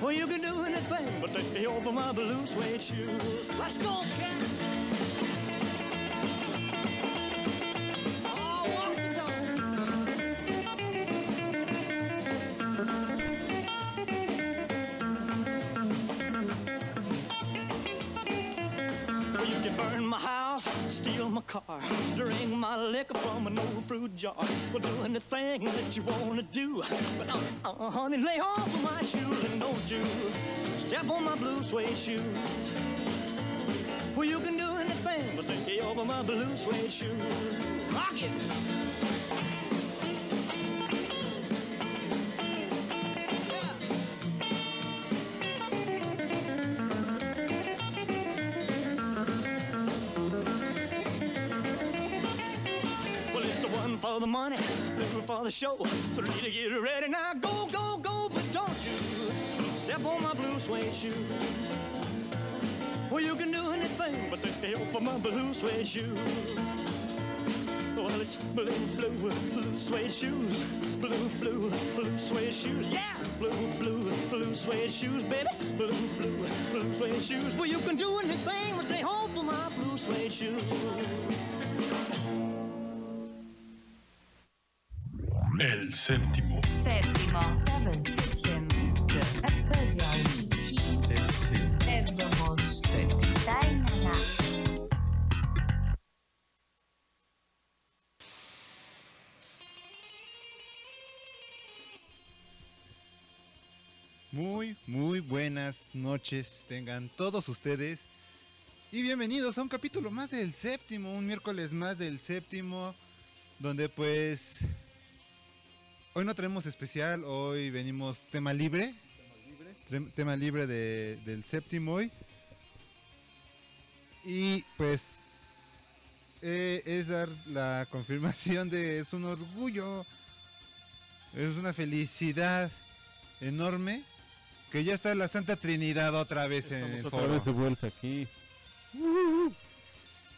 Well, you can do anything but take me over my blue suede shoes. Let's go, cat. Burn my house, steal my car, drink my liquor from an old fruit jar. Well, do anything that you wanna do. But uh, uh, honey, lay off of my shoes and don't you step on my blue suede shoe. Well, you can do anything but take over my blue suede shoes. Rock it! Money, for the show, three to get ready. Now go, go, go, but don't you step on my blue suede shoe. Well, you can do anything but the help of my blue suede shoe. Well, it's blue, blue, blue suede shoes. Blue, blue, blue suede shoes. Yeah! Blue, blue, blue suede shoes, baby. Blue, blue, blue suede shoes. Well, you can do anything but take hold of my blue suede shoes. El séptimo. Séptimo. Muy, muy buenas noches tengan todos ustedes. Y bienvenidos a un capítulo más del séptimo, un miércoles más del séptimo, donde pues Hoy no tenemos especial, hoy venimos tema libre. Tema libre de- del séptimo hoy. Y pues... eh, es dar la confirmación de... Es un orgullo. Es una felicidad enorme que ya está la Santa Trinidad otra vez en el otra foro. vez de vuelta aquí.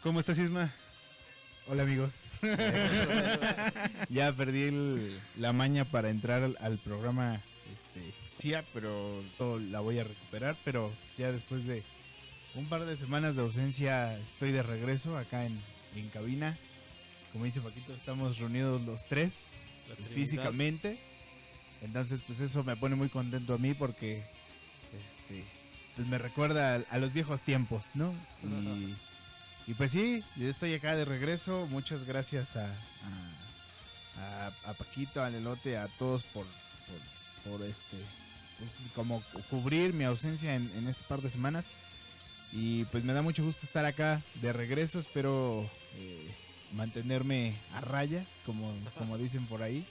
¿Cómo estás, Isma? Hola amigos. ya perdí el- la maña para entrar al, al programa este, pero todo la voy a recuperar. Pero ya después de un par de semanas de ausencia estoy de regreso acá en, en cabina. Como dice Paquito, estamos reunidos los tres físicamente. Entonces, pues eso me pone muy contento a mí porque este pues me recuerda a, a los viejos tiempos, ¿no? Y, y pues sí, estoy acá de regreso. Muchas gracias a, a, Paquito, a Lelote, a todos por, por, este como cu- cubrir mi ausencia en, en este par de semanas. Y pues me da mucho gusto estar acá de regreso. Espero eh, mantenerme a raya, como, como dicen por ahí.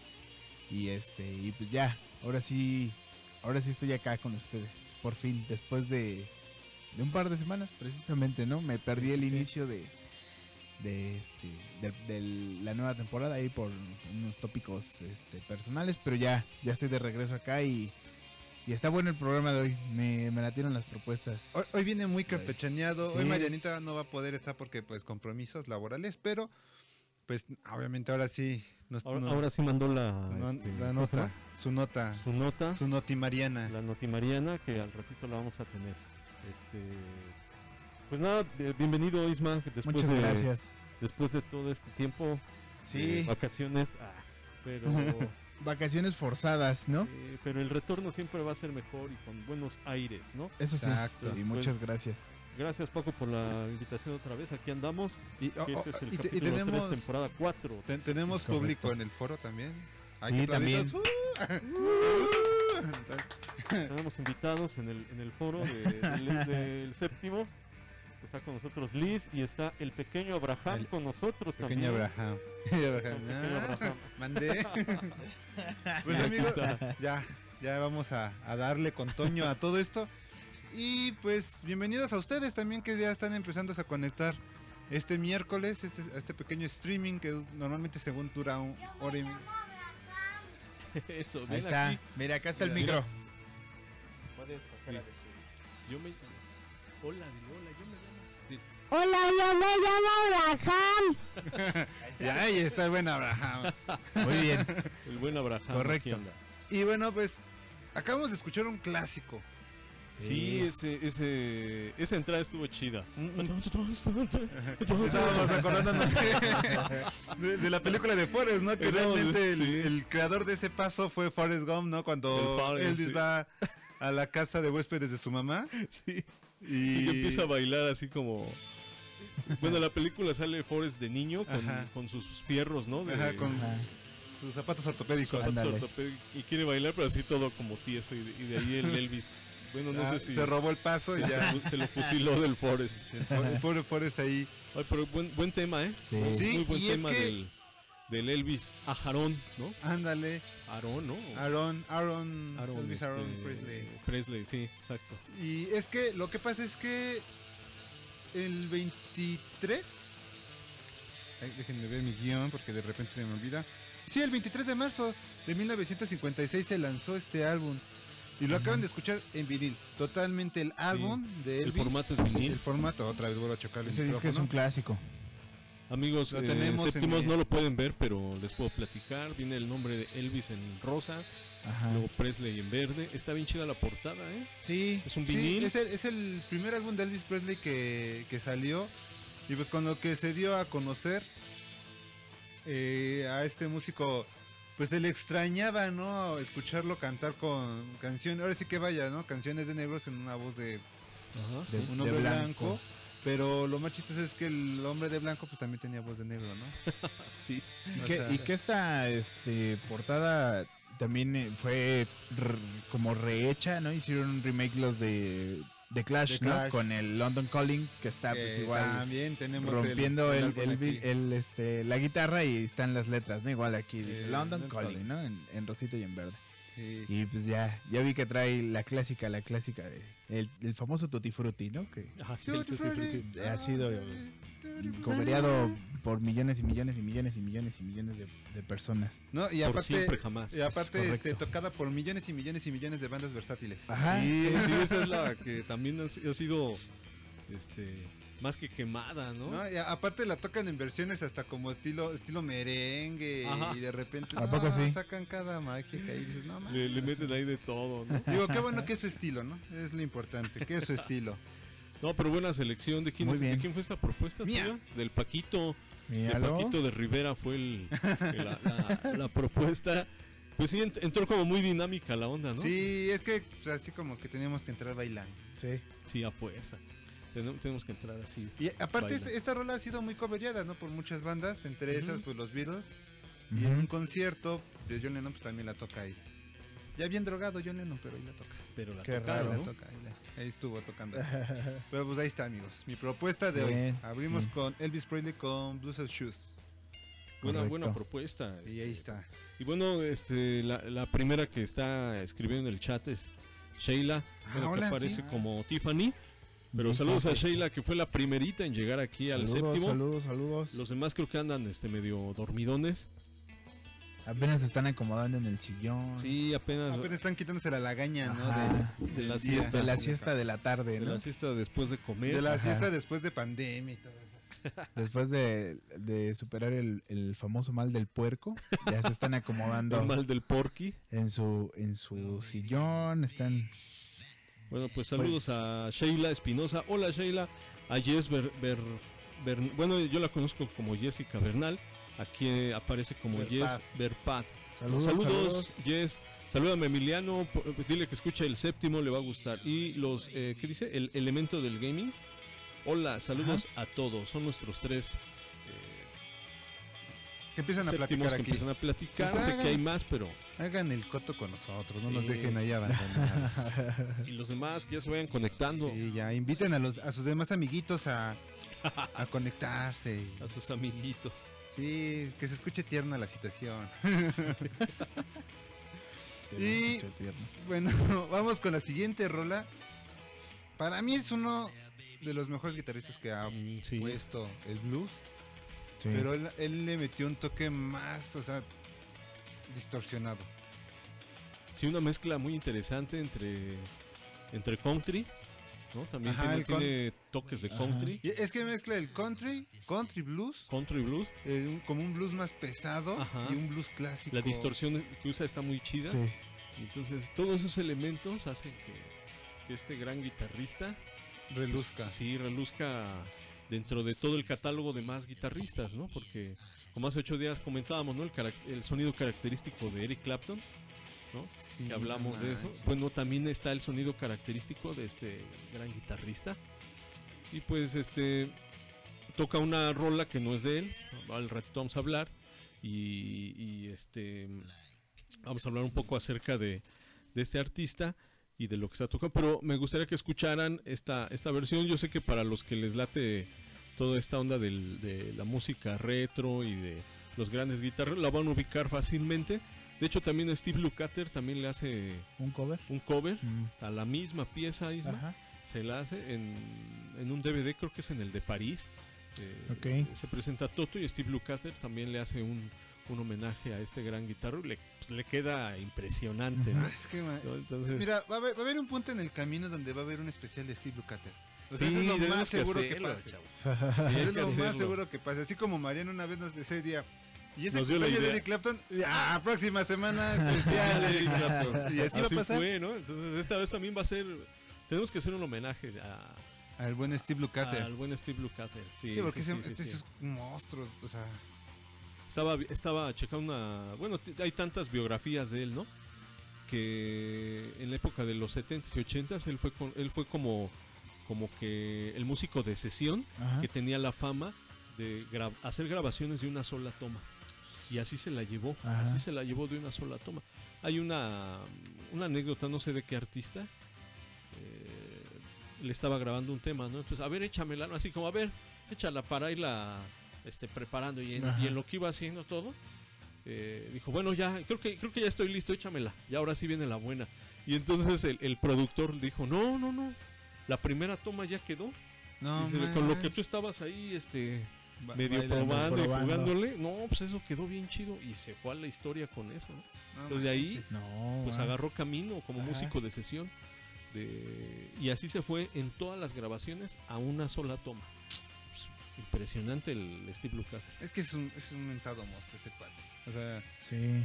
Y este, y pues ya, ahora sí, ahora sí estoy acá con ustedes. Por fin, después de, de un par de semanas, precisamente, ¿no? Me perdí el inicio de, de este, de, de la nueva temporada ahí por unos tópicos este, personales, pero ya, ya estoy de regreso acá y, y está bueno el programa de hoy. Me, me latieron las propuestas. Hoy, hoy viene muy campechaneado. Sí. Hoy Marianita no va a poder estar porque pues compromisos laborales, pero pues obviamente ahora sí nos, Ahora, no- ahora sí mandó la, no- este, la ¿cómo se nota, su nota, su nota, su noti Mariana. la notimariana, que al ratito la vamos a tener. Este, pues nada, eh, bienvenido Isma, después Muchas de, gracias. después de todo este tiempo, Sí, de vacaciones, ah, pero, vacaciones forzadas, ¿no? eh, pero el retorno siempre va a ser mejor y con buenos aires, ¿no? Eso sí. Exacto. Y muchas gracias. Gracias Paco por la invitación otra vez, aquí andamos. Y, oh, este oh, es el y y capítulo tres, tenemos, temporada 4. ten- tenemos público en el foro también. Hay Sí, que también. aplaudirlos. Tenemos invitados en el, en el foro de- del, del séptimo. Está con nosotros Liz y está el pequeño Abraham El con nosotros Pequeño también. Abraham. Pequeño Abraham. Pequeño Ah, Abraham. Mandé. pues amigos, ya, Ya vamos a, a darle con Toño a todo esto. Y pues bienvenidos a ustedes también que ya están empezando a conectar este miércoles, este, este pequeño streaming que normalmente según dura un hora y Eso, Ahí ven está. aquí. Mira, acá está el Mira. micro. Puedes pasar Sí. a decir. Yo me. Hola, hola, yo me llamo. Hola, yo me llamo Abraham. Y ahí está el buen Abraham. Muy bien. El buen Abraham. Correcto. Y bueno, pues acabamos de escuchar un clásico. Sí, ese, ese, esa entrada estuvo chida. Estábamos acordándonos de, de la película de Forrest, ¿no? Que realmente el, sí. el creador de ese paso fue Forrest Gump, ¿no? Cuando Forrest, Elvis sí. va a la casa de huéspedes de su mamá. Sí. Y, empieza a bailar así como. Bueno, la película sale Forrest de niño con, sus fierros, ¿no? De, Ajá, con Ajá. sus zapatos ortopédicos. zapatos Ándale. ortopédicos y quiere bailar, pero así todo como tieso. Y de, y de ahí el Elvis. Bueno, no Ah, sé si. Se robó el paso y ya. se lo fusiló del Forest. El pobre, el pobre Forrest ahí. Ay, pero buen, buen tema, ¿eh? Sí. Sí, Muy buen y es tema que- del, del Elvis Ajarón, ¿no? Ándale. Aarón, ¿no? Aaron, Aaron, Aaron, Elvis Aaron este, Presley. Presley, sí, exacto. Y es que lo que pasa es que el 23. Ay, déjenme ver mi guion porque de repente se me olvida. Sí, el 23 de marzo de 1956 se lanzó este álbum. Y lo acaban de escuchar en vinil. Totalmente el álbum de El Elvis. formato es vinil. El formato, otra vez vuelvo a chocar el Ese disco es un clásco. Amigos, Lo eh, tenemos en séptimos no lo pueden ver, pero les puedo platicar. Viene el nombre de Elvis en rosa, Ajá. luego Presley en verde. Está bien chida la portada, ¿eh? Sí. Es un Sí, vinil. es el, es el primer álbum de Elvis Presley que, que salió. Y pues con lo que se dio a conocer eh, a este músico, pues se le extrañaba, ¿no? Escucharlo cantar con canciones. Ahora sí que vaya, ¿no? Canciones de negros en una voz de Ajá, De- sí. un de hombre blanco. blanco. Pero lo más chistoso es que el hombre de blanco pues también tenía voz de negro, ¿no? Sí. Y que, sea, y que esta este, portada también fue como rehecha, ¿no? Hicieron un remake los de, de Clash, ¿no? Clash. Con el London Calling, que está pues igual también tenemos el- rompiendo el, este, la guitarra y están las letras, ¿no? Igual aquí dice Eh, London London Calling, Calling. ¿no? En, en rosita y en verde. Sí. Y pues ya, ya vi que trae la clásica, la clásica de el, el famoso Tutti Frutti, ¿no? Que Ajá, sí, el Tutti Frutti. ha sido cobereado por millones y millones y millones y millones y millones de, de personas. No, y Por aparte, siempre, jamás. y aparte Es este, tocada por millones y millones y millones de bandas versátiles. Ajá. Sí, sí, esa es la que también ha, ha sido este más que quemada, ¿no? ¿no? Y aparte la tocan en versiones hasta como estilo estilo merengue Ajá. y de repente ¿A no, poco sí? sacan cada mágica y dices, no mames. Le, le meten ahí de todo, ¿no? Digo, qué bueno que es su estilo, ¿no? Es lo importante, que es su estilo. No, pero buena selección. ¿De quién, es- ¿de quién fue esta propuesta? Mía. tuya? Del Paquito. De Míralo. Paquito de Rivera fue el, el- la, la- la propuesta. Pues sí, ent- entró como muy dinámica la onda, ¿no? Sí, es que pues, así como que teníamos que entrar bailando. Sí. Sí, a fuerza. Tenemos, que entrar así. Y aparte este- esta rola ha sido muy coveriada, ¿no? Por muchas bandas, entre esas pues los Beatles. Y en un concierto de John Lennon pues también la toca ahí. Ya bien drogado John Lennon, pero ahí la toca. Pero la Qué toca, ahí, la- ahí estuvo tocando. Pero pues ahí está, amigos. Mi propuesta de hoy. Abrimos bien. con Elvis Presley con Blues of Shoes. Buena, buena propuesta. Y ahí está. Y bueno, este, la, la primera que está escribiendo en el chat es Sheila, Ah, que hola, aparece sí. como Tiffany. Pero saludos a. Sheila, que fue la primerita en llegar aquí al séptimo. Saludos, saludos. Los demás creo que andan este, medio dormidones. Apenas se están acomodando en el sillón. Sí, apenas Apenas están quitándose la lagaña, ¿no? De, de la siesta. De la siesta de la tarde, de ¿no? la siesta después de comer. De la Ajá. siesta después de pandemia y todo eso. Después de, de superar el, el famoso mal del puerco, ya se están acomodando El mal del porky. en su en su sillón, están Bueno, pues saludos Pues- a Sheila Espinosa. Hola Sheila. A Jess Ber- Ber- Ber- bueno, yo la conozco como Jessica Bernal. Aquí eh, aparece como Berpaz. Jess Berpaz. saludos, Saludos, saludos. Jess. Salúdame Emiliano, dile que escucha el séptimo, le va a gustar. Y los, eh, ¿qué dice? El elemento del gaming. Hola, saludos a todos. Son nuestros tres eh, Que empiezan a platicar que aquí. empiezan a platicar. Pues sé que hay más, pero... Hagan el coto con nosotros, no nos Sí. dejen ahí abandonados. Y los demás que ya se vayan conectando Sí, ya inviten a, los, a sus demás amiguitos a, a conectarse. a sus amiguitos. Sí, que se escuche tierna la situación. Y-. Bueno, vamos con la siguiente rola. Para mí es uno de los mejores guitarristas que ha sí. puesto el blues. Sí. Pero él, él le metió un toque más, o sea, distorsionado. Sí, una mezcla muy interesante entre, entre country, ¿no? También Ajá, tiene, toques de country, es que mezcla el country, country blues, country blues. eh, un- como un blues más pesado Ajá. y un blues clásico. La distorsión que usa está muy chida. Sí. Entonces, todos esos elementos hacen que, que este gran guitarrista pues, reluzca. sí reluzca dentro de todo el catálogo de más guitarristas, ¿no? Porque, como hace ocho días comentábamos, ¿no? El, carac- el sonido característico de Eric Clapton, ¿no? Sí, que hablamos de eso. Bueno, también está el sonido característico de este gran guitarrista. Y pues este toca una rola que no es de él. Al ratito vamos a hablar. Y, y, este vamos a hablar un poco acerca de, de este artista y de lo que está tocando. Pero me gustaría que escucharan esta, esta versión. Yo sé que para los que les late toda esta onda del- de la música retro y de los grandes guitarras, la van a ubicar fácilmente. De hecho, también Steve Lukather también le hace Un cover. un cover Mm. a la misma pieza, Isma. Ajá. Se la hace en, en un DVD, creo que es en el de París. Eh, Ok. Se presenta Toto y Steve Lukather también le hace un, un homenaje a este gran guitarro. Le, pues, le queda impresionante, ¿no? Es que, ma- ¿No? Entonces, Mira, va a, haber, va a haber un punto en el camino donde va a haber un especial de Steve Lukather. O sea, sí, eso es lo más seguro que, hacerlo, pase. Sí, es lo más seguro que pase. Así como Mariano una vez nos ese día. Y ese cumpleaños de idea. Eric Clapton, ah, próxima semana especial de Eric Clapton. Y así, va a pasar. fue, ¿no? Entonces esta vez también va a ser... Tenemos que hacer un homenaje a, Al buen Steve Lukather. al buen Steve Lukather. Sí, Sí, porque sí, ese- sí, este sí. es un monstruo. O sea, Estaba, estaba checando una. Bueno, hay tantas biografías de él, ¿no? Que en la época de los 70s y 80s él fue, con- él fue como, como que el músico de sesión Ajá. que tenía la fama de gra- hacer grabaciones de una sola toma. Y así se la llevó, Ajá. así se la llevó de una sola toma. Hay una, una anécdota, no sé de qué artista, eh, le estaba grabando un tema, ¿no? Entonces, a ver, échamela, ¿no? Así como, a ver, échala para irla este, preparando. Y en, Ajá. y en lo que iba haciendo todo, eh, dijo, bueno, ya, creo que, creo que ya estoy listo, échamela. Y ahora sí viene la buena. Y entonces el, el productor dijo, no, no, no, la primera toma ya quedó. no, Dice, con lo que tú estabas ahí, este, Ba- medio bailando. probando, y jugándole, no, pues eso quedó bien chido y se fue a la historia con eso. ¿no? No Entonces de ahí. No. pues ah. agarró camino como Ajá. músico de sesión. de- y así se fue en todas las grabaciones a una sola toma. Pues, impresionante el Steve Lukather. Es que es un, es un mentado monstruo ese cuate. O sea, Sí.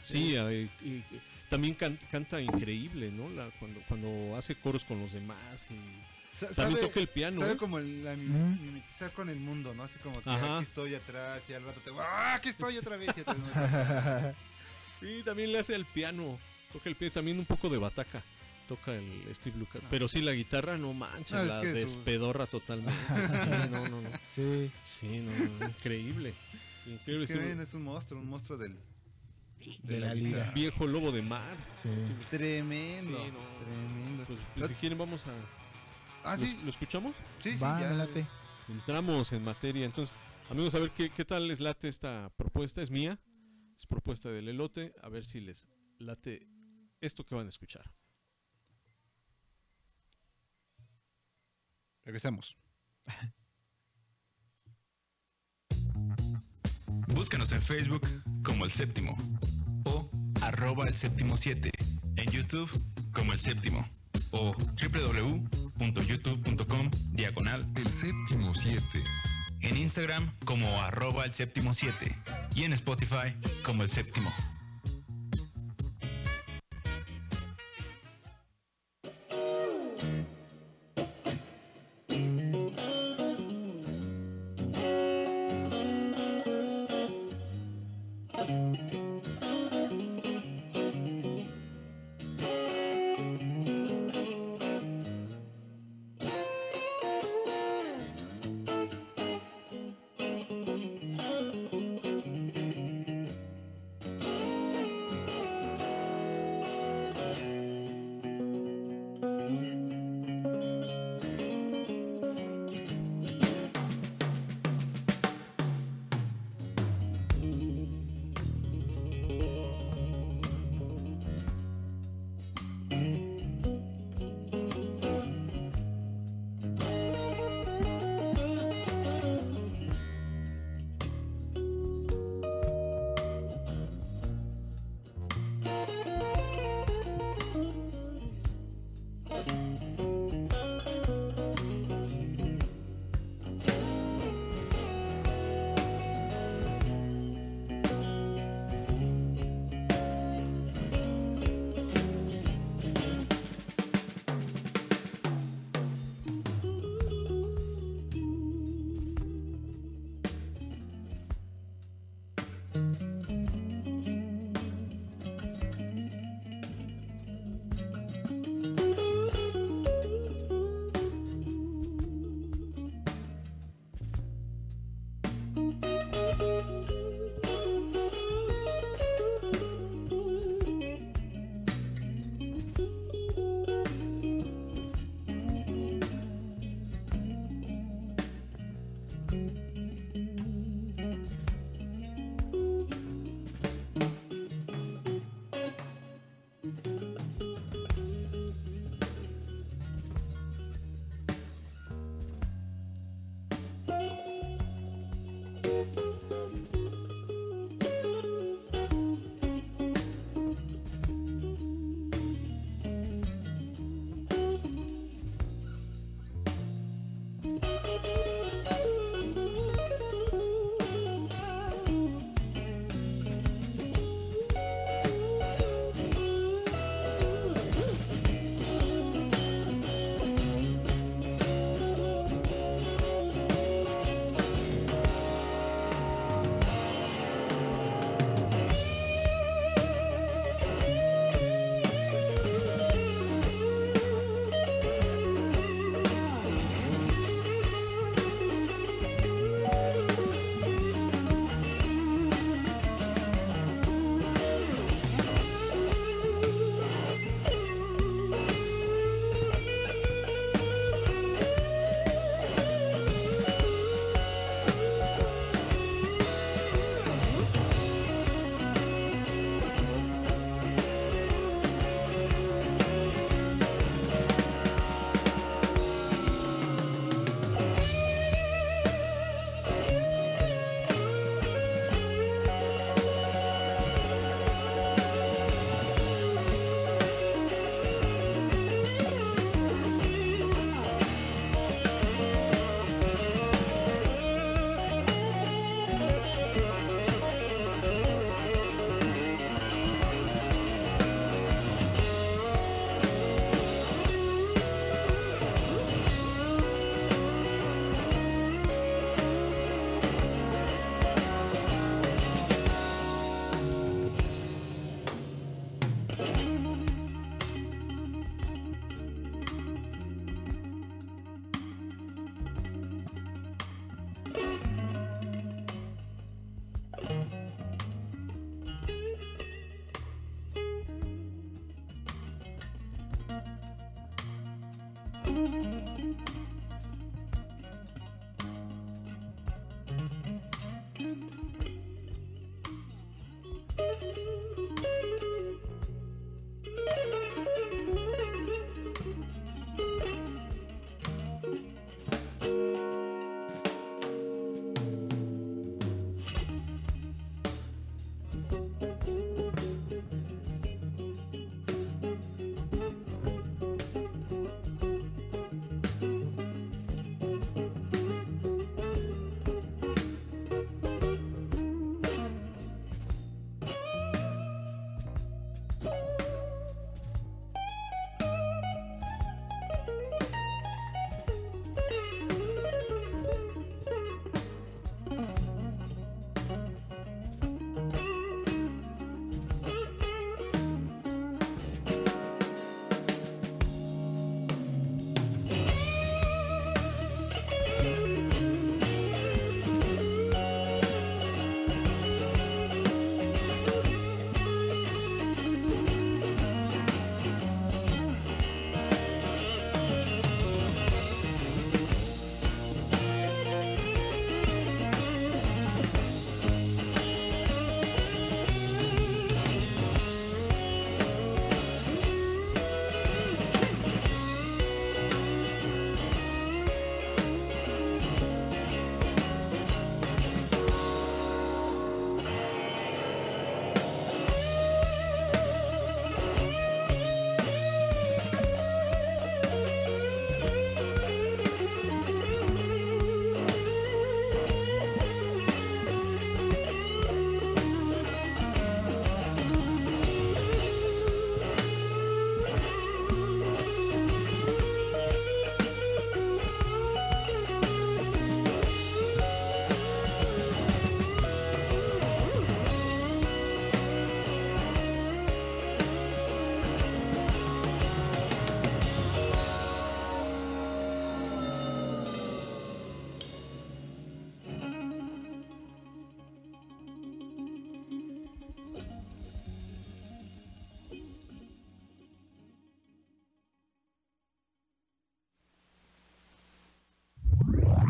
Sí, Es- y- y también can- canta increíble, ¿no? La, cuando, cuando hace coros con los demás y sa- también sabe, toca el piano. sabe ¿eh? como el- la, Mm. mimetizar con el mundo, ¿no? Así como que Ajá. aquí estoy atrás y al rato te ¡Ah, aquí estoy otra vez! Y otra vez. Y también le hace el piano. Toca el piano también un poco de bataca. Toca el Steve Lukather. Ah. Pero sí, la guitarra no manches, No, es la su- despedorra totalmente. Sí, no, no, no. sí. Sí, no, no, increíble. Increíble. es que Steve- ven, es un monstruo, un monstruo del... De la lira. guitarra. Viejo lobo de mar. Sí. Tremendo, Sí, no. tremendo. Pues, Lo- si quieren, vamos a. ah, ¿lo- sí, ¿Lo escuchamos? sí, sí, Va, ya. late. Entramos en materia. Entonces, amigos, a ver qué, qué tal les late esta propuesta. Es mía. Es propuesta del elote. A ver si les late esto que van a escuchar. Regresamos. Búscanos en Facebook como El Séptimo o arroba El Séptimo 7. En YouTube como El Séptimo o www.youtube.com diagonal El séptimo 7. En Instagram como arroba El Séptimo 7 y en Spotify como El Séptimo.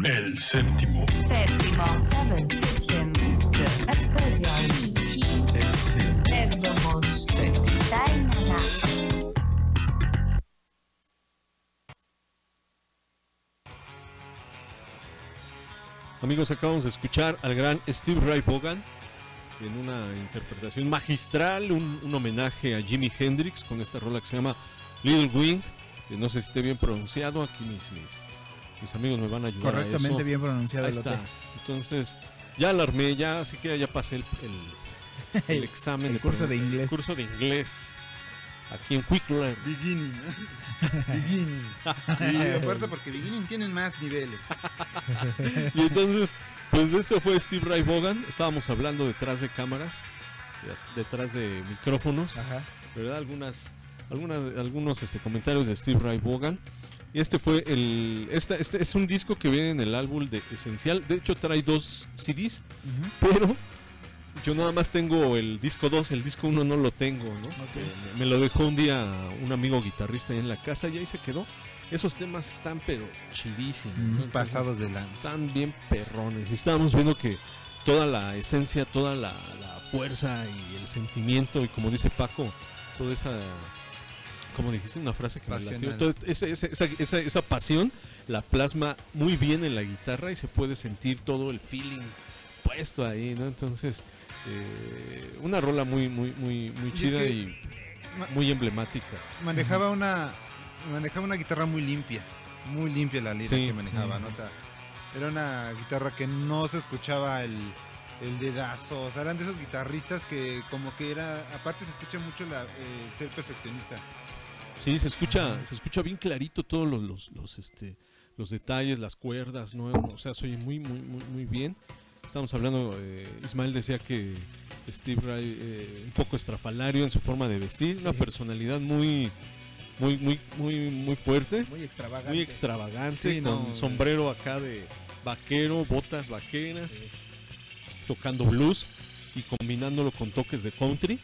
El séptimo. Séptimo. Seven. Septième. Amigos, acabamos de escuchar al gran Steve Ray Vaughan en una interpretación magistral, un, un, homenaje a Jimi Hendrix con esta rola que se llama Little Wing. Que no sé si esté bien pronunciado, aquí mis, mis mis amigos me van a ayudar. a Correctamente eso. bien pronunciado. Ahí el está. Entonces, ya la armé, ya así que ya pasé el, el- el examen. el curso de inglés. El curso de inglés. Aquí en Quick Learn. Beginning. Beginning. Y aparte porque Beginning tienen más niveles. Y entonces, pues esto fue Steve Ray Vaughan. Estábamos hablando detrás de cámaras, de- detrás de micrófonos, Ajá. ¿verdad? Algunas, algunas, algunos este, comentarios de Steve Ray Vaughan. Y este fue el. Este, este es un disco que viene en el álbum de Esencial. De hecho, trae dos CDs, pero yo nada más tengo el disco 2. El disco 1 no lo tengo, ¿no? Me, me lo dejó un día un amigo guitarrista ahí en la casa y ahí se quedó. Esos temas están, pero chidísimos. Pasados de lanza. están bien perrones. Y estábamos viendo que toda la esencia, toda la, la fuerza y el sentimiento, y como dice Paco, toda esa. Como dijiste una frase que me latió, toda esa, esa, esa, pasión la plasma muy bien en la guitarra y se puede sentir todo el feeling puesto ahí, ¿no? Entonces, eh, una rola muy, muy, muy, muy Y es chida que- y muy emblemática. manejaba una manejaba una guitarra muy limpia, muy limpia la lira Sí, que manejaba, sí. ¿no? O sea, era una guitarra que no se escuchaba el, el dedazo, o sea, eran de esos guitarristas que como que era, aparte se escucha mucho la, eh, ser perfeccionista. Sí, se escucha, se escucha bien clarito todos los, los, los, este, los detalles, las cuerdas, ¿no? O sea, se oye muy, muy, muy, muy bien. Estamos hablando, eh, Ismael decía que Steve Ray, eh, un poco estrafalario en su forma de vestir, una personalidad muy, muy, muy, muy, muy fuerte, Muy extravagante. muy extravagante, Sí, con no, sombrero acá de vaquero, botas vaqueras, tocando blues y combinándolo con toques de country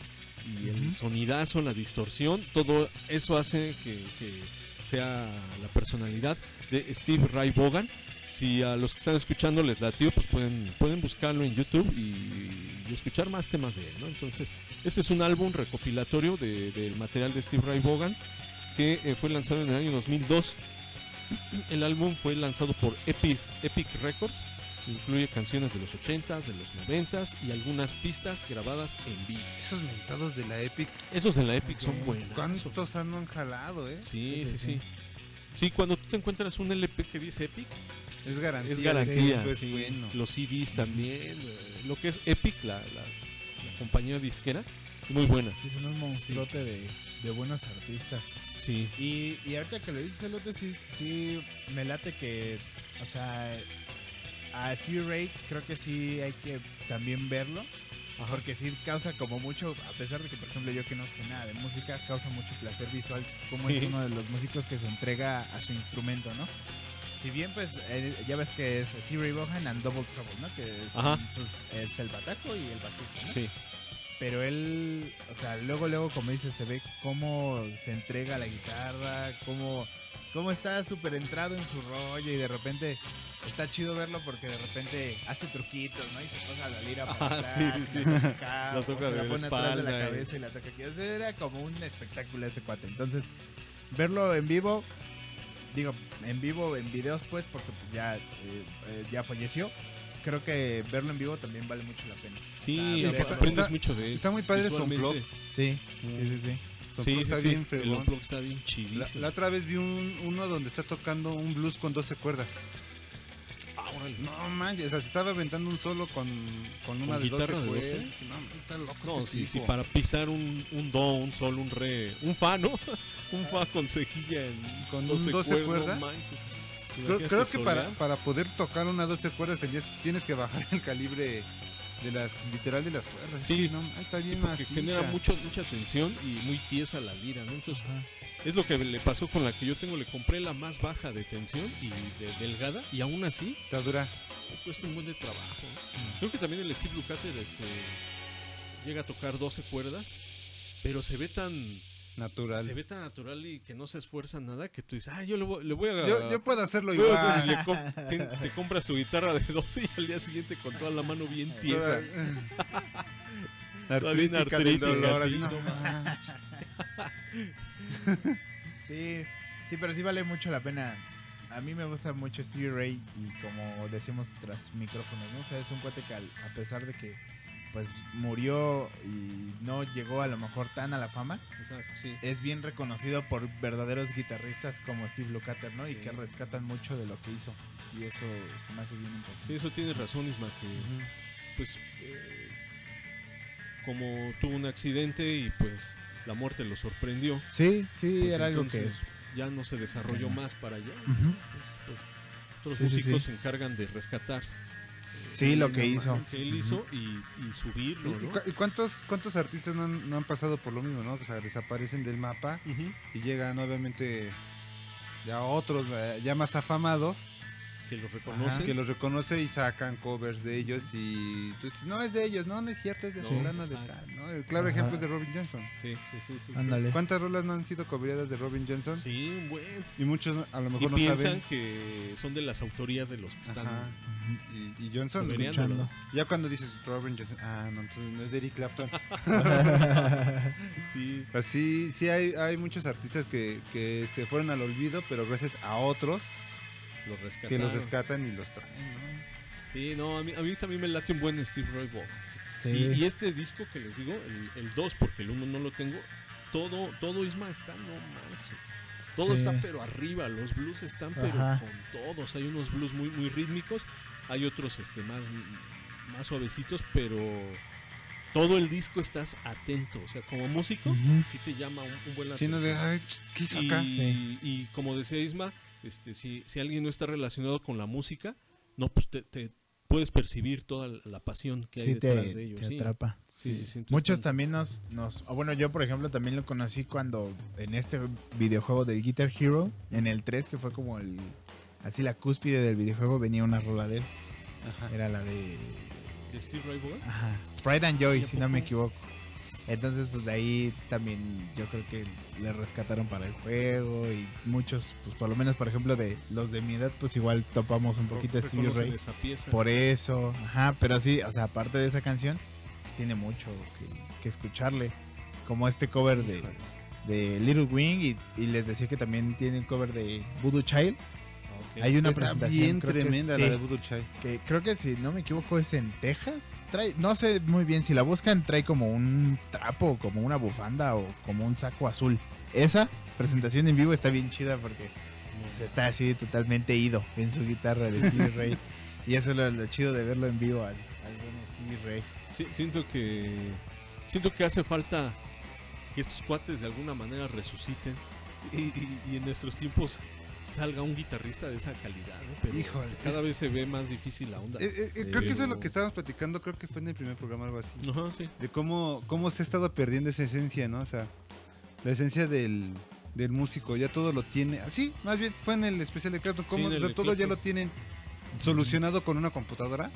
y el sonidazo, la distorsión, todo eso hace que, que sea la personalidad de Steve Ray Vaughan. Si a los que están escuchando les latió, pues pueden, pueden buscarlo en YouTube y, y escuchar más temas de él, ¿no? Entonces, este es un álbum recopilatorio de- del material de Steve Ray Vaughan que eh, fue lanzado en el año 2002. El álbum fue lanzado por Epic, Epic Records. Incluye canciones de los 80s, de los 90s y algunas pistas grabadas en vivo. Esos mentados de la Epic, Esos en la Epic son buenos. ¿cuántos han han jalado, eh? Sí, sí, sí. Sí, cuando tú te encuentras un LP que dice Epic, Es garantía. es de garantía. es sí. bueno. Los CDs también. eh, Lo que es Epic, la, la- la compañía disquera, muy buena. Sí, son un monstruote de, de buenos artistas. Sí, Y, y ahorita que lo dices, Elote, sí, sí me late que, o sea, a Stevie Ray creo que sí hay que también verlo. Porque sí causa como mucho, a pesar de que, por ejemplo, yo que no sé nada de música, causa mucho placer visual como Sí. es uno de los músicos que se entrega a su instrumento, ¿no? Si bien, pues, eh, ya ves que es Stevie Ray Vaughan and Double Trouble, ¿no? Que son, Ajá. pues, es el bataco y el bajista, ¿no? sí. Pero él, o sea, luego, luego, como dices, se ve cómo se entrega la guitarra, cómo, cómo está súper entrado en su rollo y de repente está chido verlo porque de repente hace truquitos, ¿no? Y se pasa la lira para Ah, atrás, sí, sí. la toca La o de la la pone atrás de la espalda cabeza y la toca aquí. O sea, era como un espectáculo ese cuate. Entonces, verlo en vivo, digo, en vivo, en videos, pues, porque pues ya, eh, eh, ya falleció. Creo que verlo en vivo también vale mucho la pena. Sí, aparte está- aprendes está- mucho de él. está muy padre su unplug. Sí, Mm. sí, sí, sí. Su Sí, unplug sí, está sí. bien El fregón. unplug está bien La, chidísimo. la otra vez vi un, uno donde está tocando un blues con 12 cuerdas. Ah, órale. No manches, o sea, se estaba aventando un solo con, con una ¿Con de 12 guitarra de 12? cuerdas. No, está loco No, este sí, sí, tipo. para pisar un, un do, un sol, un re, un fa, ¿no? un fa con cejilla en Con un 12, 12 cuerdas. manches. Creo, creo que para, para poder tocar una 12 cuerdas tenías- tienes que bajar el calibre de las literal de las cuerdas. Es Sí. que no, está Sí, bien porque maciza. genera mucho, mucha tensión y muy tiesa la lira, ¿no? Entonces, es lo que le pasó con la que yo tengo. Le compré la más baja de tensión y de- delgada, y aún así Está dura. cuesta un buen de trabajo. Creo que también el Steve Lukather este, llega a tocar 12 cuerdas, pero se ve tan Natural. se ve tan natural y que no se esfuerza nada que tú dices, ah, yo le voy, le voy a... Yo, yo puedo hacerlo igual. le com- te, te compras tu guitarra de 12 y al día siguiente con toda la mano bien tiesa. Artrítica del artrítica, dolor, sí, así, no. Sí, sí, pero sí vale mucho la pena. A mí me gusta mucho Stevie Ray y como decimos tras micrófonos, ¿no? O sea, es un cuate que al- a pesar de que pues murió y no llegó a lo mejor tan a la fama, Exacto, sí. es bien reconocido por verdaderos guitarristas como Steve Lukather, ¿no? Y Sí. que rescatan mucho de lo que hizo. Y eso se me hace bien importante. Sí, eso tienes razón, Isma, que pues eh, como tuvo un accidente y pues la muerte lo sorprendió. Sí, sí, pues, era algo que... ya no se desarrolló Bueno. más para allá. Ujú. Entonces, pues, otros sí, músicos sí. se encargan de rescatar Sí, lo que hizo. que él hizo y, y subirlo, ¿Y, y cuántos, cuántos artistas no han, no han pasado por lo mismo, no? O sea, desaparecen del mapa y llegan obviamente ya otros, eh, ya más afamados, Que los reconoce. que los reconoce y sacan covers de ellos y tú dices, no es de ellos, no, no es cierto, es de No, fulano de tal, ¿no? El claro Ajá. ejemplo es de Robin Johnson. Sí, sí, sí, sí. ¿Cuántas rolas no han sido cobradas de Robin Johnson? Sí, un buen. Y muchos a lo Y mejor no piensan saben. que son de las autorías de los que están Ajá. Y, y Johnson. Escuchando. ya cuando dices Robin Johnson, ah, no, entonces no es de Eric Clapton. Sí, Así, sí hay, hay muchos artistas que, que se fueron al olvido, pero gracias a otros los rescataron. que los rescatan y los traen, ¿no? Sí, no, a mí, a mí también me late un buen Steve Roy Vaughan. Sí. Y, y este disco que les digo, el 2, porque el 1 no lo tengo, todo, todo Isma está, no manches. Todo Sí. está pero arriba, los blues están pero Ajá. con todos. Hay unos blues muy, muy rítmicos, hay otros este, más, más suavecitos, pero todo el disco estás atento. O sea, como músico, Ujú. sí te llama un, un buen la Sí, no de, ay, ¿qué hizo y, acá? Sí. y como decía Isma, este, si, si alguien no está relacionado con la música, no, pues te, te puedes percibir toda la pasión que hay te, detrás de ellos. te sí. atrapa. Sí, Muchos también nos, nos... bueno, yo por ejemplo también lo conocí cuando en este videojuego de Guitar Hero, en el 3, que fue como el... Así la cúspide del videojuego venía una rola de él. Era la de... ¿De Steve Ray? Ajá. Pride and Joy, ¿Y a si no me equivoco. Entonces, pues de ahí también yo creo que le rescataron para el juego y muchos, pues por lo menos, por ejemplo, de los de mi edad, pues igual topamos un poquito de Stevie Ray esa pieza. por eso, ajá, pero sí, o sea, aparte de esa canción, pues tiene mucho que, que escucharle, como este cover de, de Little Wing y, y les decía que también tiene un cover de Voodoo Child. Hay una Está presentación bien creo que es- tremenda sí, la de Voodoo Chai. que creo que si no me equivoco es en Texas. Trae, no sé muy bien, si la buscan trae como un trapo, como una bufanda o como un saco azul. Esa presentación en vivo está bien chida porque pues, está así totalmente ido en su guitarra de Stevie Ray. Y eso es lo, lo chido de verlo en vivo al, al Stevie Ray. Sí, siento que siento que hace falta que estos cuates de alguna manera resuciten y, y- y en nuestros tiempos salga un guitarrista de esa calidad, ¿no? Pero Híjole, cada vez se ve más difícil la onda. Eh, eh, eh, Sí. creo que eso es lo que estábamos platicando, creo que fue en el primer programa algo así. Ajá, sí. De cómo, cómo se ha estado perdiendo esa esencia, ¿no? O sea, la esencia del, del músico, ya todo lo tiene. Sí, más bien fue en el especial de Clapton, cómo de todo ya lo tienen solucionado con una computadora.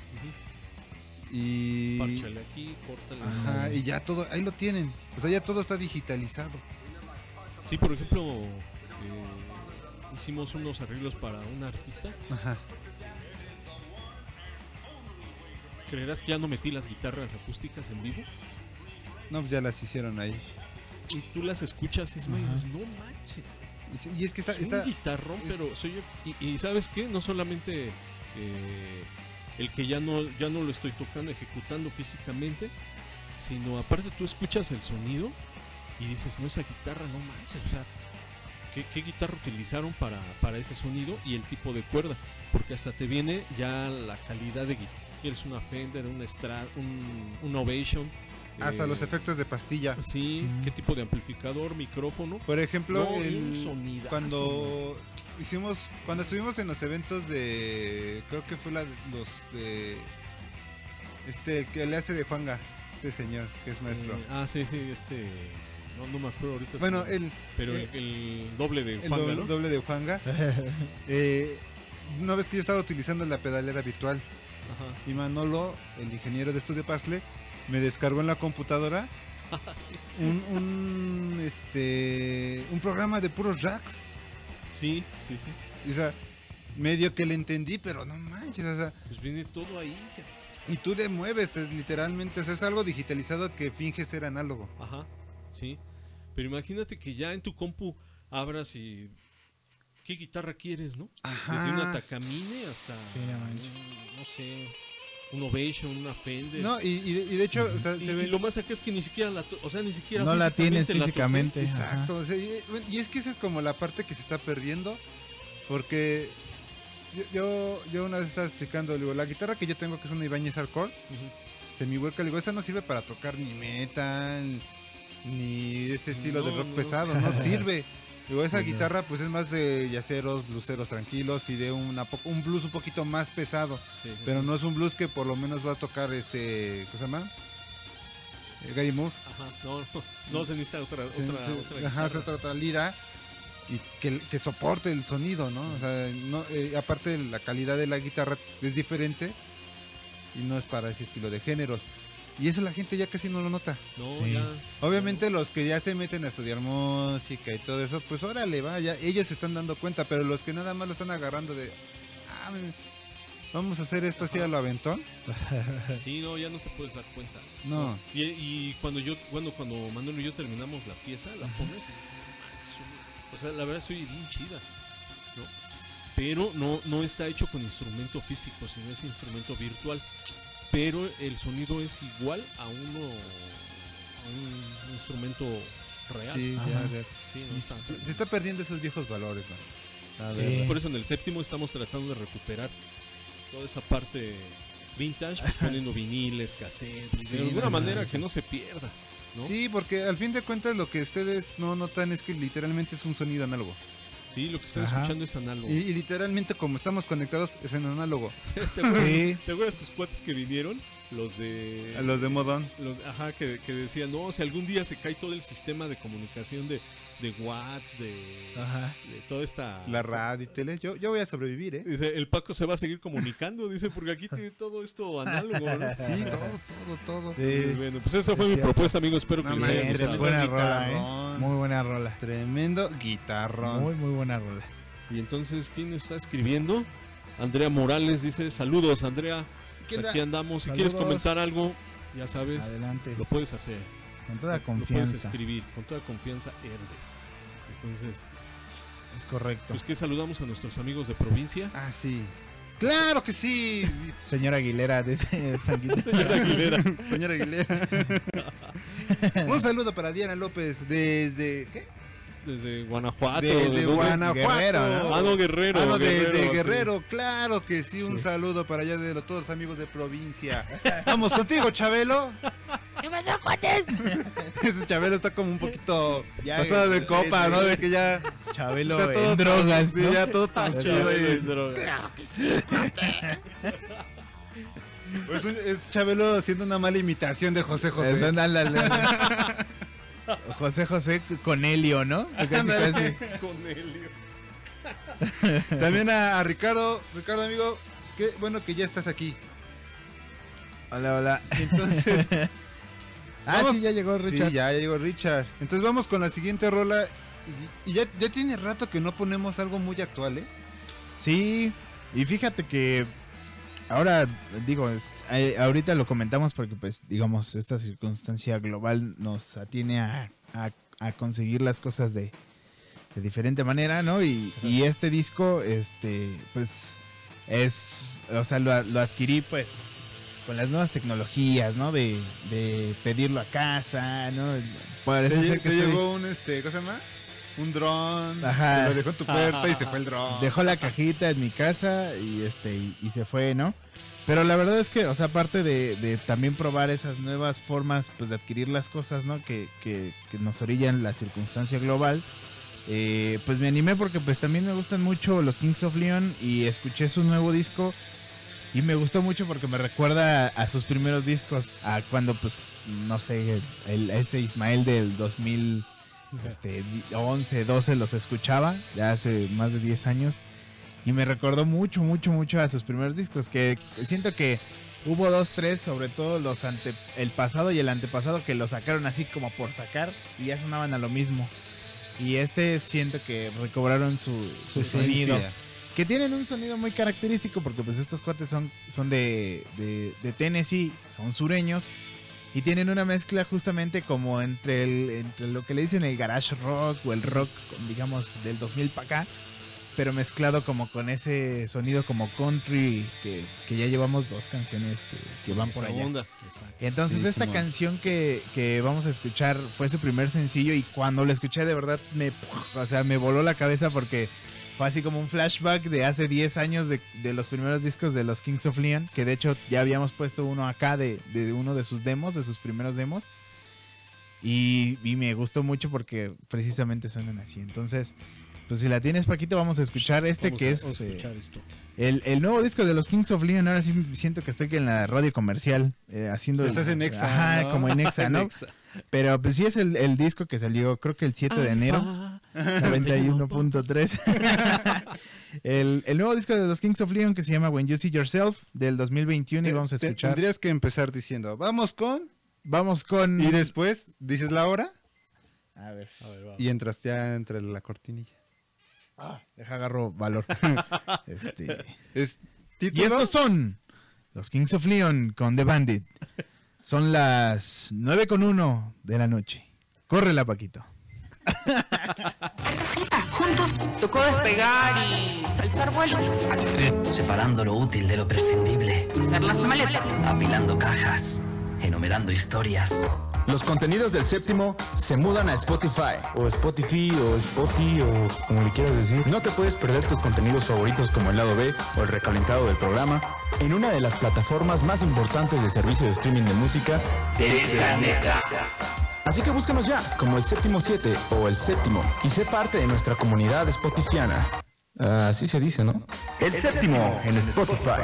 Y. Párchale aquí, córtale. Ajá, y ya todo, ahí lo tienen. O sea, ya todo está digitalizado. Sí, por ejemplo, eh, hicimos unos arreglos para un artista. Ajá. ¿Creerás que ya no metí las guitarras acústicas en vivo? No, pues ya las hicieron ahí. Y tú las escuchas, y dices, no manches. Y, y es que está, es está un guitarrón, pero soy yo. Y, y ¿sabes qué? No solamente eh, el que ya no, ya no lo estoy tocando, ejecutando físicamente, sino aparte tú escuchas el sonido y dices, no, esa guitarra, no manches, o sea, ¿qué, qué guitarra utilizaron para, para ese sonido y el tipo de cuerda? Porque hasta te viene ya la calidad de guitarra. Quieres una Fender, una Strat, un, un Ovation. hasta eh, los efectos de pastilla. Sí, Mm. qué tipo de amplificador, micrófono. Por ejemplo, No, el- cuando hicimos, cuando estuvimos en los eventos de, creo que fue la de los de, este, el que le hace de Juanga, este señor que es maestro. Eh, ah, sí, sí, este. No, no me acuerdo ahorita. bueno, el, Pero el, el doble de el Juanga, doble, ¿no? doble de Juanga. eh, una vez que yo estaba utilizando la pedalera virtual Ajá. y Manolo, el ingeniero de estudio Pastle, me descargó en la computadora sí. un, un, este, un programa de puros racks. sí, sí, sí. Y, o sea, medio que le entendí, pero no manches, o sea, Pues viene todo ahí. y tú le mueves, es, literalmente, o sea, es algo digitalizado que finge ser análogo. Ajá, sí. Pero imagínate que ya en tu compu abras y. ¿Qué guitarra quieres, no? Ajá. Desde una Takamine hasta. Sí, no un- no sé. Un Ovation, una Fender. No, y, y de, y de hecho, o sea, y, se y ve... lo más acá es que ni siquiera la. to- O sea, ni siquiera. No la tienes físicamente la. Exacto, o sea, y, y es que esa es como la parte que se está perdiendo, porque yo, yo, yo una vez estaba explicando, digo, la guitarra que yo tengo, que es una Ibanez Hardcore, toqué. Ujú. semi hueca, le digo, esa no sirve para tocar ni metal, ni ese estilo de rock no. pesado, no sirve. Digo, esa guitarra pues es más de yaceros, bluseros tranquilos y de una, un blues un poquito más pesado. Sí, sí, Pero sí. no es un blues que por lo menos va a tocar este. ¿Cómo se llama? Gary Moore. Ajá, no, no. No se necesita otra. Se- otra, se- otra ajá, otra, otra lira. Y que, que soporte el sonido, ¿no? O sea, no, eh, aparte la calidad de la guitarra es diferente y no es para ese estilo de géneros. Y eso la gente ya casi no lo nota. No, Sí. ya. Obviamente los que ya se meten a estudiar música y todo eso, pues órale, va, ya ellos se están dando cuenta, pero los que nada más lo están agarrando de, ah, me- vamos a hacer esto así a lo aventón. Sí, no, ya no te puedes dar cuenta. No. Y, y cuando yo, cuando, cuando Manuel y yo terminamos la pieza, la pones y o sea, la verdad soy bien chida, ¿no? Pero no, no está hecho con instrumento físico, sino es instrumento virtual. Pero el sonido es igual a uno, a un instrumento real. Sí, ya, ya. Sí, no Y está- se, se está perdiendo esos viejos valores, ¿no? A Sí. ver. Por eso en el séptimo estamos tratando de recuperar toda esa parte vintage, pues poniendo viniles, cassettes, Sí, de alguna sí, manera sí. que no se pierda. ¿no? Sí, porque al fin de cuentas lo que ustedes no notan es que literalmente es un sonido análogo. Sí, lo que están Ajá. escuchando es análogo. Y, y literalmente como estamos conectados es en análogo. ¿Te, acuerdas, Sí. te acuerdas tus cuates que vinieron? Los de... A los de modón. los- ajá, que, que decían, no, si algún día se cae todo el sistema de comunicación de, de watts, de, toda esta... La radio y tele. Yo, yo voy a sobrevivir, ¿eh? Dice, el Paco se va a seguir comunicando, dice, porque aquí tiene todo esto análogo, ¿no? Sí, todo, todo, todo. Pues bueno, pues esa fue Es mi cierto. propuesta, amigos. Espero que No les haya Sí, gustado. buena rola. ¿eh? Muy buena rola. Tremendo guitarrón. Muy, muy buena rola. Y entonces, ¿quién está escribiendo? Andrea Morales dice, saludos, Andrea. ¿Qué Pues aquí andamos. Si quieres comentar algo, ya sabes, Adelante. lo puedes hacer. Con toda Lo puedes confianza. escribir. Con toda confianza, Herdes. Entonces, Es correcto. pues que saludamos a nuestros amigos de provincia. Ah, sí. ¡Claro que sí! Señora Aguilera, Franquito. Señora Aguilera. Señora Aguilera. Un saludo para Diana López desde. ¿Qué? Desde Guanajuato. Desde ¿de? Guanajuato. Guerrero, ¿no? Ah, no, Guerrero. Ah, no, desde sí. Guerrero, claro que sí, un Sí. saludo para allá de los- todos los amigos de provincia. Vamos contigo, Chabelo. ¿Qué pasó, cuates? Ese Chabelo está como un poquito Ya, pasado de copa, sí. ¿no? De que ya Chabelo está todo en drogas, ya todo tan chido. Claro que sí, cuate. Es, un- es Chabelo haciendo una mala imitación de José José. Eso, ándale, ándale. José José con Helio, ¿no? Casi, casi. Con Helio. También a, a Ricardo, Ricardo amigo, que bueno que ya estás aquí. Hola, hola. Entonces, Ah, Vamos. sí, ya llegó Richard. sí, ya llegó Richard. Entonces vamos con la siguiente rola. Y, y ya, ya tiene rato que no ponemos algo muy actual, ¿eh? Sí, y fíjate que ahora digo, es- eh, ahorita lo comentamos porque pues digamos, esta circunstancia global nos atiene a, a- a conseguir las cosas de, de diferente manera, ¿no? Y, y este disco, este, pues es, o sea, lo, lo adquirí pues con las nuevas tecnologías, ¿no? De, de pedirlo a casa, ¿no? Parece Te, ser que te estoy- llegó un, este, ¿cómo se llama? Un dron. Ajá. Te lo dejó en tu puerta y se fue el dron. dejó la cajita en mi casa y este y, y se fue, ¿no? Pero la verdad es que, o sea, aparte de, de también probar esas nuevas formas pues de adquirir las cosas, ¿no? Que, que, que nos orillan la circunstancia global, eh, pues me animé porque pues también me gustan mucho los Kings of Leon y escuché su nuevo disco y me gustó mucho porque me recuerda a, sus primeros discos, a cuando pues, no sé, el, ese Ismael del 2000 este, 11, 12 los escuchaba, ya hace más de 10 años. Y me recordó mucho, mucho, mucho a sus primeros discos. Que siento que hubo dos, tres, sobre todo los ante el pasado y el antepasado, que lo sacaron así como por sacar y ya sonaban a lo mismo. Y este siento que recobraron su, su sonido. Que tienen un sonido muy característico porque pues estos cuates son, son de, de, de Tennessee, son sureños. Y tienen una mezcla justamente como entre, el, entre lo que le dicen el garage rock o el rock, digamos, del 2000 para acá. Pero mezclado como con ese sonido como country que, que ya llevamos dos canciones que, que van por allá. onda. Entonces Sí, esta canción que, que vamos a escuchar fue su primer sencillo y cuando lo escuché de verdad me, o sea, me voló la cabeza porque fue así como un flashback de hace 10 años de, de los primeros discos de los Kings of Leon, que de hecho ya habíamos puesto uno acá de, de uno de sus demos, de sus primeros demos. Y, y me gustó mucho porque precisamente suenan así. Entonces, pues si la tienes Paquito, vamos a escuchar este Vamos que a- es... vamos a eh, esto. el, el nuevo disco de los Kings of Leon, ahora sí siento que estoy en la radio comercial, eh, haciendo... Estás en Exa, Ajá, ¿no? como en Exa, ¿no? Nexa. Pero pues sí es el, el disco que salió, creo que el 7 de enero. 91.3. el, el nuevo disco de los Kings of Leon que se llama When You See Yourself, del 2021, y vamos a te- escuchar. Tendrías que empezar diciendo, vamos con... Vamos con... Y después dices la hora A ver, A ver, va. y entras ya entre la cortinilla. deja agarro valor. Este, Es Y estos son los Kings of Leon con The Bandit. Son las 9 con 1 de la noche. Córrela, Paquito. Tocó despegar y alzar vuelo. Separando lo útil de lo prescindible, Hacer las maletas. apilando cajas, enumerando historias. Los contenidos del séptimo se mudan a Spotify. O Spotify, o Spotify, o como le quieras decir. No te puedes perder tus contenidos favoritos como el lado B o el recalentado del programa en una de las plataformas más importantes de servicio de streaming de música del planeta. Así que búscanos ya como el séptimo 7 o el séptimo y sé parte de nuestra comunidad spotifiana. Así se dice, ¿no? El séptimo en Spotify.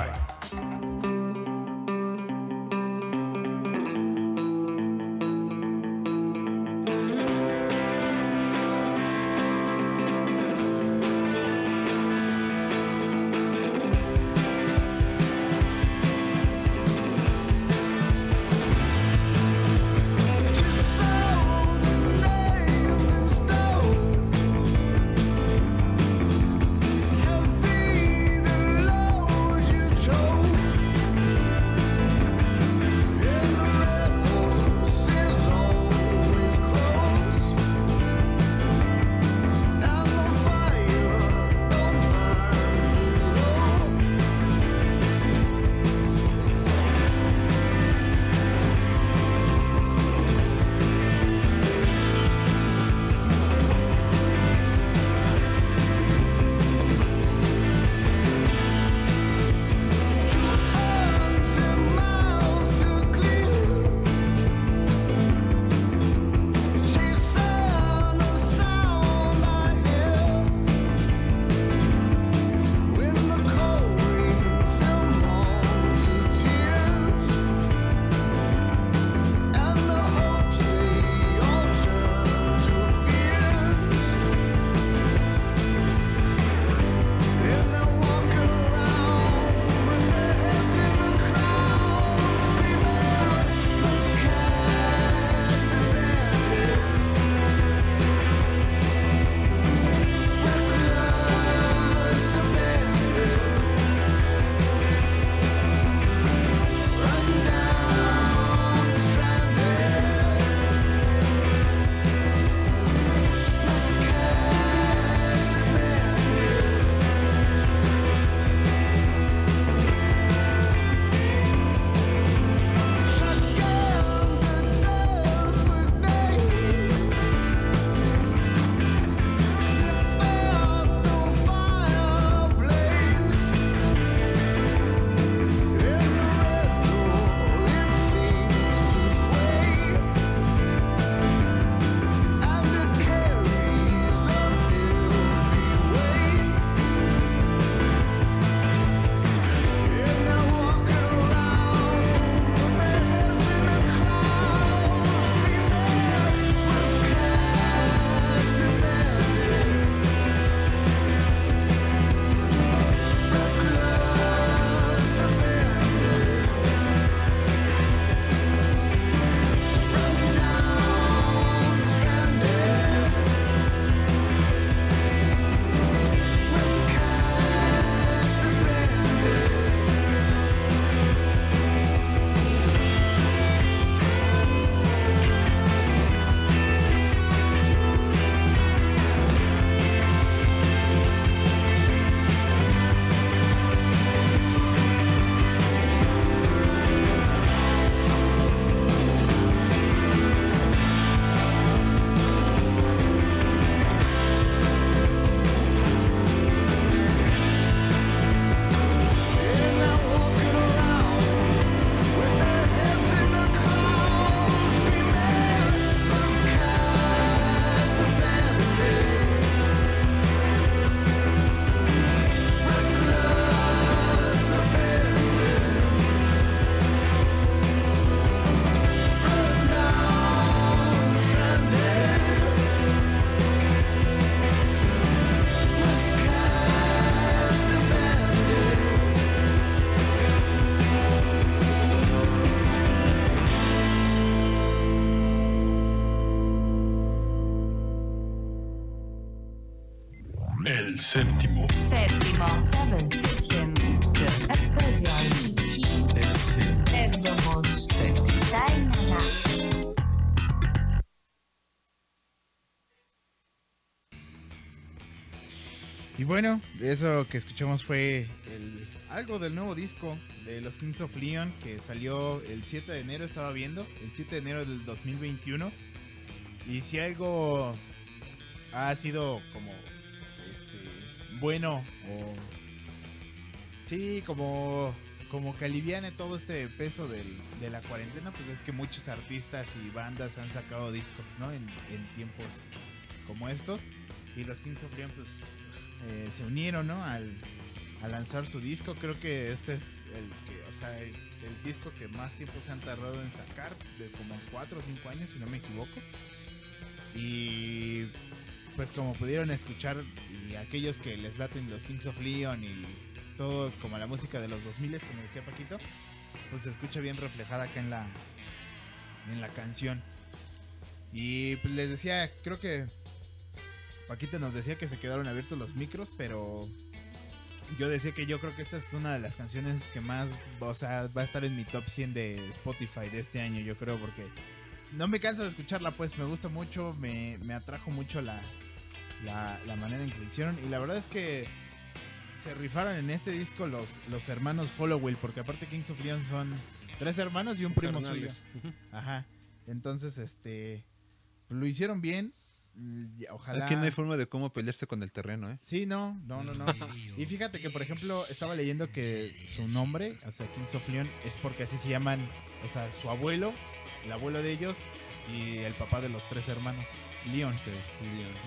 Ebdomos. Dainana. Y bueno, eso que escuchamos fue el- algo del nuevo disco de los Kings of Leon que salió el 7 de enero, estaba viendo, el 7 de enero del 2021. Y si algo ha sido como bueno o sí, como como que aliviane todo este peso del- de la cuarentena, pues es que muchos artistas y bandas han sacado discos, ¿no? En, en tiempos como estos. Y los Kings of Leon, pues, eh, se unieron, ¿no? Al, a lanzar su disco. Creo que este es el, que, o sea, el, el disco que más tiempo se han tardado en sacar, de como 4 o 5 años, si no me equivoco. Y pues como pudieron escuchar, y aquellos que les laten los Kings of Leon y todo como la música de los 2000, como decía Paquito, pues se escucha bien reflejada acá en la, en la canción. Y pues les decía, creo que Paquita nos decía que se quedaron abiertos los micros, pero yo decía que yo creo que esta es una de las canciones que más, o sea, va a estar en mi top 100 de Spotify de este año, yo creo, porque no me canso de escucharla, pues me gusta mucho, me, me atrajo mucho la, la, la manera en que lo hicieron, y la verdad es que se rifaron en este disco los, los hermanos Followell, porque aparte Kings of Leon son tres hermanos y un primo suyo. Ajá. Entonces, este, lo hicieron bien. Ojalá. Aquí no hay forma de cómo pelearse con el terreno, ¿eh? Sí, no, no, no, no. Y fíjate que, por ejemplo, estaba leyendo que su nombre, o sea, Kings of Leon, es porque así se llaman, o sea, su abuelo, el abuelo de ellos y el papá de los tres hermanos, Leon.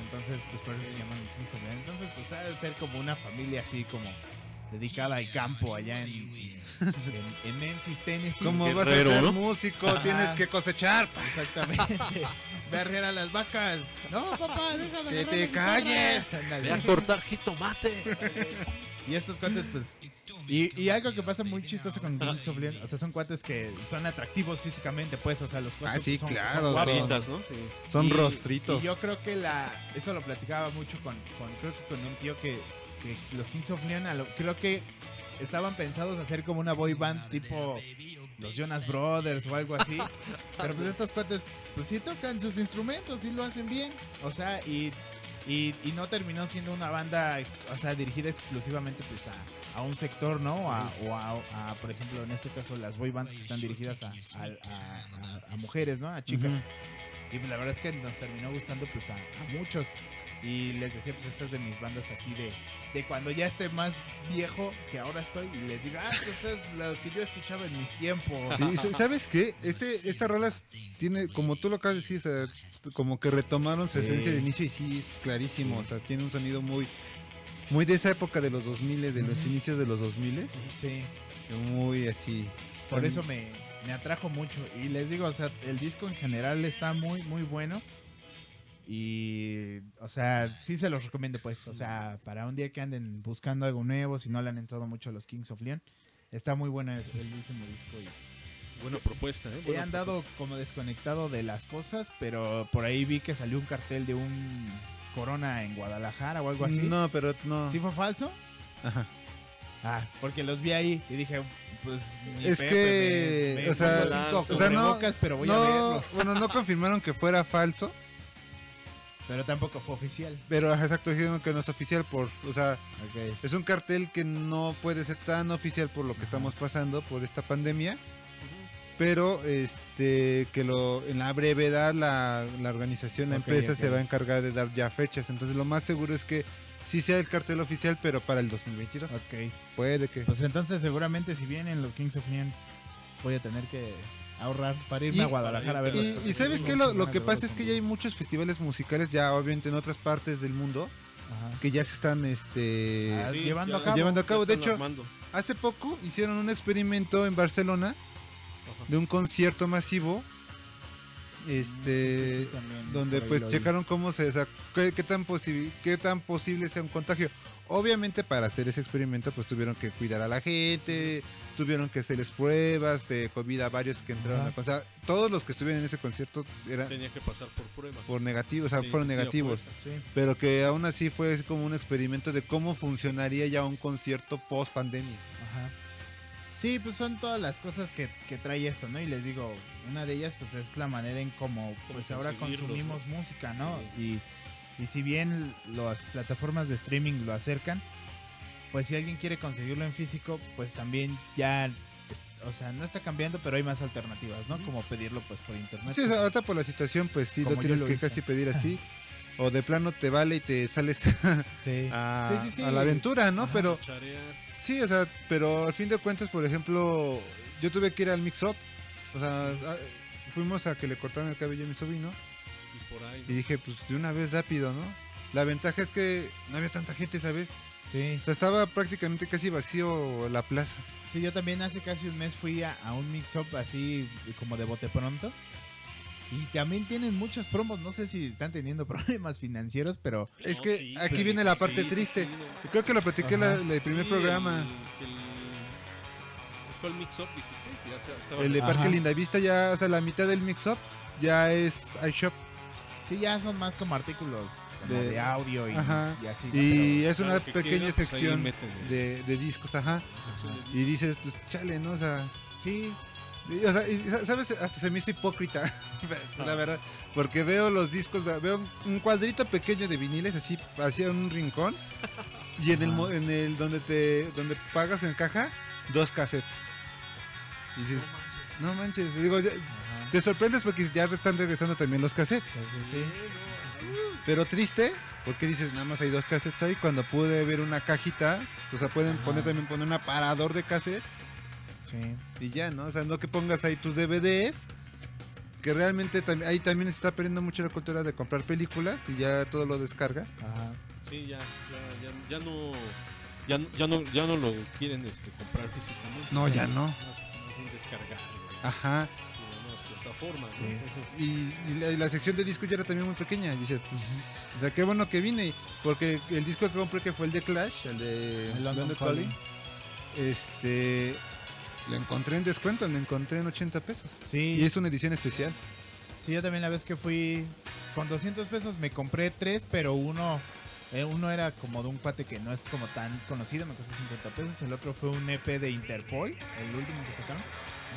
Entonces, pues por eso se llaman Kings of Leon. Entonces, pues ha de ser como una familia así como dedicada al campo allá en, en, en Memphis, Tennessee. ¿Cómo vas a ser músico? Ajá. Tienes que cosechar. pa. Exactamente. Ve a arrear a las vacas. No, papá, déjame. Que te calles. Ve a cortar jitomate. Y estos cuates, pues. Y, y algo que pasa muy chistoso con Kings of Leon, o sea, son cuates que son atractivos físicamente, pues, o sea, los cuates Ah, sí, son, claro, son guapos. Guapitas, ¿no? Sí. Son Y- rostritos. Y yo creo que la. Eso lo platicaba mucho con. con- creo que con un tío que. que los Kings of Leon, a lo- creo que estaban pensados hacer como una boy band tipo. Los Jonas Brothers o algo así. pero pues estos cuates, pues sí tocan sus instrumentos, sí lo hacen bien. O sea, y. Y, y no terminó siendo una banda, o sea, dirigida exclusivamente pues a, a un sector, ¿no? A- o a, a, por ejemplo, en este caso, las boy bands que están dirigidas a, mujeres, ¿no? A chicas. Ujú. Y pues la verdad es que nos terminó gustando pues a muchos. Y les decía, pues esta es de mis bandas así de, de cuando ya esté más viejo que ahora estoy. Y les digo, ah, pues es lo que yo escuchaba en mis tiempos. Y sa- ¿Sabes qué? Este, esta rola tiene, como tú lo acabas de decir, o sea, como que retomaron su Sí. esencia de inicio y sí es clarísimo. O sea, tiene un sonido muy, muy de esa época de los 2000, de los inicios de los 2000. Sí. Muy así. Por eso me, me atrajo mucho. Y les digo, o sea, el disco en general está muy, muy bueno. Y, o sea, sí se los recomiendo, pues. O sea, para un día que anden buscando algo nuevo, si no le han entrado mucho a los Kings of Leon, está muy bueno el, el último disco. Y Buena propuesta, ¿eh? he Buena andado como desconectado de las cosas, pero por ahí vi que salió un cartel de un Corona en Guadalajara o algo así. No, pero no. ¿Sí fue falso? Ajá. Ah, porque los vi ahí y dije, pues. Es Pepe, que, me- me o sea, pongo cinco o sea, no, pero voy no, a verlos. bueno, no confirmaron que fuera falso, Pero tampoco fue oficial. pero exacto dijeron que no es oficial por, o sea, es un cartel que no puede ser tan oficial por lo que estamos pasando por esta pandemia, pero este que lo en la brevedad la, la organización, la empresa se va a encargar de dar ya fechas, entonces lo más seguro es que sí sea el cartel oficial, pero para el 2022. Ok. Puede que. Pues entonces, seguramente, si vienen los Kings of Leon, voy a tener que ahorrar para irme Y- a Guadalajara a verlos. Y, y sabes qué, lo, lo que pasa es que ya hay muchos festivales musicales ya obviamente en otras partes del mundo Ajá. que ya se están este Ah, Sí, llevando ya- a cabo. llevando a cabo. De hecho, armando. hace poco hicieron un experimento en Barcelona Ajá. de un concierto masivo este Sí, también donde pues checaron cómo se o sea, qué, qué tan posible qué tan posible sea un contagio obviamente para hacer ese experimento pues tuvieron que cuidar a la gente, tuvieron que hacerles pruebas de COVID a varios que entraron Ajá. a... O sea, todos los que estuvieron en ese concierto eran Tenía que pasar por prueba. por negativos, o sea, Sí, fueron sí, negativos. fuerza. Sí. Pero que aún así fue como un experimento de cómo funcionaría ya un concierto post pandemia. Ajá. Sí, pues son todas las cosas que, que trae esto, ¿no? Y les digo, una de ellas pues es la manera en cómo pues ahora consumimos música, ¿no? Y, y si bien las plataformas de streaming lo acercan, pues si alguien quiere conseguirlo en físico, pues también ya, o sea, no está cambiando, pero hay más alternativas, ¿no? Como pedirlo pues por internet. Sí, o sea, ahorita por la situación pues sí Como lo tienes lo que hice. casi pedir así. O de plano te vale y te sales Sí. a, Sí, sí, sí. a la aventura, ¿no? Ajá. Pero Charear. Sí, o sea, pero al fin de cuentas, por ejemplo, yo tuve que ir al mix-up. O sea, fuimos a que le cortaran el cabello a mi sobrino. Y por ahí. Y dije, pues de una vez rápido, ¿no? La ventaja es que no había tanta gente, ¿sabes? Sí. O sea, estaba prácticamente casi vacío la plaza. Sí, yo también hace casi un mes fui a, a un mix-up así como de bote pronto. Y también tienen muchos promos. No sé si están teniendo problemas financieros, pero. Es No, que sí, aquí viene la parte sí, triste. sí. Creo que lo platiqué en el primer Sí, programa. El, el- ¿Cuál mix-up dijiste? Ya estaba El de Ajá. Parque Lindavista ya, o sea, la mitad del mix-up ya es iShop. Sí, ya son más como artículos como De- de, audio y, Ajá. y así. ¿no? Y Pero- es una pequeña pues, sección de, de discos, ajá. Y dices, pues chale, ¿no? O sea, Sí, y, o sea, y, sa- ¿sabes? Hasta se me hizo hipócrita, la verdad. Porque veo los discos, ve- veo un- cuadrito pequeño de viniles así, hacia un rincón. Y en el, en el donde te donde pagas en caja, dos cassettes. Y dices, no manches. Y digo, ya-. Te sorprendes porque ya están regresando también los cassettes. Sí, sí, sí. Pero triste, porque dices, nada más hay dos cassettes ahí. Cuando pude ver una cajita, o sea, pueden Ajá. poner también poner un aparador de cassettes. Sí. Y ya, ¿no? O sea, no que pongas ahí tus DVDs. Que realmente tam- ahí también se está perdiendo mucho la cultura de comprar películas y ya todo lo descargas. Ajá. Sí, ya, ya, ya, ya no. Ya, no- ya no ya no lo quieren este comprar físicamente. No, ya no. Más, más bien descargar güey, Ajá. Y, y la, y la sección de discos ya era también muy pequeña. Dice, pues, o sea, qué bueno que vine. Porque el disco que compré, que fue el de Clash, el de El London London Calling. Calling, este. Lo encontré en descuento, lo encontré en 80 pesos. Sí. Y es una edición especial. Sí, yo también la vez que fui con 200 pesos me compré tres, pero uno eh, uno era como de un cuate que no es como tan conocido, me costó 50 pesos. El otro fue un EP de Interpol, el último que sacaron.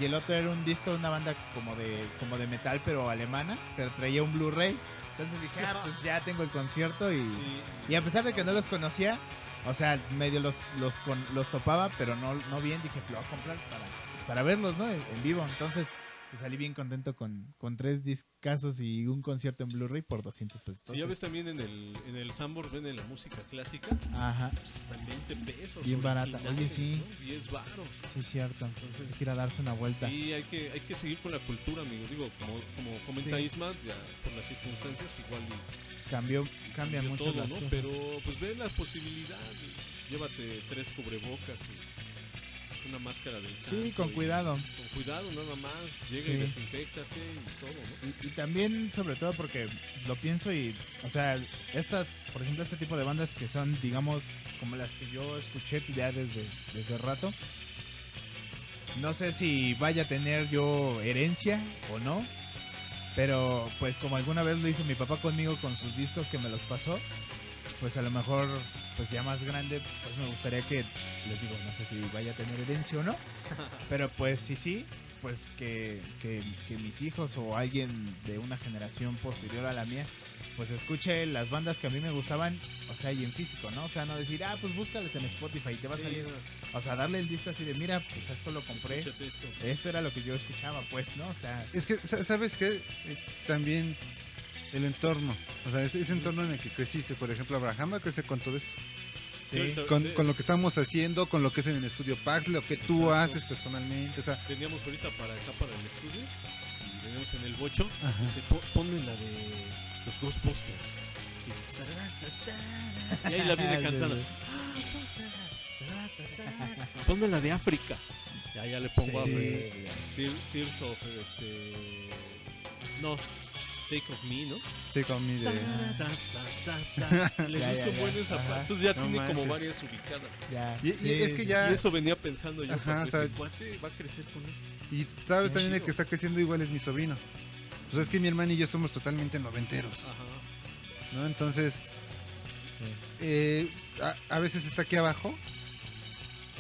Y el otro era un disco de una banda como de como de metal, pero alemana, pero traía un Blu-ray. Entonces dije, ah, pues ya tengo el concierto y, sí, y a pesar de que no los conocía, o sea, medio los, los, con- los topaba, pero no, no bien, dije, lo voy a comprar para, para verlos, ¿no? En vivo. Entonces, pues salí bien contento con, con tres discazos y un concierto en Blu-ray por 200 pesos. Si ya ves también en el, en el Sambor venden la música clásica, Ajá, pues están 20 pesos. Bien barata. Oye, sí. ¿no? 10 baros. sí es cierto. Entonces, hay que ir a darse una vuelta. Sí, hay que, hay que seguir con la cultura, amigo. Digo, como, como comenta Sí. Isma, ya por las circunstancias, igual y Cambió, cambia cambió mucho todo, las ¿no? cosas. Pero pues ve la posibilidad. Llévate tres cubrebocas y una máscara del Sí, santo con y- cuidado. Con cuidado, nada más. Llega Sí. y desinfectate y todo, ¿no? Y, y también, sobre todo, porque lo pienso y, o sea, estas, por ejemplo, este tipo de bandas que son, digamos, como las que yo escuché ya desde, desde rato, no sé si vaya a tener yo herencia o no, pero pues como alguna vez lo hizo mi papá conmigo con sus discos que me los pasó, pues a lo mejor, pues ya más grande, pues me gustaría que, les digo, no sé si vaya a tener herencia o no, pero pues sí, sí, pues que, que, que mis hijos o alguien de una generación posterior a la mía, pues escuche las bandas que a mí me gustaban, o sea, y en físico, ¿no? O sea, no decir, ah, pues búscalas en Spotify y te va Sí. a salir. O sea, darle el disco así de, mira, pues esto lo compré. Esto. Esto era lo que yo escuchaba, pues, ¿no? O sea, Es que, sa- ¿sabes qué? Es también el entorno. O sea, ese, ese entorno en el que creciste. Por ejemplo, Abraham crece con todo esto. Sí, ahorita- Con, con lo que estamos haciendo, con lo que es en el estudio Pax, lo que tú Exacto. haces personalmente. O sea, Teníamos ahorita para acá, para el estudio, y veníamos en el bocho. Ajá. Dice, "Po- ponme la de los Ghostbusters. Y, y ahí la viene cantando. Ponme la de África. Ya, ya le pongo Sí. África. Tear- Tears of este. No. Take of Me, ¿no? Sí, con mi de... Ta, ta, ta, ta. Le gusta ya, un ya. buen esa Ajá. parte. Entonces ya No tiene como varias ubicadas. Ya. Y, y Sí, es que sí, ya... Y eso venía pensando yo, Ajá, porque o sea- este cuate va a crecer con esto. Y sabes también el chido. que está creciendo igual es mi sobrino. Pues es que mi hermana y yo somos totalmente noventeros, Ajá. ¿no? Entonces, eh, a, a veces está aquí abajo,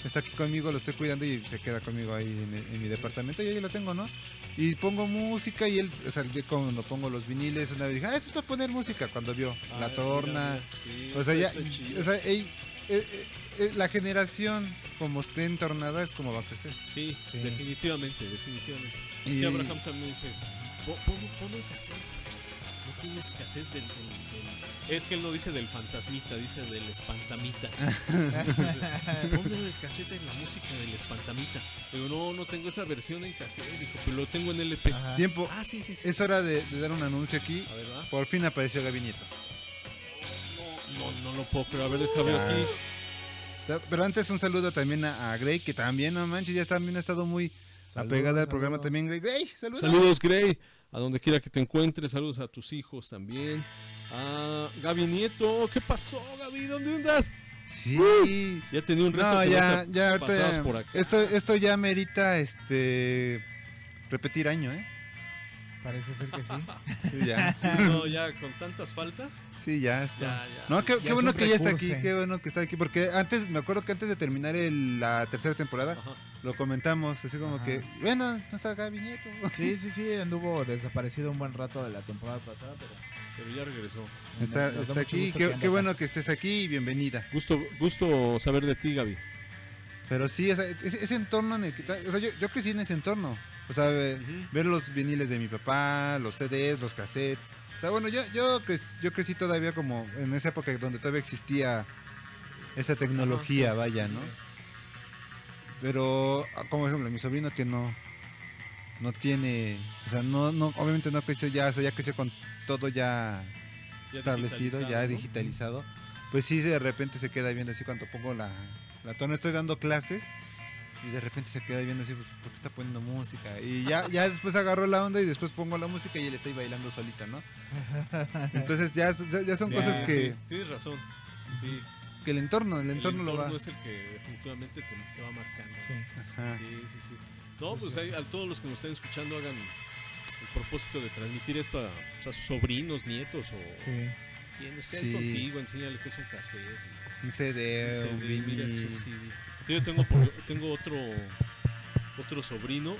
está aquí conmigo, lo estoy cuidando y se queda conmigo ahí en, en mi departamento y ahí lo tengo, ¿no? Y pongo música y él, o sea, cuando pongo los viniles, una vez dije, ah, esto es para poner música, cuando vio Ah, La Torna. mira, sí, O sea, ya, está chido. o sea, ey, eh, eh, eh, la generación como esté entornada es como va a crecer. Sí, Sí. definitivamente, definitivamente. Y- Sí, Abraham también dice, "Po- pon, pon un cassette. No tienes cassette del- Es que él no dice del fantasmita, dice del espantamita. Ponme el cassette en la música del espantamita. Digo, no, no tengo esa versión en cassette, dijo, pero lo tengo en LP. Ajá. Tiempo, Ah, sí, sí, sí. es hora de, de dar un anuncio aquí. A ver, ¿va? Por fin apareció Gaby Nieto. No, no lo puedo creer. A ver, déjame Ah. aquí. Pero antes un saludo también a, a Grey, que también, no manches, ya también ha estado muy Saludos, apegada al programa saludos. también. Grey, Grey, saludos. Saludos, Grey. A donde quiera que te encuentres. Saludos a tus hijos también. A Gaby Nieto. ¿Qué pasó, Gaby? ¿Dónde andas? Sí. Ya tenía un resto No, que ya, te ya, ahorita por acá. Esto, esto ya merita este repetir año, ¿eh? Parece ser que sí. Sí, ya. Sí, no, ya con tantas faltas. Sí, ya está. Ya, ya. No, qué, Ya qué es bueno que ya está aquí, qué bueno que está aquí, porque antes, me acuerdo que antes de terminar el- la tercera temporada, Ajá. lo comentamos, así como Ajá. que, bueno, no está Gaby Nieto. Sí, sí, sí, anduvo desaparecido un buen rato de la temporada pasada, pero Pero ya regresó. Está, nos está aquí, qué, bueno que estés aquí y bienvenida. Gusto, gusto saber de ti, Gaby. Pero sí, o sea, ese, ese entorno en el que... O sea, yo, yo crecí en ese entorno. O sea, ver los viniles de mi papá, los CDs, los cassettes. O sea, bueno, yo, yo, crec- yo crecí todavía como en esa época donde todavía existía esa tecnología, vaya, ¿no? Pero, ah, como ejemplo, mi sobrino que no no tiene, o sea, no, no, obviamente no creció ya, o sea, ya creció con todo ya, Ya establecido, digitalizado, ya ¿no? digitalizado. Pues sí, de repente se queda viendo así cuando pongo la, la tono, estoy dando clases y de repente se queda viendo así, pues, ¿por qué está poniendo música? Y ya, ya después agarró la onda y después pongo la música y él está ahí bailando solita, ¿no? Entonces ya, ya son Ya, cosas que, Sí, tienes razón. Sí. que el entorno, el El entorno, entorno lo va. es el que definitivamente te, te va marcando. sí. Ajá. Sí, sí, sí. No, pues ahí, a todos los que nos estén escuchando hagan el propósito de transmitir esto a, pues, a sus sobrinos, nietos o Sí. quien esté Sí. ahí contigo, enséñale que es un cassette. Un CD, un CD, un mira vinil. eso, sí. Sí, yo tengo, por- tengo otro otro sobrino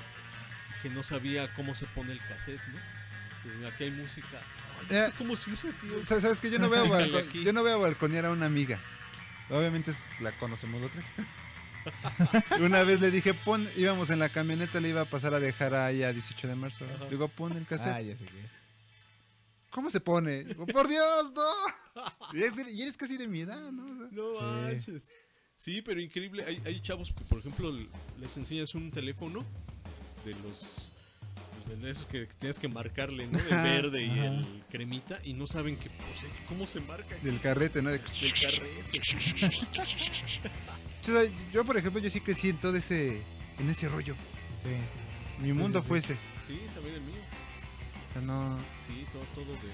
que no sabía cómo se pone el cassette, ¿no? Aquí hay música. Ay, Eh, ¿esto ¿Cómo se usa, tío? Sa- ¿Sabes que Yo no veo Déjale balco- aquí. yo no voy a balconear a una amiga. Obviamente es- la conocemos los tres. una vez le dije, pon, íbamos en la camioneta, le iba a pasar a dejar ahí a 18 de marzo. Ajá. Digo, pon el cassette. Ah, ya sé qué. ¿Cómo se pone? Digo, por Dios, no. Y eres, y eres casi de mi edad, ¿no? O sea, No Sí. manches. Sí, pero increíble. Hay, hay chavos que, por ejemplo, les enseñas un teléfono de los. pues, de esos que tienes que marcarle, ¿no? El Ajá. verde y el cremita. Y no saben que, pues, cómo se marca. del carrete, ¿no? De- Del carrete. O sea, yo, por ejemplo, yo sí crecí en todo ese, en ese rollo. Sí. Mi mundo fue ese. Sí, también el mío. O sea, no... Sí, todo, todo de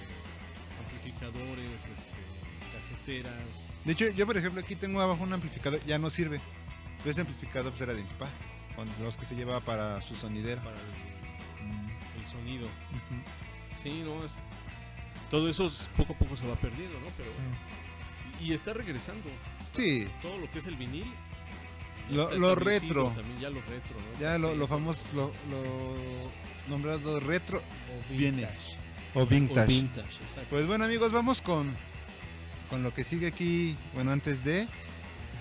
amplificadores, este, caseteras. De hecho, yo, por ejemplo, aquí tengo abajo un amplificador, ya no sirve. Pero ese amplificador pues, era de mi papá, con los que se llevaba para su sonidera. para el, el sonido. Ujú. Sí, no, es. Todo eso es- poco a poco se va perdiendo, ¿no? Pero. Sí. Y está regresando. Sí, Todo lo que es el vinil. Lo- está lo establecido retro. También ya lo retro, ¿no? ya lo, famoso, lo, lo nombrado retro O viene. vintage. O o vintage. Pues bueno amigos, vamos con, con lo que sigue aquí. Bueno, antes de...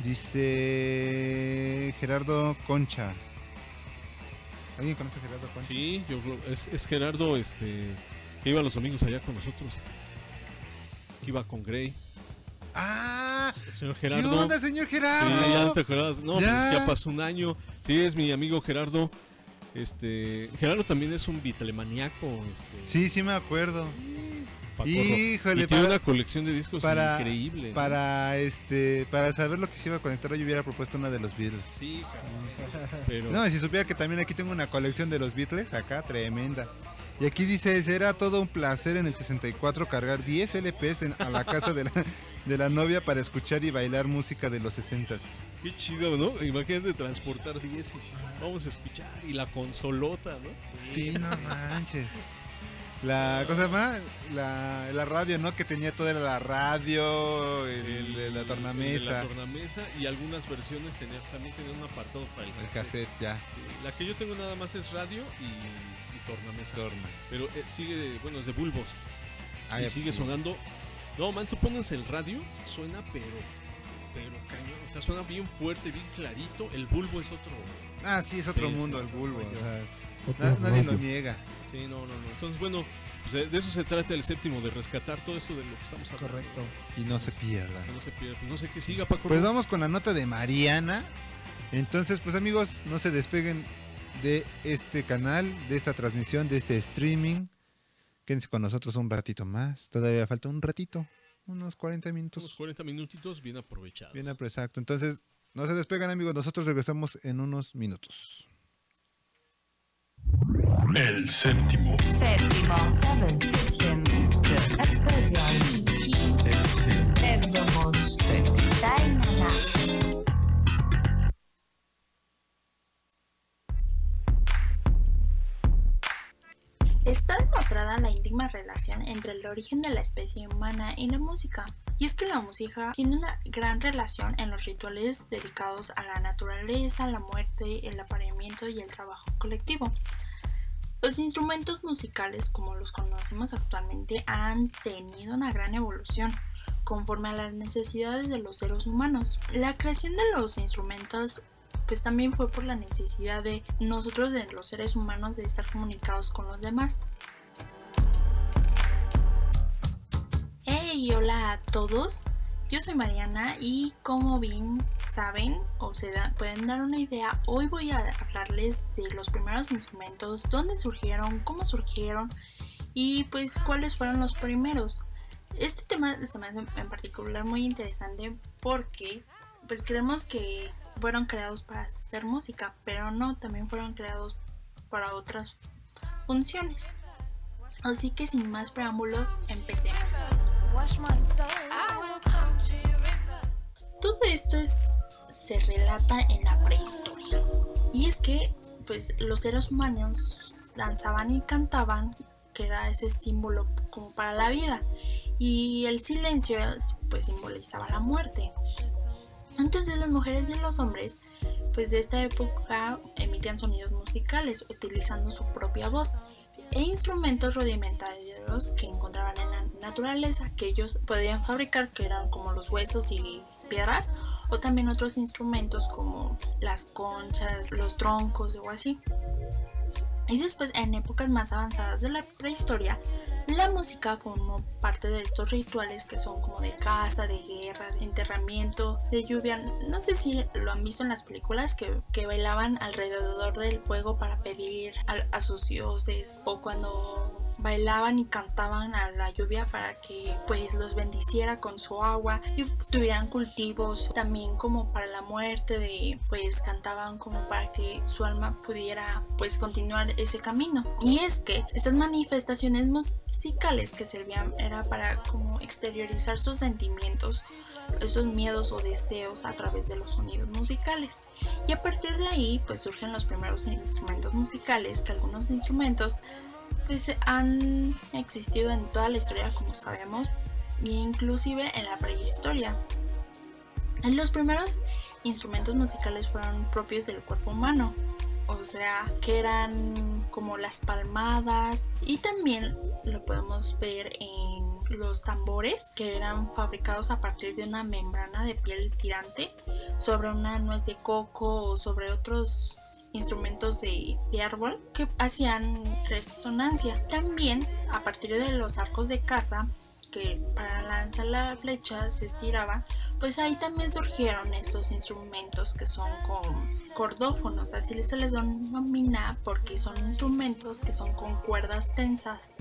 Dice Gerardo Concha. ¿Alguien conoce a Gerardo Concha? Sí, yo creo- es, es Gerardo, este. Que iba los domingos allá con nosotros. Que iba con Gray. ¡Ah! Señor ¿Qué Gerardo. onda, señor Sí, Gerardo? ya te acuerdas. No, pues es que Ya. ya pasó un año. Sí, es mi amigo Gerardo. Este, Gerardo también es un bitlemaniaco. Este, Sí, sí me acuerdo. pacorro. Híjole, y tiene para- una colección de discos para- increíble. ¿no? Para este, para saber lo que se iba a conectar, yo hubiera propuesto una de los Beatles. Sí. Pero No, si supiera que también aquí tengo una colección de los Beatles, acá, tremenda. Y aquí dice, era todo un placer en el 64 cargar 10 LPs en- a la casa de la, de la novia para escuchar y bailar música de los 60. Qué chido, ¿no? Imagínate transportar 10 y vamos a escuchar. Y la consolota, ¿no? Sí, no manches. La cosa más, la, la radio, ¿no? Que tenía toda la radio, el, de la tornamesa, La tornamesa y algunas versiones tenía, también tenían un apartado para el el cassette. cassette, ya. Sí, la que yo tengo nada más es radio y, y tornamesa. Torna. Pero eh, sigue, bueno, es de bulbos. Ah, y sigue pues, sí. No, man, tú pones el radio, suena pero, pero cañón. O sea, suena bien fuerte, bien clarito. El bulbo es otro. Ah, sí, es otro mundo el bulbo. rollo. o sea, Otro na- nadie lo niega. Sí, no, no, no. Entonces, bueno, pues, de, de eso se trata el séptimo, de rescatar todo esto de lo que estamos hablando. Correcto. Y no se pierda. Que no se pierda. No sé qué siga, Paco. Pues vamos con la nota de Mariana. Entonces, pues amigos, no se despeguen de este canal, de esta transmisión, de este streaming. Quédense con nosotros un ratito más. Todavía falta un ratito, unos 40 Unos minutos. 40 minutitos bien aprovechados. Bien, exacto. Entonces, no se despegan amigos, nosotros regresamos en unos minutos. El séptimo. Séptimo, seven, Está demostrada la íntima relación entre el origen de la especie humana y la música. Y es que la música tiene una gran relación en los rituales dedicados a la naturaleza, la muerte, el apareamiento y el trabajo colectivo. Los instrumentos musicales como los conocemos actualmente han tenido una gran evolución conforme a las necesidades de los seres humanos. La creación de los instrumentos pues también fue por la necesidad de nosotros, de los seres humanos, de estar comunicados con los demás. Hey, hola a todos. Yo soy Mariana y como bien saben o se pueden dar una idea, hoy voy a hablarles de los primeros instrumentos, dónde surgieron, cómo surgieron y pues cuáles fueron los primeros. Este tema se me hace en particular muy interesante porque pues creemos que fueron creados para hacer música, pero no, también fueron creados para otras funciones. Así que sin más preámbulos, empecemos. Todo esto es, se relata en la prehistoria. Y es que pues los seres humanos danzaban y cantaban, que era ese símbolo como para la vida. Y el silencio pues simbolizaba la muerte. Entonces las mujeres y los hombres pues de esta época emitían sonidos musicales utilizando su propia voz e instrumentos rudimentarios que encontraban en la naturaleza que ellos podían fabricar que eran como los huesos y piedras o también otros instrumentos como las conchas, los troncos o así. Y después en épocas más avanzadas de la prehistoria la música formó parte de estos rituales que son como de caza, de guerra, de enterramiento, de lluvia. No sé si lo han visto en las películas que, que bailaban alrededor del fuego para pedir a, a sus dioses o cuando bailaban y cantaban a la lluvia para que pues los bendiciera con su agua y tuvieran cultivos también como para la muerte de pues cantaban como para que su alma pudiera pues continuar ese camino. Y es que estas manifestaciones musicales que servían era para como exteriorizar sus sentimientos esos miedos o deseos a través de los sonidos musicales. Y a partir de ahí pues surgen los primeros instrumentos musicales que algunos instrumentos pues han existido en toda la historia como sabemos e inclusive en la prehistoria. Los primeros instrumentos musicales fueron propios del cuerpo humano, o sea que eran como las palmadas y también lo podemos ver en los tambores que eran fabricados a partir de una membrana de piel tirante sobre una nuez de coco o sobre otros instrumentos de, de, árbol que hacían resonancia. También a partir de los arcos de caza que para lanzar la flecha se estiraba, pues ahí también surgieron estos instrumentos que son con cordófonos, así se les denomina porque son instrumentos que son con cuerdas tensas,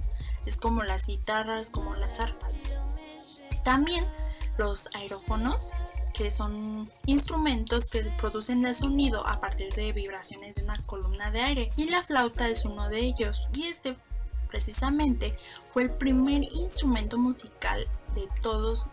es como las guitarras, como las arpas. También los aerófonos que son instrumentos que producen el sonido a partir de vibraciones de una columna de aire y la flauta es uno de ellos y este precisamente fue el primer instrumento musical de todos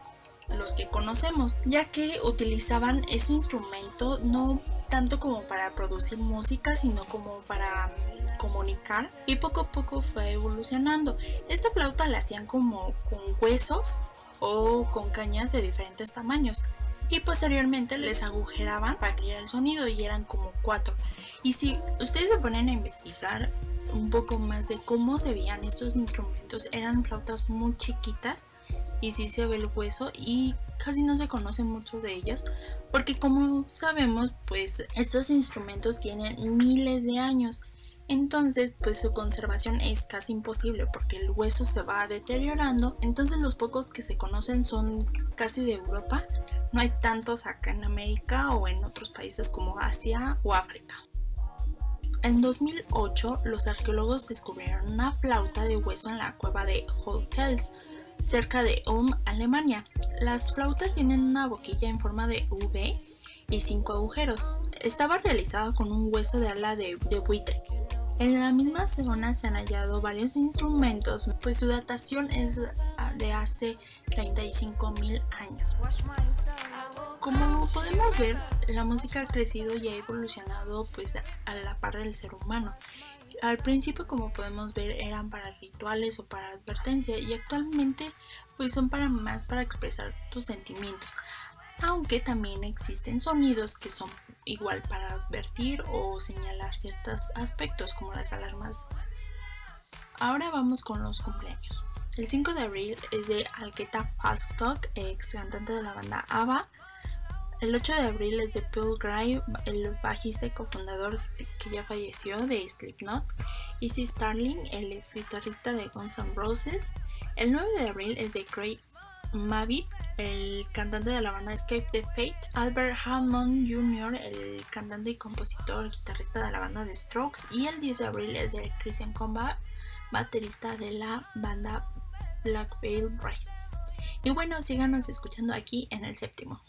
los que conocemos, ya que utilizaban ese instrumento no tanto como para producir música, sino como para comunicar y poco a poco fue evolucionando. Esta flauta la hacían como con huesos o con cañas de diferentes tamaños y posteriormente les agujeraban para crear el sonido y eran como cuatro. Y si ustedes se ponen a investigar un poco más de cómo se veían estos instrumentos, eran flautas muy chiquitas y sí se ve el hueso y casi no se conoce mucho de ellas porque como sabemos pues estos instrumentos tienen miles de años entonces pues su conservación es casi imposible porque el hueso se va deteriorando entonces los pocos que se conocen son casi de Europa no hay tantos acá en América o en otros países como Asia o África en 2008 los arqueólogos descubrieron una flauta de hueso en la cueva de Hohlfels cerca de Ulm, Alemania. Las flautas tienen una boquilla en forma de V y cinco agujeros. Estaba realizada con un hueso de ala de, de buitre. En la misma zona se han hallado varios instrumentos, pues su datación es de hace 35.000 años. Como podemos ver, la música ha crecido y ha evolucionado pues a la par del ser humano. Al principio, como podemos ver, eran para rituales o para advertencia y actualmente pues son para más para expresar tus sentimientos. Aunque también existen sonidos que son igual para advertir o señalar ciertos aspectos como las alarmas. Ahora vamos con los cumpleaños. El 5 de abril es de Alketa Falstock, ex cantante de la banda ABBA. El 8 de abril es de Paul Gray, el bajista y cofundador que ya falleció de Slipknot. Izzy Starling, el ex guitarrista de Guns N' Roses. El 9 de abril es de Craig Mavitt, el cantante de la banda Escape the Fate. Albert Hammond Jr., el cantante y compositor guitarrista de la banda The Strokes. Y el 10 de abril es de Christian Comba, baterista de la banda Black Veil Brides. Y bueno, síganos escuchando aquí en el séptimo.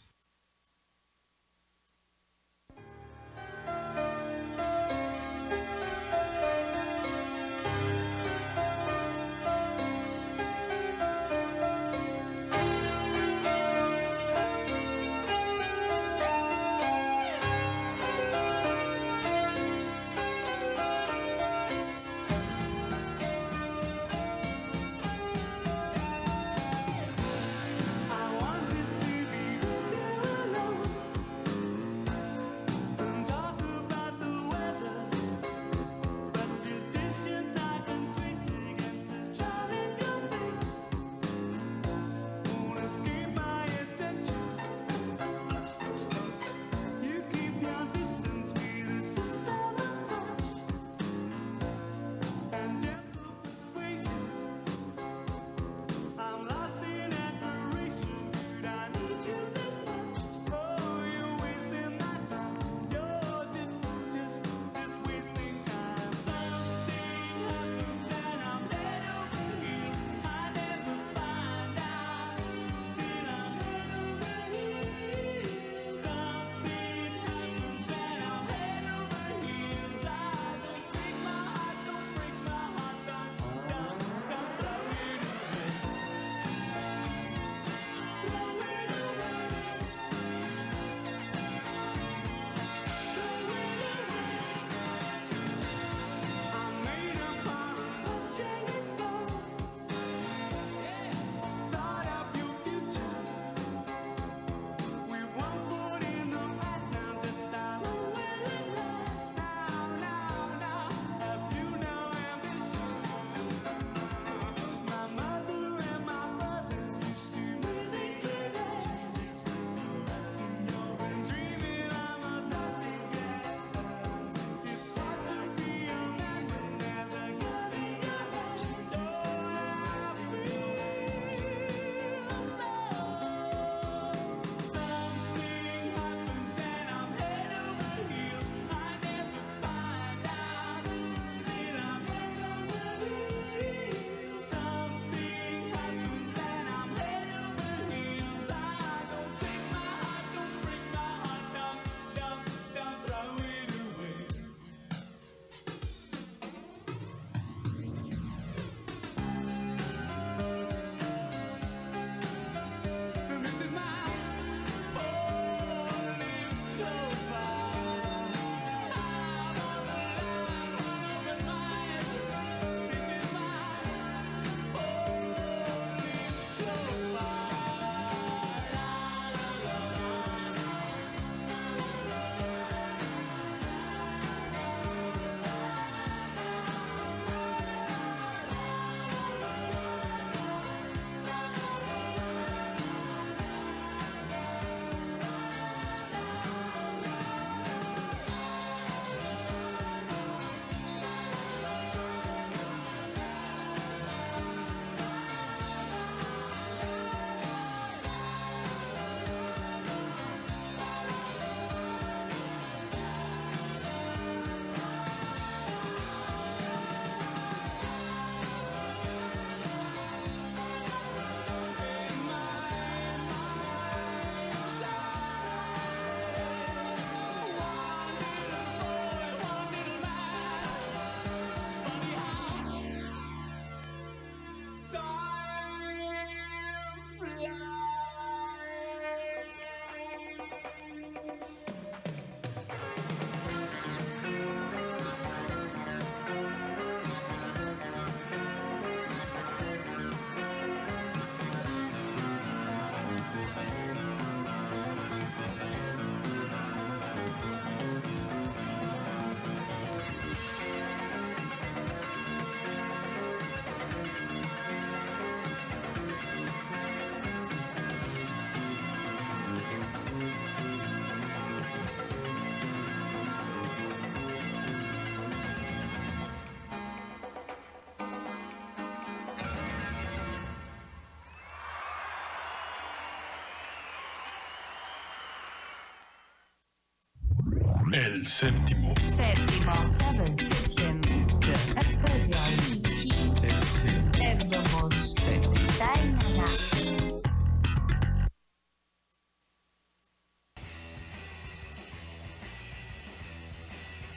El séptimo. Séptimo.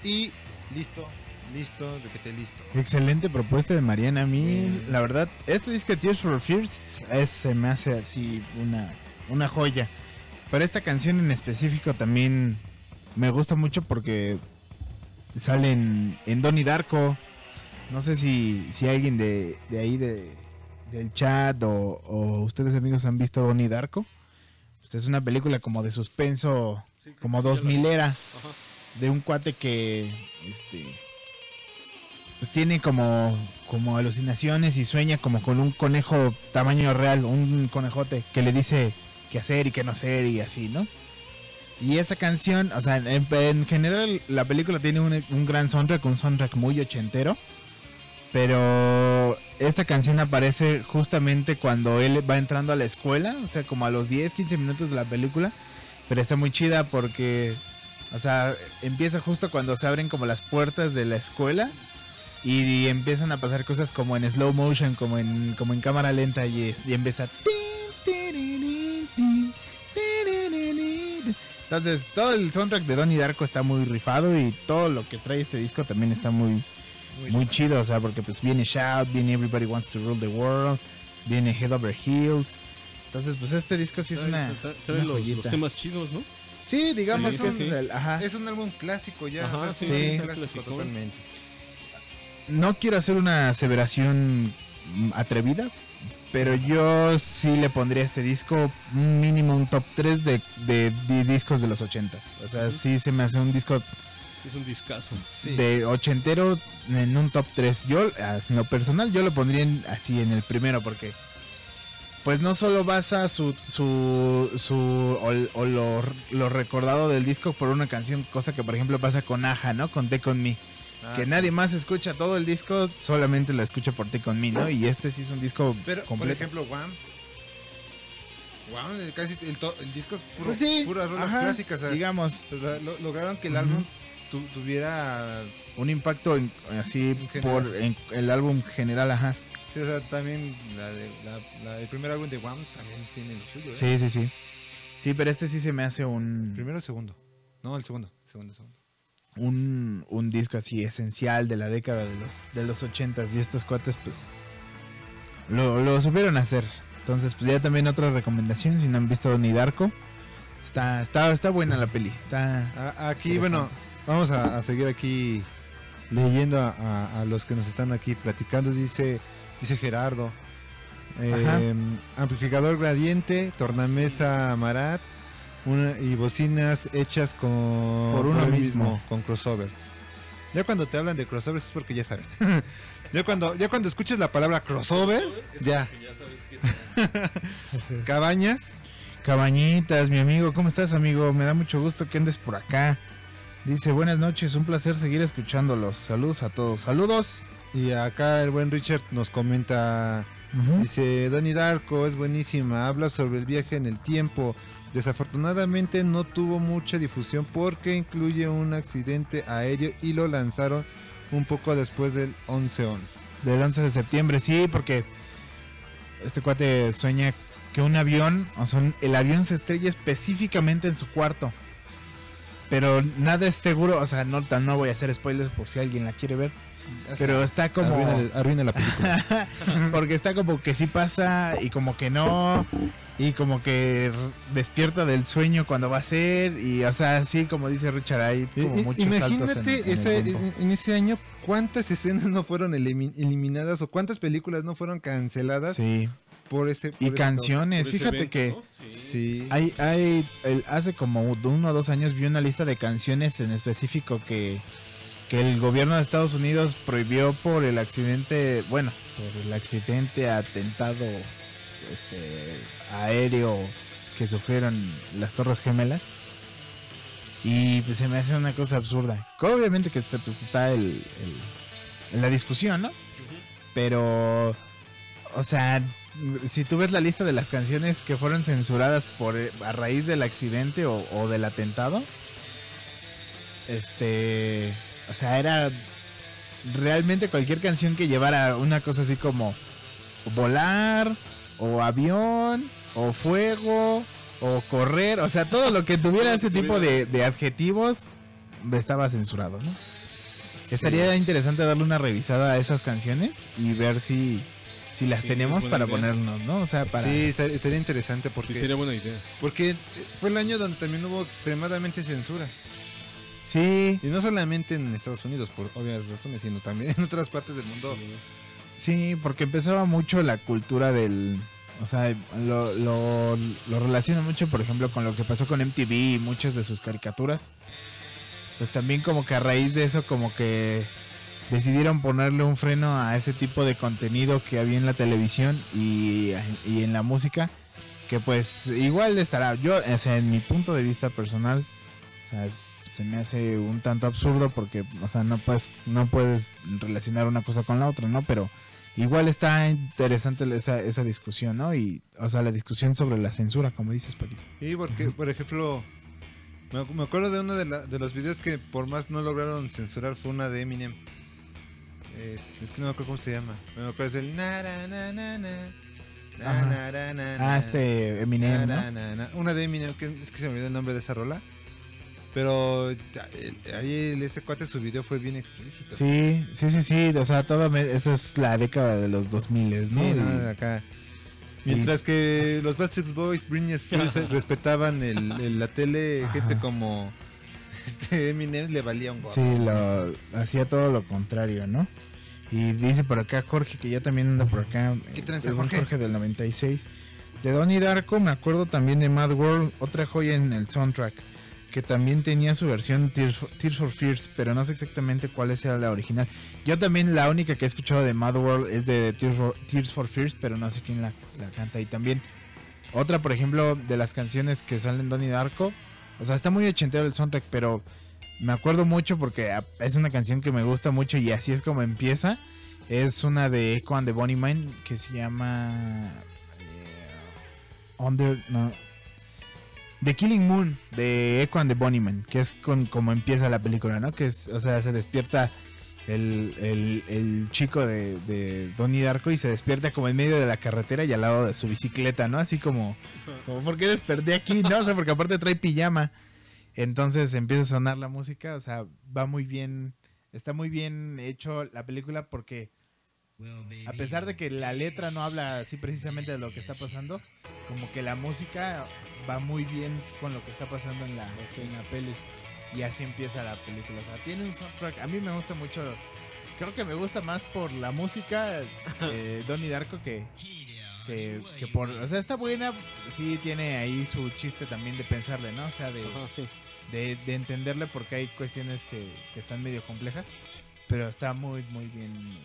Y listo, listo, requete listo. Excelente propuesta de Mariana. A mí, la verdad, este disco Tears for Fears es, se me hace así una, una joya. Pero esta canción en específico también me gusta mucho porque sale en, Donnie Darko. No sé si, si alguien de, de ahí de, del chat o, o ustedes amigos han visto Donnie Darko. Pues es una película como de suspenso, como 2000 era, de un cuate que este pues tiene como como alucinaciones y sueña como con un conejo tamaño real, un conejote que le dice qué hacer y qué no hacer y así, ¿no? Y esa canción, o sea, en, en general la película tiene un, un gran soundtrack, un soundtrack muy ochentero. Pero esta canción aparece justamente cuando él va entrando a la escuela, o sea, como a los 10, 15 minutos de la película. Pero está muy chida porque, o sea, empieza justo cuando se abren como las puertas de la escuela y, empiezan a pasar cosas como en slow motion, como en, como en cámara lenta y, y empieza... Entonces, todo el soundtrack de Donnie Darko está muy rifado y todo lo que trae este disco también está muy, muy, chido. O sea, porque pues viene Shout, viene Everybody Wants to Rule the World, viene Head Over Heels. Entonces, pues este disco sí es una. trae una los, temas chidos, ¿no? Sí, digamos, Sí, sí. del- ajá. Es un álbum clásico ya, Ajá, o sea, sí, es un es clásico totalmente. No quiero hacer una aseveración mm, atrevida, pero yo sí le pondría a este disco un mínimo un top 3 de, de- de discos de los 80. O sea, sí se me hace un disco Es un discazo. Sí. de ochentero en un top 3. Yo, en lo personal, yo lo pondría en- así en el primero porque pues no solo basa su, su, su o, o lo, lo recordado del disco por una canción, cosa que por ejemplo pasa con Aja, ¿no? Con Take On Me. Ah, que sí. nadie más escucha todo el disco, solamente lo escucha por Take On Me, ¿no? Y este sí es un disco Pero, por ejemplo, Wham. Wham, eh, casi el, to- el disco es puro, Pues sí, puras rolas ajá, clásicas. sea, digamos, lo- lograron que el álbum tu- tuviera. un impacto en- así por en el álbum general, ajá. Sí, o sea, también la de, la- la- el primer álbum de Wham también tiene lo suyo. ¿eh? Sí, sí, sí. Sí, pero este sí se me hace un Primero o segundo. No, el segundo. Segundo, segundo. Un, un disco así esencial de la década de los de los ochentas y estos cuates pues lo, lo supieron hacer. Entonces, pues ya también otra recomendación si no han visto ni Darko. Está está está buena la peli. Está aquí, bueno, vamos a, a seguir aquí leyendo a, a- a los que nos están aquí platicando. Dice, dice Gerardo. eh, amplificador gradiente, tornamesa Marat una, y bocinas hechas con Por uno mismo. con crossovers. Ya cuando te hablan de crossovers es porque ya saben. ya cuando ya cuando escuches la palabra crossover, ya. Cabañas, Cabañitas, mi amigo, ¿cómo estás, amigo? Me da mucho gusto que andes por acá. Dice, buenas noches, un placer seguir escuchándolos. Saludos a todos. Saludos. Y acá el buen Richard nos comenta, dice, Donnie Darko es buenísima, habla sobre el viaje en el tiempo. Desafortunadamente no tuvo mucha difusión porque incluye un accidente aéreo y lo lanzaron un poco después del 11-11. Del 11 de septiembre, sí, porque este cuate sueña que un avión, o sea, el avión se estrella específicamente en su cuarto. Pero nada es seguro, o sea, no, no voy a hacer spoilers por si alguien la quiere ver. Pero está como... Arruina, arruina la película. Porque está como que sí pasa y como que no. Y como que despierta del sueño cuando va a ser. Y o sea, sí, como dice Richard, hay como muchos saltos en- Imagínate en en, en ese año cuántas escenas no fueron elimi- eliminadas o cuántas películas no fueron canceladas Sí. por ese por Y canciones, Por ese fíjate evento, que ¿no? Sí. Sí. hay, hay el- hace como uno o dos años vi una lista de canciones en específico que, que el gobierno de Estados Unidos prohibió por el accidente, bueno, por el accidente atentado este aéreo que sufrieron las Torres Gemelas. Y pues se me hace una cosa absurda. Obviamente que está, pues, está el, el- la discusión, ¿no? Pero, o sea, si tú ves la lista de las canciones que fueron censuradas por a raíz del accidente o, o del atentado, este, o sea, era realmente cualquier canción que llevara una cosa así como volar o avión o fuego o correr, o sea, todo lo que tuviera ese tipo de, de adjetivos estaba censurado, ¿no? Estaría interesante darle una revisada a esas canciones y ver si, si las Sí, tenemos para idea. ponernos, ¿no? O sea, para... Sí, esta- estaría interesante porque... Sí, sería buena idea. Porque fue el año donde también hubo extremadamente censura. Sí. Y no solamente en Estados Unidos, por obvias razones, sino también en otras partes del mundo. Sí, porque empezaba mucho la cultura del... O sea, lo, lo, lo relaciona mucho, por ejemplo, con lo que pasó con MTV y muchas de sus caricaturas. Pues también como que a raíz de eso como que decidieron ponerle un freno a ese tipo de contenido que había en la televisión y, y en la música. Que pues igual estará, yo, o sea, en mi punto de vista personal, o sea, es- se me hace un tanto absurdo porque, o sea, no puedes, no puedes relacionar una cosa con la otra, ¿no? Pero igual está interesante esa, esa discusión, ¿no? Y, o sea, la discusión sobre la censura, como dices, Paquito. Sí, porque, por ejemplo, me, acuerdo de uno de, la- de los videos que por más no lograron censurar fue una de Eminem. Es, es que no me acuerdo cómo se llama. Me acuerdo es el na, na, na, na, na, na, na, na, na, Ah, este Eminem. Una de Eminem, que es que se me olvidó el nombre de esa rola. Pero el- ahí este cuate su video fue bien explícito. Sí, sí, sí, sí, o sea, todo me- eso es la década de los 2000, ¿no? Sí, Y- no, de acá. Mientras que los Backstreet Boys, Britney Spears eh, respetaban el, el- la tele, gente como este Eminem le valía un gorro. Sí, lo, hacía todo lo contrario, ¿no? Y dice por acá Jorge, que ya también anda por acá. ¿Qué tranza, Jorge? Jorge del 96. De Donnie Darko me acuerdo también de Mad World, otra joya en el soundtrack, que también tenía su versión Tears for, Fears, pero no sé exactamente cuál era la original. Yo también la única que he escuchado de Mad World es de Tears for, Fears, pero no sé quién la, canta. Y también otra, por ejemplo, de las canciones que salen en Donnie Darko, o sea, está muy ochentero el soundtrack, pero me acuerdo mucho porque es una canción que me gusta mucho y así es como empieza. Es una de Echo and the Bunny Man que se llama eh, Under no The Killing Moon de Echo and the Bunnyman, que es con como empieza la película, ¿no? Que es, o sea, se despierta el, el- el chico de, de Donnie Darko y se despierta como en medio de la carretera y al lado de su bicicleta, ¿no? Así como, como ¿por qué desperté aquí? No, o sea, porque aparte trae pijama. Entonces empieza a sonar la música, o sea, va muy bien, está muy bien hecho la película porque a pesar de que la letra no habla así precisamente de lo que está pasando, como que la música va muy bien con lo que está pasando en la, en la peli. Y así empieza la película. O sea, tiene un soundtrack. A mí me gusta mucho. Creo que me gusta más por la música de Donnie Darko que, que, que por. O sea, está buena. Sí, tiene ahí su chiste también de pensarle, ¿no? O sea, de, de, de entenderle porque hay cuestiones que, que están medio complejas. Pero está muy, muy bien.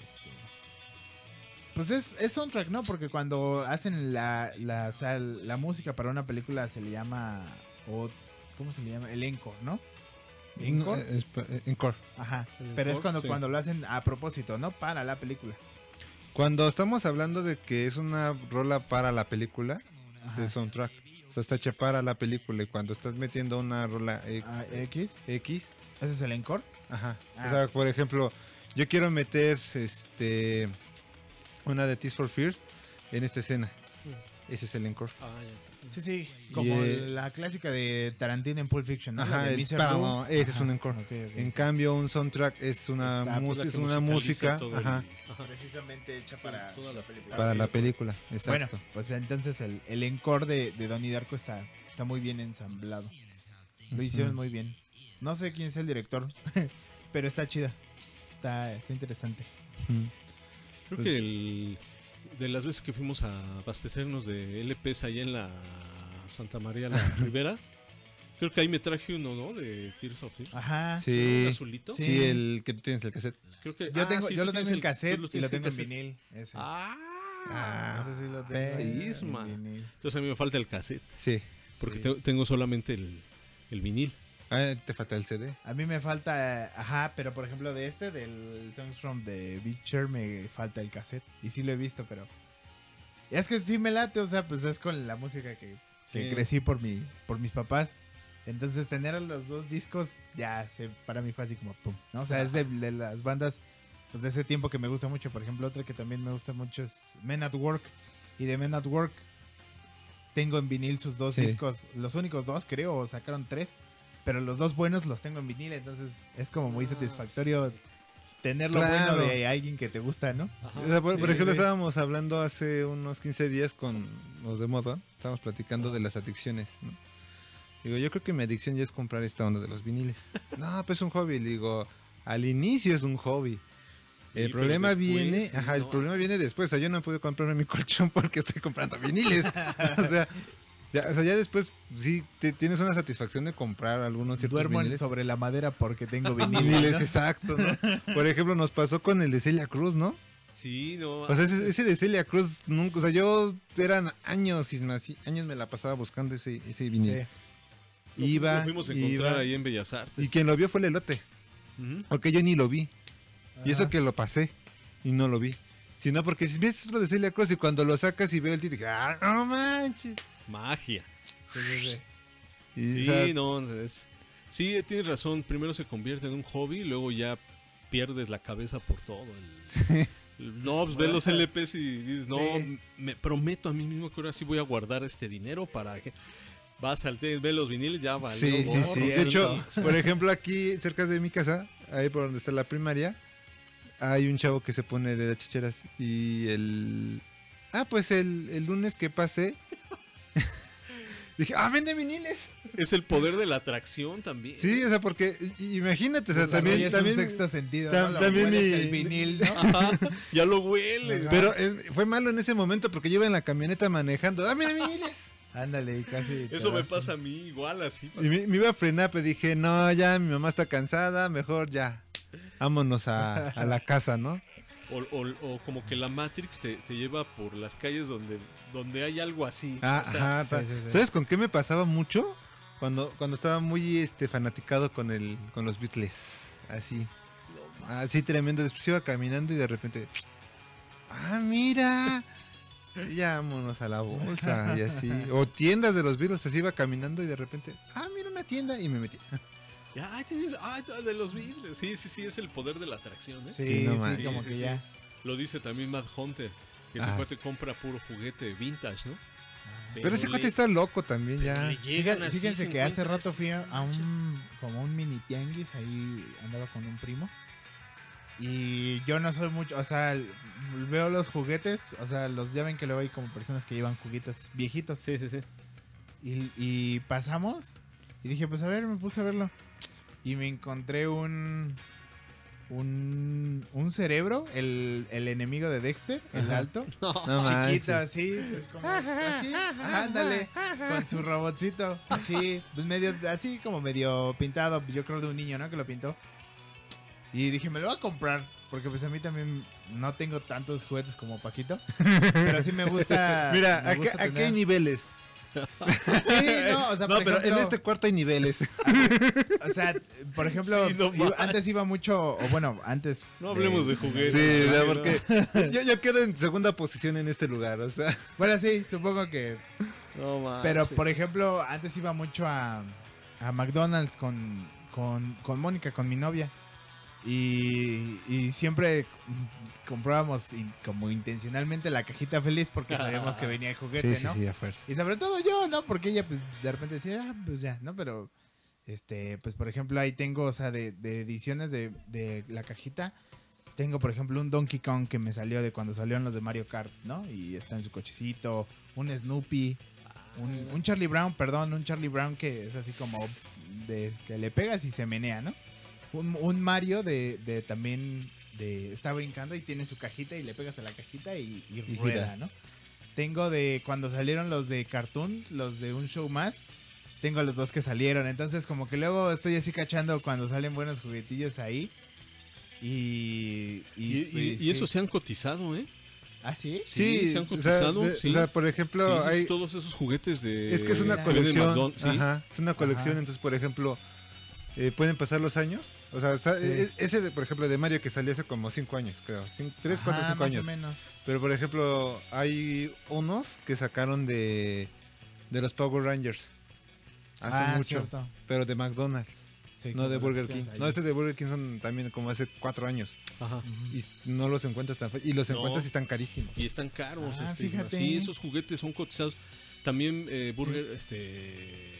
Pues es, es soundtrack, ¿no? Porque cuando hacen la, la, o sea, la música para una película se le llama. O, ¿Cómo se le llama? El encore, ¿no? No, es pa- eh, encore. Ajá. Pero es encore, cuando, sí. cuando lo hacen a propósito, ¿no? Para la película. Cuando estamos hablando de que es una rola para la película, Ajá. es soundtrack. O sea, está hecha para la película. Y cuando estás metiendo una rola X, Ah, X. X ¿Ese es el encore? Ajá. Ah. O sea, por ejemplo, yo quiero meter este una de Tears for Fears en esta escena. Ese es el encore. Sí, sí. Como la clásica de Tarantino en Pulp Fiction, ¿no? Ajá, el Blue. ese es un encore. En cambio, un soundtrack es una, Está, pues, es una música todo el- ajá, Precisamente hecha para la película. para la película. Bueno, Exacto. pues entonces el, el encore de, de Donnie Darko está, está muy bien ensamblado. Lo hicieron muy bien. No sé quién es el director, pero está chida. Está, está interesante. Creo Pues que el, de las veces que fuimos a abastecernos de LPs allá en la Santa María la Rivera, creo que ahí me traje uno, ¿no? De Tears of Fear. Ajá. Sí, ¿Un azulito? sí, el que tú tienes el cassette. Creo que, Yo, ah, tengo, sí, yo tú lo tengo en el- cassette lo y lo tienes tengo en vinil. Ese. Ah, ese sí lo tengo en Feísma. vinil. Entonces a mí me falta el cassette. Sí. Porque Sí. tengo solamente el, el vinil. Ah, te falta el CD. A mí me falta, ajá, pero por ejemplo de este, del Songs from the Picture, me falta el cassette. Y sí lo he visto, pero... Es que sí me late, o sea, pues es con la música que, que Sí. crecí por, mi, por mis papás. Entonces tener los dos discos ya se para mí fue así como pum, ¿no? O sea, es de, de las bandas pues de ese tiempo que me gusta mucho. Por ejemplo, otra que también me gusta mucho es Men at Work. Y de Men at Work tengo en vinil sus dos Sí. discos, los únicos dos creo, o sacaron tres, pero los dos buenos los tengo en vinil, entonces es como muy satisfactorio tener lo Claro. bueno de alguien que te gusta, ¿no? O sea, por, por Sí, ejemplo, sí. estábamos hablando hace unos 15 días con los de moda, estábamos platicando de las adicciones, ¿no? Digo, yo creo que mi adicción ya es comprar esta onda de los viniles. No, pues es un hobby, digo, al inicio es un hobby. El problema después, viene, sí, ajá, el no. problema viene después, o sea, yo no puedo comprarme mi colchón porque estoy comprando viniles. o sea, ya, o sea, ya después sí te- tienes una satisfacción de comprar algunos ciertos Duermo viniles. sobre la madera porque tengo vinil. Viniles, ¿no? exacto, ¿no? Por ejemplo, nos pasó con el de Celia Cruz, ¿no? Sí, no. O sea, ese, ese de Celia Cruz, nunca, o sea, yo eran años, y más, años me la pasaba buscando ese, ese vinil. Lo- Iba, lo fuimos a encontrar iba, ahí en Bellas Artes. y quien lo vio fue el elote. Porque yo ni lo vi. Y eso Ajá. que lo pasé y no lo vi. Sino porque si ves lo de Celia Cruz y cuando lo sacas y veo el título, ¡ah, no manches! Magia. Sí, sí, sí. Y, Sí, o sea, no, es... Sí, tienes razón. Primero se convierte en un hobby y luego ya pierdes la cabeza por todo. el- el- No, pues ves los LPs y dices, no, Sí. me prometo a mí mismo que ahora sí voy a guardar este dinero para que... Vas al té, ves los viniles, ya valió Sí, sí, sí. De hecho, por ejemplo, aquí cerca de mi casa, ahí por donde está la primaria, hay un chavo que se pone de las chicheras y el... Ah, pues el, el lunes que pasé, dije, ah, vende viniles. Es el poder de la atracción también. Sí, o sea, porque imagínate, o sea, sea, también... sí, es un también sexto sentido, tam- ¿no? Lo también hueles mi- el vinil, ¿no? Ajá, ya lo huele. Pero es- fue malo en ese momento porque yo iba en la camioneta manejando. ¡Ah, mira viniles! Ándale, casi. Eso me pasa a mí igual así. Y me, me iba a frenar, pero dije, no, ya mi mamá está cansada, mejor ya. Vámonos a, a la casa, ¿no? O, o- o como que la Matrix te, te lleva por las calles donde, donde hay algo así. Ah, O sea, ajá, ta- ¿Sabes con qué me pasaba mucho? Cuando, cuando estaba muy este fanaticado con el, con los Beatles. Así. Así tremendo. Después iba caminando y de repente. Ah, mira. Ya vámonos a la bolsa y así. O tiendas de los Beatles, así iba caminando y de repente. Ah, mira una tienda y me metí. Ya, ay, tienes- ay, de los vidrios. Sí, sí, sí, es el poder de la atracción. ¿eh? Sí, Sí, no sí, como que ya. Lo dice también Mad Hunter, ese Ah, cuate compra puro juguete vintage, ¿no? Pero ese cuate está loco también ya. Fíjense se que hace rato fui a, un como un mini tianguis, ahí andaba con un primo. Y yo no soy mucho, o sea, veo los juguetes, o sea, los ya ven que luego hay como personas que llevan juguetes viejitos. Sí, sí, sí. Y, y pasamos y dije, pues a ver, me puse a verlo. Y me encontré un un, un cerebro, el, el enemigo de Dexter, el Ajá. alto. No chiquito, así, pues como así, ándale, con su robotcito, así, pues medio, así como medio pintado, yo creo de un niño, ¿no? Que lo pintó. Y dije, me lo voy a comprar, porque pues a mí también no tengo tantos juguetes como Paquito, pero sí me gusta. Mira, me gusta hay tener- niveles. Sí, no, o sea, No, por pero ejemplo- en este cuarto hay niveles. O sea, por ejemplo, Sí, no iba- manches. antes iba mucho, o bueno, antes. No hablemos de juguetes. Sí, porque yo, yo quedo en segunda posición en este lugar, o sea. Bueno, sí, supongo que. No manches. Pero, por ejemplo, antes iba mucho a, a McDonald's con, con, con Mónica, con mi novia. Y, y siempre comprábamos in- como intencionalmente la cajita feliz porque sabíamos que venía el juguete, Sí, sí, ¿no? sí, a fuerza. Y sobre todo yo, ¿no? Porque ella, pues, de repente decía, ah, pues ya, ¿no? Pero, este, pues, por ejemplo, ahí tengo, o sea, de, de ediciones de, de la cajita. Tengo, por ejemplo, un Donkey Kong que me salió de cuando salieron los de Mario Kart, ¿no? Y está en su cochecito. Un Snoopy. Un, un Charlie Brown, perdón, un Charlie Brown que es así como de que le pegas y se menea, ¿no? Un, un Mario de, de también de está brincando y tiene su cajita y le pegas a la cajita y, y Y rueda, gira. ¿no? Tengo de cuando salieron los de Cartoon, los de un show más. Tengo los dos que salieron. Entonces, como que luego estoy así cachando cuando salen buenos juguetillos ahí. Y. Y, pues, y eso sí. se han cotizado, ¿eh? ¿Ah, sí? Sí, se han o sea, cotizado. de- sí. o sea, por ejemplo, Sí, hay- todos esos juguetes de. Es que es una colección. Ajá, es una colección. Ajá. Entonces, por ejemplo, eh, pueden pasar los años. O sea, Sí. e- ese, de, por ejemplo, de Mario que salió hace como 5 años, creo. 3, 4, Ajá, 5 más o años. menos. Pero, por ejemplo, hay unos que sacaron de, de los Power Rangers. Hace Ah, mucho. cierto. Pero de McDonald's. Sí, no de Burger King. No, ese de Burger King son también como hace cuatro años. Ajá. Y no los encuentras tan fácil. Y los No. encuentras y están carísimos. Y están caros. Ah, este, fíjate. Sí, esos juguetes son cotizados. También eh, Burger, este...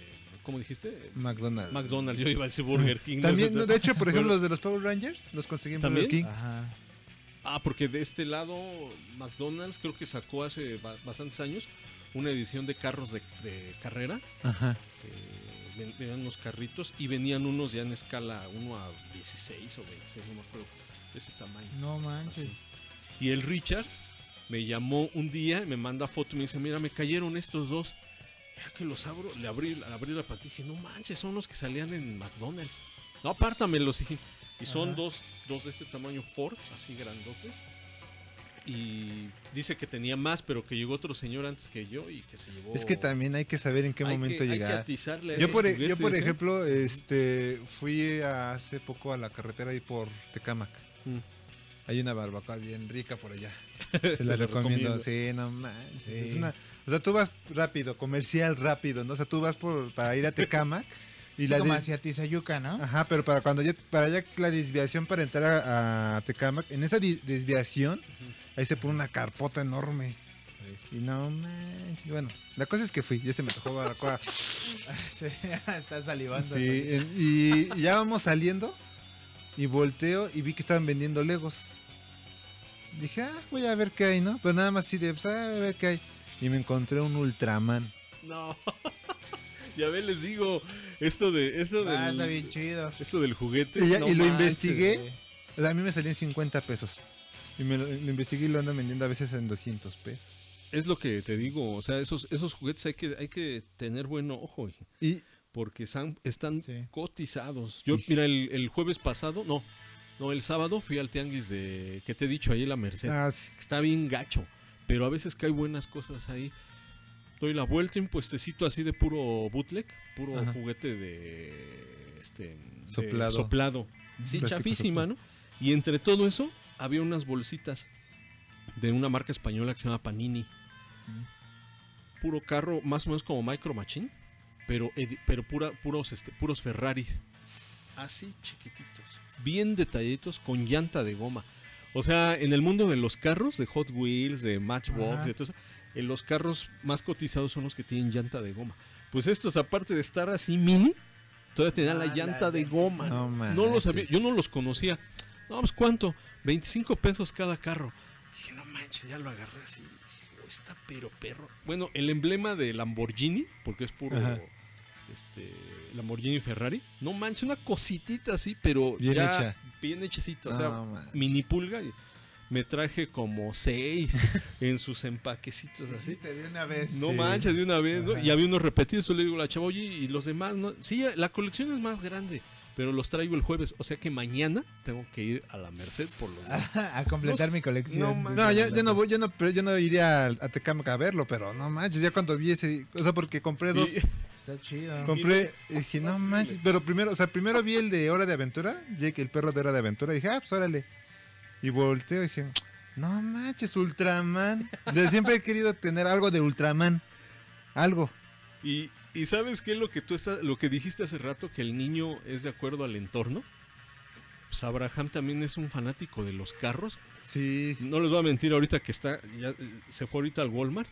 ¿Cómo dijiste? McDonald's. McDonald's, yo iba a decir Burger King. no También, sé, de hecho, por ejemplo, los de los Power Rangers los conseguí en ¿También? Burger King. Ajá. Ah, porque de este lado McDonald's creo que sacó hace ba- bastantes años una edición de carros de, de carrera. Ajá. Eh, ven- venían unos carritos y venían unos ya en escala 1 a 16 o 26, no me acuerdo, de ese tamaño. No manches. Así. Y el Richard me llamó un día y me manda foto y me dice, mira, me cayeron estos dos. Ya que los abro, le abrí, le abrí la dije, no manches, son los que salían en McDonald's. No, apártamelos, dije. Y son Ajá. dos, dos de este tamaño Ford, así grandotes. Y dice que tenía más, pero que llegó otro señor antes que yo y que se llevó... Es que también hay que saber en qué Hay que- momento hay que llegar. atizarle a yo, por, e- yo, juguetes, por ¿eh? ejemplo, este, fui hace poco a la carretera ahí por Tecamac. Mm. Hay una barbacoa bien rica por allá. Se Se la recomiendo. recomiendo. Sí, no manches. Sí. Es una, o sea, tú vas rápido, comercial rápido, ¿no? O sea, tú vas por, para ir a Tecamac y Sí, la como hacia Tizayuca, ¿no? Ajá, pero para cuando ya, para allá la desviación para entrar a, a Tecamac, en esa desviación, ahí se pone una carpota enorme. Y no manches. Bueno, la cosa es que fui, ya se me tocó barbacoa. Sí, está salivando. Sí, en- y ya vamos saliendo y volteo y vi que estaban vendiendo Legos. Dije, ah, voy a ver qué hay, ¿no? Pero nada más así de, pues, ah, a ver qué hay. Y me encontré un Ultraman. No. ya ves, les digo, esto de esto Ah, del, está bien chido. esto del juguete. Y, ya- no y lo manches. investigué. O sea, a mí me salían 50 pesos. Y me lo, lo investigué y lo andan vendiendo a veces en 200 pesos. Es lo que te digo, o sea, esos esos juguetes hay que hay que tener buen ojo. Y Porque están, están Sí. cotizados. Yo, mira, el, el jueves pasado, no, no, el sábado fui al tianguis de, que te he dicho, ahí en la Merced. ah, sí. Está bien gacho, pero a veces que hay buenas cosas ahí. Doy la vuelta, un puestecito así de puro bootleg, puro Ajá. juguete de este de Soplado. soplado. Sí, Plástico chafísima, soplado. ¿no? Y entre todo eso había unas bolsitas de una marca española que se llama Panini. Puro carro, más o menos como Micro Machine, pero pero pura, puros este, puros Ferraris. Así chiquititos, bien detalladitos con llanta de goma. O sea, en el mundo de los carros, de Hot Wheels, de Matchbox, Ajá. de todo eso, en los carros más cotizados son los que tienen llanta de goma. Pues estos, aparte de estar así mini, todavía tenían la Ah, llanta la de de- goma. No No, lo manches. sabía, yo no los conocía. No, pues cuánto, 25 pesos cada carro. Dije, no manches, ya lo agarré así. Dije, Está pero perro. Bueno, el emblema de Lamborghini, porque es puro Ajá. este Lamborghini Ferrari. No manches, una cositita así, pero Bien ya hecha. Bien hechecita, o sea, manches. mini pulga. y Me traje como seis en sus empaquecitos así. De una vez. No Sí. manches, de una vez, ¿no? Y había unos repetidos, yo le digo a la chava, oye, y los demás, ¿no? Sí, la colección es más grande, pero los traigo el jueves, o sea que mañana tengo que ir a la Merced por los demás. a completar mi colección. No. No, yo, yo no voy, yo no, pero yo no iría a, a Tecamac a verlo, pero no manches, ya cuando vi ese, o sea, porque compré dos, Y- Está chido. compré, y dije, no manches, pero primero, o sea, primero vi el de Hora de Aventura, Jake, el perro de Hora de Aventura, y dije, ah, pues órale, y volteo y dije, no manches, Ultraman, o sea, siempre he querido tener algo de Ultraman, algo, Y, y sabes qué es lo que tú estás, lo que dijiste hace rato, que el niño es de acuerdo al entorno. Pues Abraham también es un fanático de los carros. sí, No les voy a mentir ahorita que está, ya, eh, se fue ahorita al Walmart.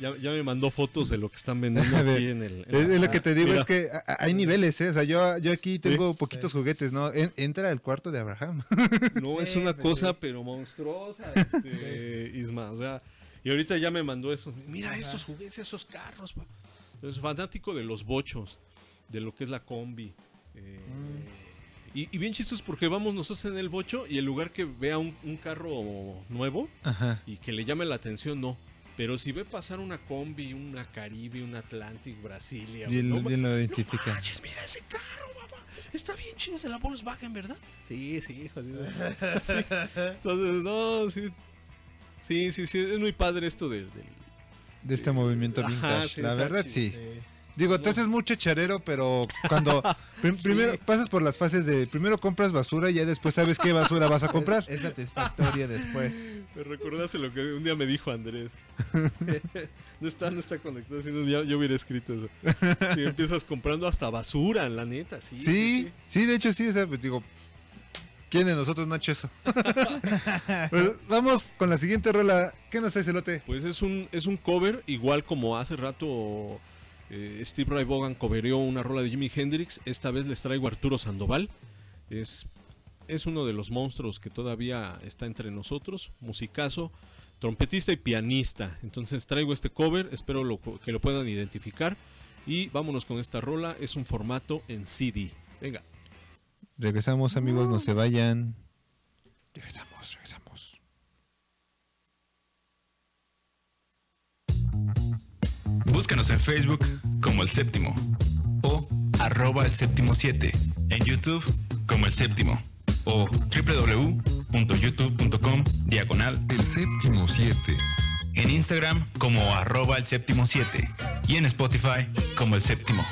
Ya, ya me mandó fotos de lo que están vendiendo aquí en el. en Es, la- es lo que te digo, Mira. es que hay niveles, ¿eh? O sea, yo, yo aquí tengo poquitos Sí. juguetes, ¿no? En- entra al cuarto de Abraham. No, es una cosa, sí. pero monstruosa, este, Isma. O sea, y ahorita ya me mandó eso. Mira Ajá. estos juguetes, esos carros. pa". Es fanático de los bochos, de lo que es la combi. eh, Mm. y, y bien chistos porque vamos nosotros en el bocho y en lugar que vea un, un carro nuevo Ajá. y que le llame la atención, no. Pero si ve pasar una combi, una Caribe, un Atlantic, Brasilia. Bien, no, bien lo no identifica. manches, mira ese carro, papá. Está bien chido, es de la Volkswagen, ¿verdad? Sí, sí, jodido. Sí. Entonces, no, sí. Sí, sí, sí, es muy padre esto del... del- De este movimiento Ajá, vintage. sí, la verdad, chido. sí. Digo, te haces mucho charero, pero cuando prim- primero pasas por las fases de primero compras basura y ya después sabes qué basura vas a comprar. Es, es satisfactorio después. Me recordaste lo que un día me dijo Andrés. no está, no está conectado, si no ya, yo hubiera escrito eso. Si empiezas comprando hasta basura, la neta, sí. Sí, sí, de hecho sí, o sea, pues digo, ¿quién de nosotros no ha hecho eso? Pues, vamos con la siguiente rola. ¿Qué nos trae Celote? Pues es un, es un cover, igual como hace rato eh, Steve Ray Vaughan covereó una rola de Jimi Hendrix. Esta vez les traigo a Arturo Sandoval. Es, es uno de los monstruos que todavía está entre nosotros. Musicazo, trompetista y pianista. Entonces traigo este cover, espero lo- que lo puedan identificar. Y vámonos con esta rola. Es un formato en CD. Venga. Regresamos, amigos, no se vayan. Regresamos, regresamos. Búscanos en Facebook como El Séptimo o arroba El Séptimo 7. En YouTube como El Séptimo o www.youtube.com diagonal El Séptimo 7. En Instagram como arroba El Séptimo 7 y en Spotify como El Séptimo.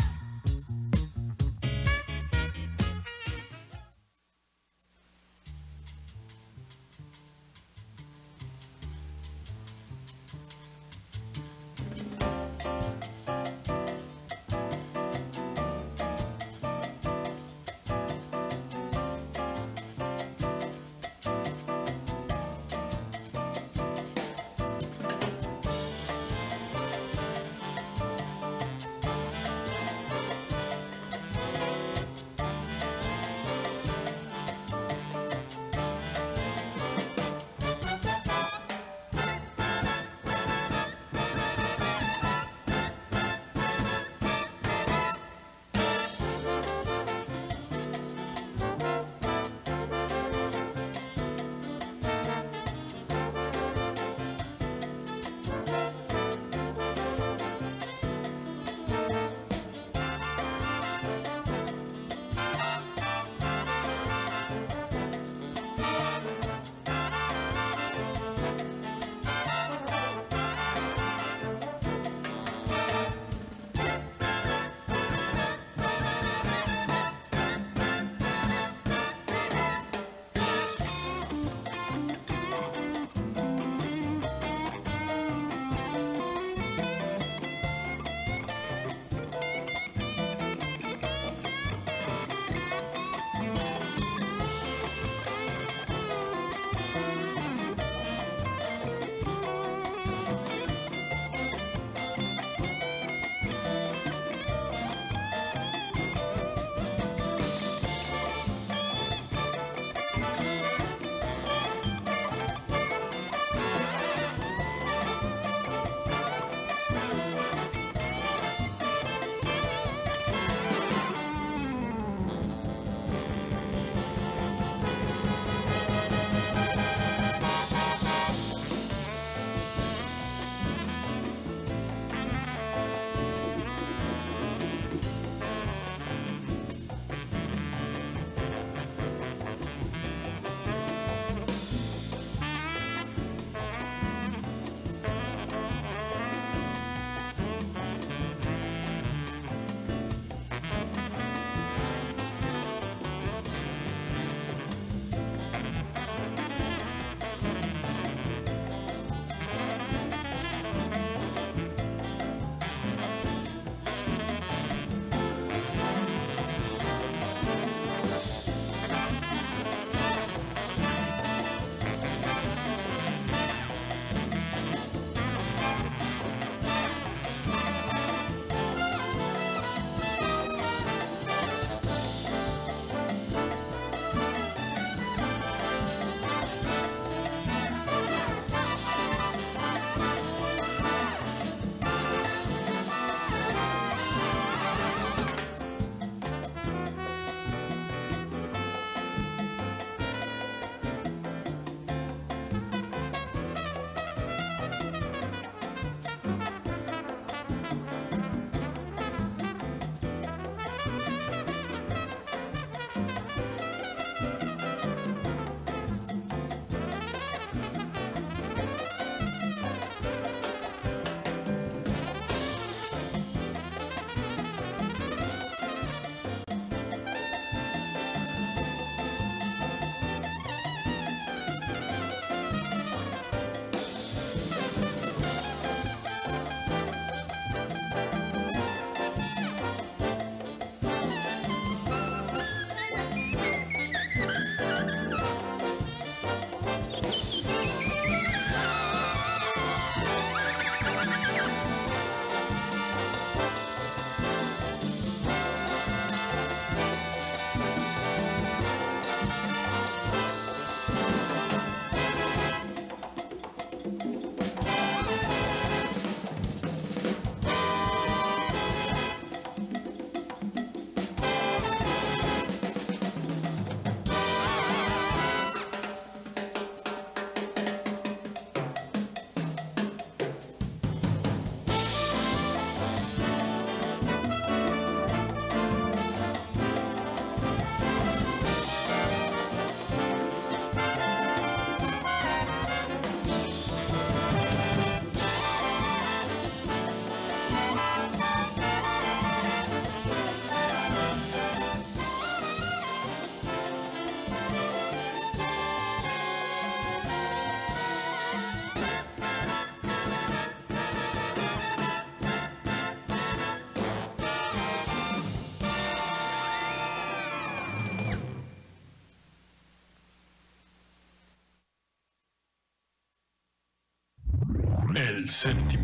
第七。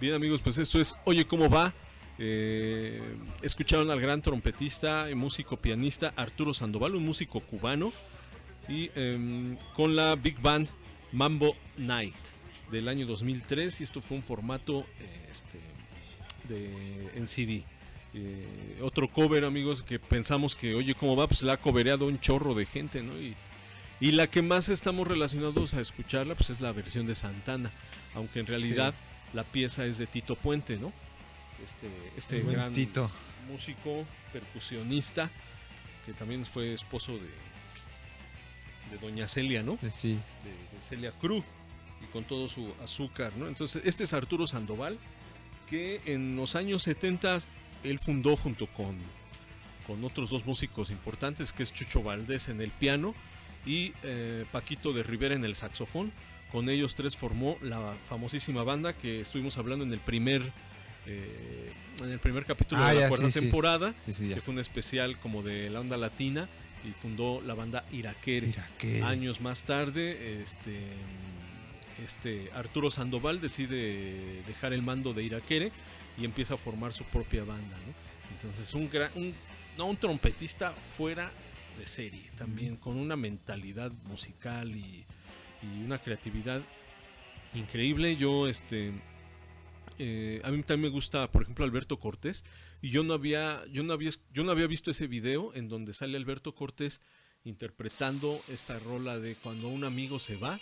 Bien amigos, pues esto es Oye cómo va. Eh, escucharon al gran trompetista y músico pianista Arturo Sandoval, un músico cubano, y em, con la Big Band Mambo Night del año 2003 y esto fue un formato eh, este, de, en CD. Eh, otro cover amigos que pensamos que Oye cómo va, pues la ha covereado un chorro de gente, ¿no? Y, y la que más estamos relacionados a escucharla pues es la versión de Santana, aunque en realidad la pieza es de Tito Puente, ¿no? Este, este buen gran Tito. músico, percusionista, que también fue esposo de, de Doña Celia, ¿no? Sí. De, de Celia Cruz y con todo su azúcar, ¿no? Entonces, este es Arturo Sandoval, que en los años 70 él fundó junto con, con otros dos músicos importantes, que es Chucho Valdés en el piano y eh, Paquito de Rivera en el saxofón. Con ellos tres formó la famosísima banda que estuvimos hablando en el primer eh, en el primer capítulo Ah, de la ya, cuarta sí, temporada, Sí, sí, ya. que fue un especial como de la onda latina y fundó la banda Iraquere. Iraquere. Años más tarde, este, este Arturo Sandoval decide dejar el mando de Iraquere y empieza a formar su propia banda. Entonces un gran, no, un trompetista fuera de serie, también con una mentalidad musical y, y una creatividad increíble. Yo, este, eh, a mí también me gusta, por ejemplo, Alberto Cortés. Y yo no había, yo no había, yo no había visto ese video en donde sale Alberto Cortés interpretando esta rola de cuando un amigo se va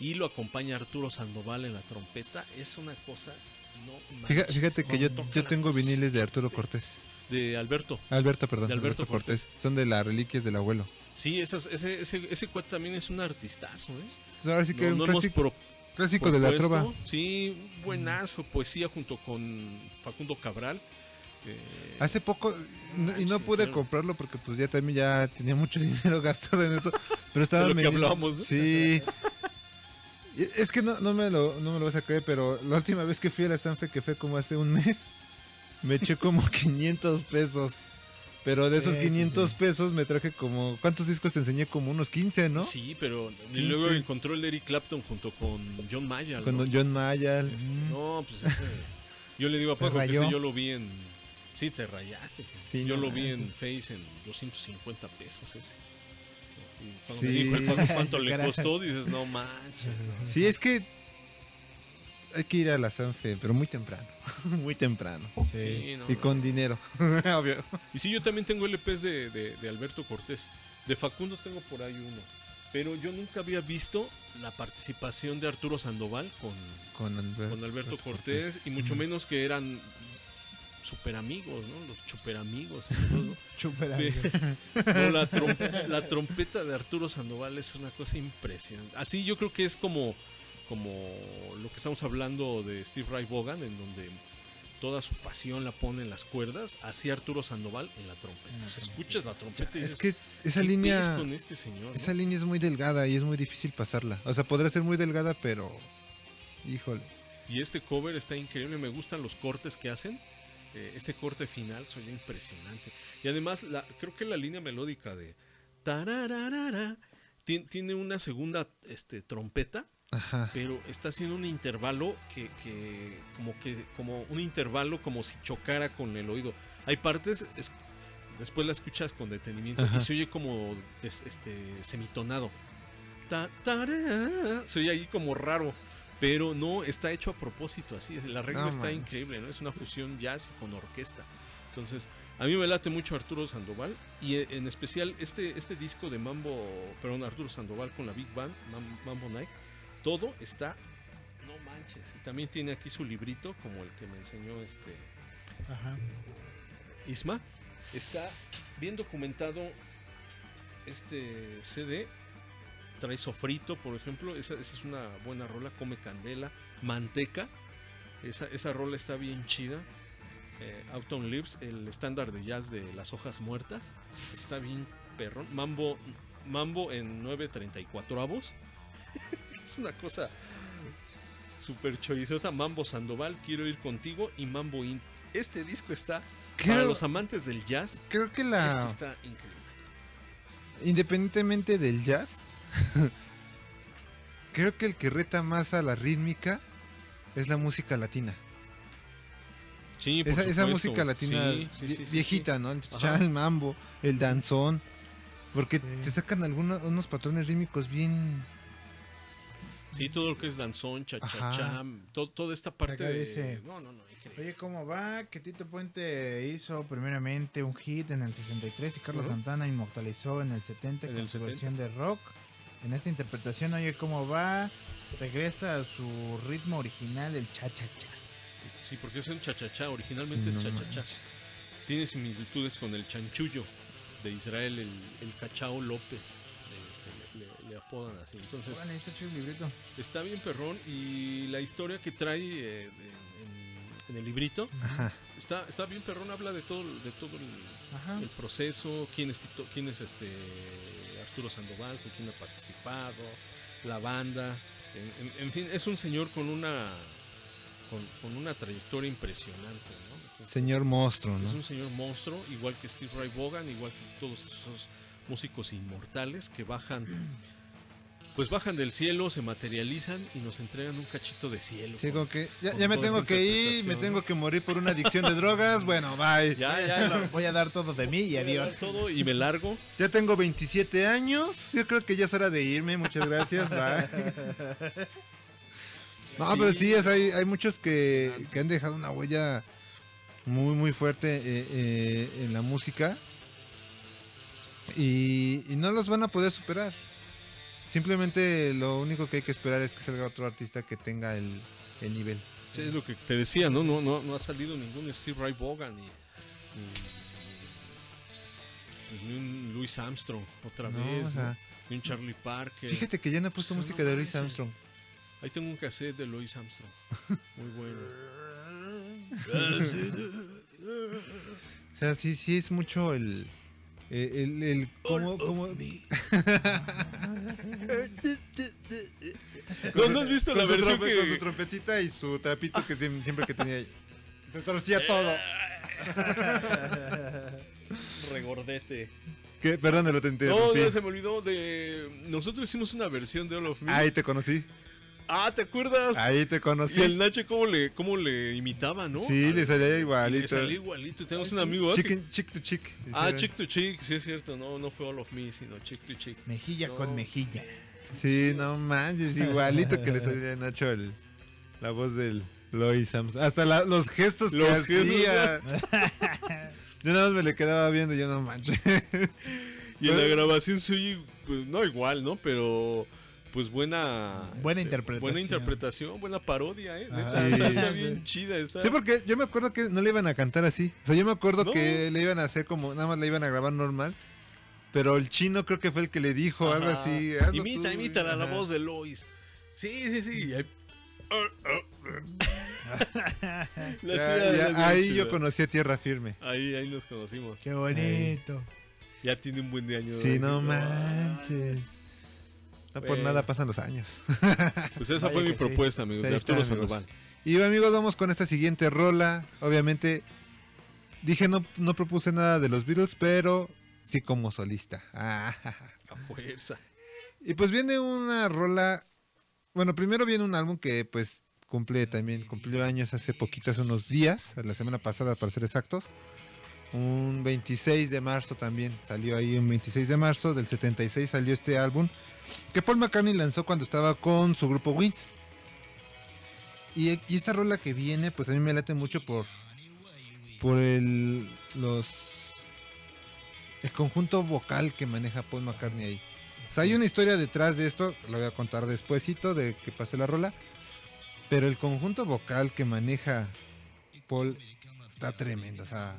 y lo acompaña Arturo Sandoval en la trompeta. Es una cosa, no manches, Fíjate que yo, tengo viniles de Arturo Cortés. de Alberto. Alberto, perdón. De Alberto Cortés. Son de las reliquias del abuelo. Sí, esas- ese, ese, ese cuate también es un artistazo, ¿eh? Pues ahora sí que un clásico- pro- clásico de la trova. Sí, buenazo, poesía junto con Facundo Cabral. eh, Hace poco, no- y no pude comprarlo porque pues ya también ya tenía mucho dinero gastado en eso. Pero estaba De lo que vendiendo- hablábamos, ¿no? Sí. Es que no, no, me lo, no me lo vas a creer, pero la última vez que fui a la Sanfe, que fue como hace un mes, me eché como 500 pesos. Pero de esos Sí, 500 pesos me traje como... ¿Cuántos discos te enseñé? Como unos 15, ¿no? Sí, pero y 15. luego encontró el Eric Clapton junto con John Mayer. Con ¿no? John Mayall. No, pues ese- yo le digo a Paco que ese yo lo vi en... Sí, te rayaste. Sí, yo no lo vi en. Face en 250 pesos ese. Y cuando Sí. cuánto le costó, dices, no manches. ¿no? Sí, es que hay que ir a la Sanfe, pero muy temprano. muy temprano. Sí, no, y no. con dinero. Obvio. Y sí, yo también tengo LPs de, de, de Alberto Cortés. De Facundo tengo por ahí uno. Pero yo nunca había visto la participación de Arturo Sandoval con, Con, con Alberto Cortés, y mucho menos que eran super amigos, ¿no? Los super amigos. Chuperamigos. no, la, trom- la trompeta de Arturo Sandoval es una cosa impresionante. Así yo creo que es como, como lo que estamos hablando de Steve Ray Vaughan, en donde toda su pasión la pone en las cuerdas, así Arturo Sandoval en la trompeta. Escuchas la trompeta y Es dices, que esa "¿Qué línea. con este señor? Esa no?". línea es muy delgada y es muy difícil pasarla. O sea, podrá ser muy delgada, pero. Híjole. Y este cover está increíble, me gustan los cortes que hacen. Eh, este corte final suena impresionante. Y además, la, creo que la línea melódica de tarararara tien- tiene una segunda este, trompeta, Ajá. pero está haciendo un intervalo que, que como que como un intervalo como si chocara con el oído. Hay partes, es- después la escuchas con detenimiento Ajá. y se oye como este semitonado. Ta- se oye ahí como raro. Pero no, está hecho a propósito así. El arreglo No está manches. increíble, ¿no? Es una fusión jazz con orquesta. Entonces, a mí me late mucho Arturo Sandoval. Y eh, en especial este, este disco de Mambo, perdón, Arturo Sandoval con la Big Band, Mam- Mambo Night. Todo está, no manches. Y también tiene aquí su librito, como el que me enseñó este Ajá. Isma. Está bien documentado este CD. Trae sofrito, por ejemplo. Esa, esa es una buena rola. Come candela. Manteca. Esa, esa rola está bien chida. Eh, Out on Lips, el estándar de jazz de las hojas muertas. Está bien perrón. Mambo, mambo en 9.34 avos. es una cosa Super Chorizota, Mambo Sandoval, Quiero ir contigo y Mambo In. Este disco está Creo- para los amantes del jazz. Creo que la. Esto está increíble. Independientemente del jazz, creo que el que reta más a la rítmica es la música latina. Sí, por Esa, música latina Sí, sí, vie- sí, sí, viejita, sí. ¿no? El cha, el mambo, el danzón. Porque te sacan algunos unos patrones rítmicos bien. Sí, todo lo que es danzón, cha cha Ajá. cha, to- toda esta parte Acá de... dice, No, no, no, increíble. Oye, ¿cómo va? Que Tito Puente hizo primeramente un hit en el 63 y Carlos. Santana inmortalizó en el 70 En con el su 70. versión de rock. En esta interpretación, oye, ¿cómo va? Regresa a su ritmo original, el cha-cha-cha. Sí, porque es un cha-cha-cha, originalmente Sí, es no cha-cha-cha. Tiene similitudes con el chanchullo de Israel, el, el cachao López. este, le, le- le apodan así. Entonces, Órale, está chido el librito. está bien perrón y la historia que trae eh, en, en el librito Ajá. está, está bien perrón, habla de todo, de todo el, proceso, quién es, Tito- quién es este Arturo Sandoval, con quién ha participado, la banda, en, en- en fin, es un señor con una con, con una trayectoria impresionante, ¿no? Entonces, Señor monstruo, Es ¿no? un señor monstruo, igual que Steve Ray Vaughan, igual que todos esos músicos inmortales que bajan, pues bajan del cielo, se materializan y nos entregan un cachito de cielo. Sí, con- como que ya, con ya me tengo que ir, me tengo que morir por una adicción de drogas. Bueno, bye. Ya, Voy a ya, voy a dar todo de mí y adiós. todo y me largo. Ya tengo 27 años. Yo creo que ya es hora de irme. Muchas gracias. Bye. No, pero sí, es, hay, hay muchos que, que han dejado una huella muy, muy fuerte eh, eh, en la música. Y, y no los van a poder superar. Simplemente lo único que hay que esperar es que salga otro artista que tenga el, el nivel. Sí, es lo que te decía, ¿no? No, no, no ha salido ningún Steve Ray Vaughan ni, pues, ni un Louis Armstrong otra No, vez, ni un Charlie Parker. Fíjate que ya no he puesto Pues, música no de Louis. Armstrong. Ahí tengo un cassette de Louis Armstrong. Muy bueno. O sea, sí, sí es mucho el. El, el, el cómo, cómo- ¿No, no has visto la versión trompe- que- Con su trompetita y su trapito que siem- siempre que tenía ahí. Se torcía todo. Regordete. ¿Qué? Perdón, lo te No, no, se me olvidó de... Nosotros hicimos una versión de All of Me. Ahí te conocí. Ah, ¿te acuerdas? Ahí te conocí. Y el Nacho cómo le, cómo le imitaba, ¿no? Sí, le salía igualito. Le salía igualito. Tenemos un amigo... ¿eh? Chicken, chick to chick. Ah, Chick to Chick, sí es cierto. No, no fue All of Me, sino Chick to Chick. Mejilla No. con mejilla. Sí, no manches, igualito que le salía a Nacho el- la voz del Lois Armstrong. Hasta la- los gestos Los que gestos, hacía. Yo nada más me le quedaba viendo y yo no manches. Y en la grabación se oye, pues no igual, ¿no? Pero pues buena Buena este, interpretación. Buena interpretación, buena parodia, ¿eh? Ah, Está, sí. está- está bien chida. Está... Sí, porque yo me acuerdo que no le iban a cantar así. O sea, yo me acuerdo No. que le iban a hacer como, nada más le iban a grabar normal. Pero el chino creo que fue el que le dijo algo así. Imita, tú, imita la, la voz de Lois. Sí, sí, sí. y ahí- La Ya- ya- ahí yo conocí a Tierra Firme. Ahí, ahí nos conocimos. Qué bonito. Ya tiene un buen de años. Sí, no manches. No por Bueno. nada pasan los años. Pues esa fue mi sí. propuesta, amigos, está. Y amigos, vamos con esta siguiente rola. Obviamente, dije no, no propuse nada de los Beatles, pero sí como solista. Ah, A fuerza. Y pues viene una rola. Bueno, primero viene un álbum que pues cumple también, cumplió años hace poquito, hace unos días, la semana pasada para ser exactos. Un 26 de marzo también, salió ahí un 26 de marzo del 76 salió este álbum que Paul McCartney lanzó cuando estaba con su grupo Wings. Y, esta rola que viene, pues a mí me late mucho por por el los el conjunto vocal que maneja Paul McCartney ahí. O sea, hay una historia detrás de esto, lo voy a contar despuesito de que pase la rola. Pero el conjunto vocal que maneja Paul está tremendo. O sea,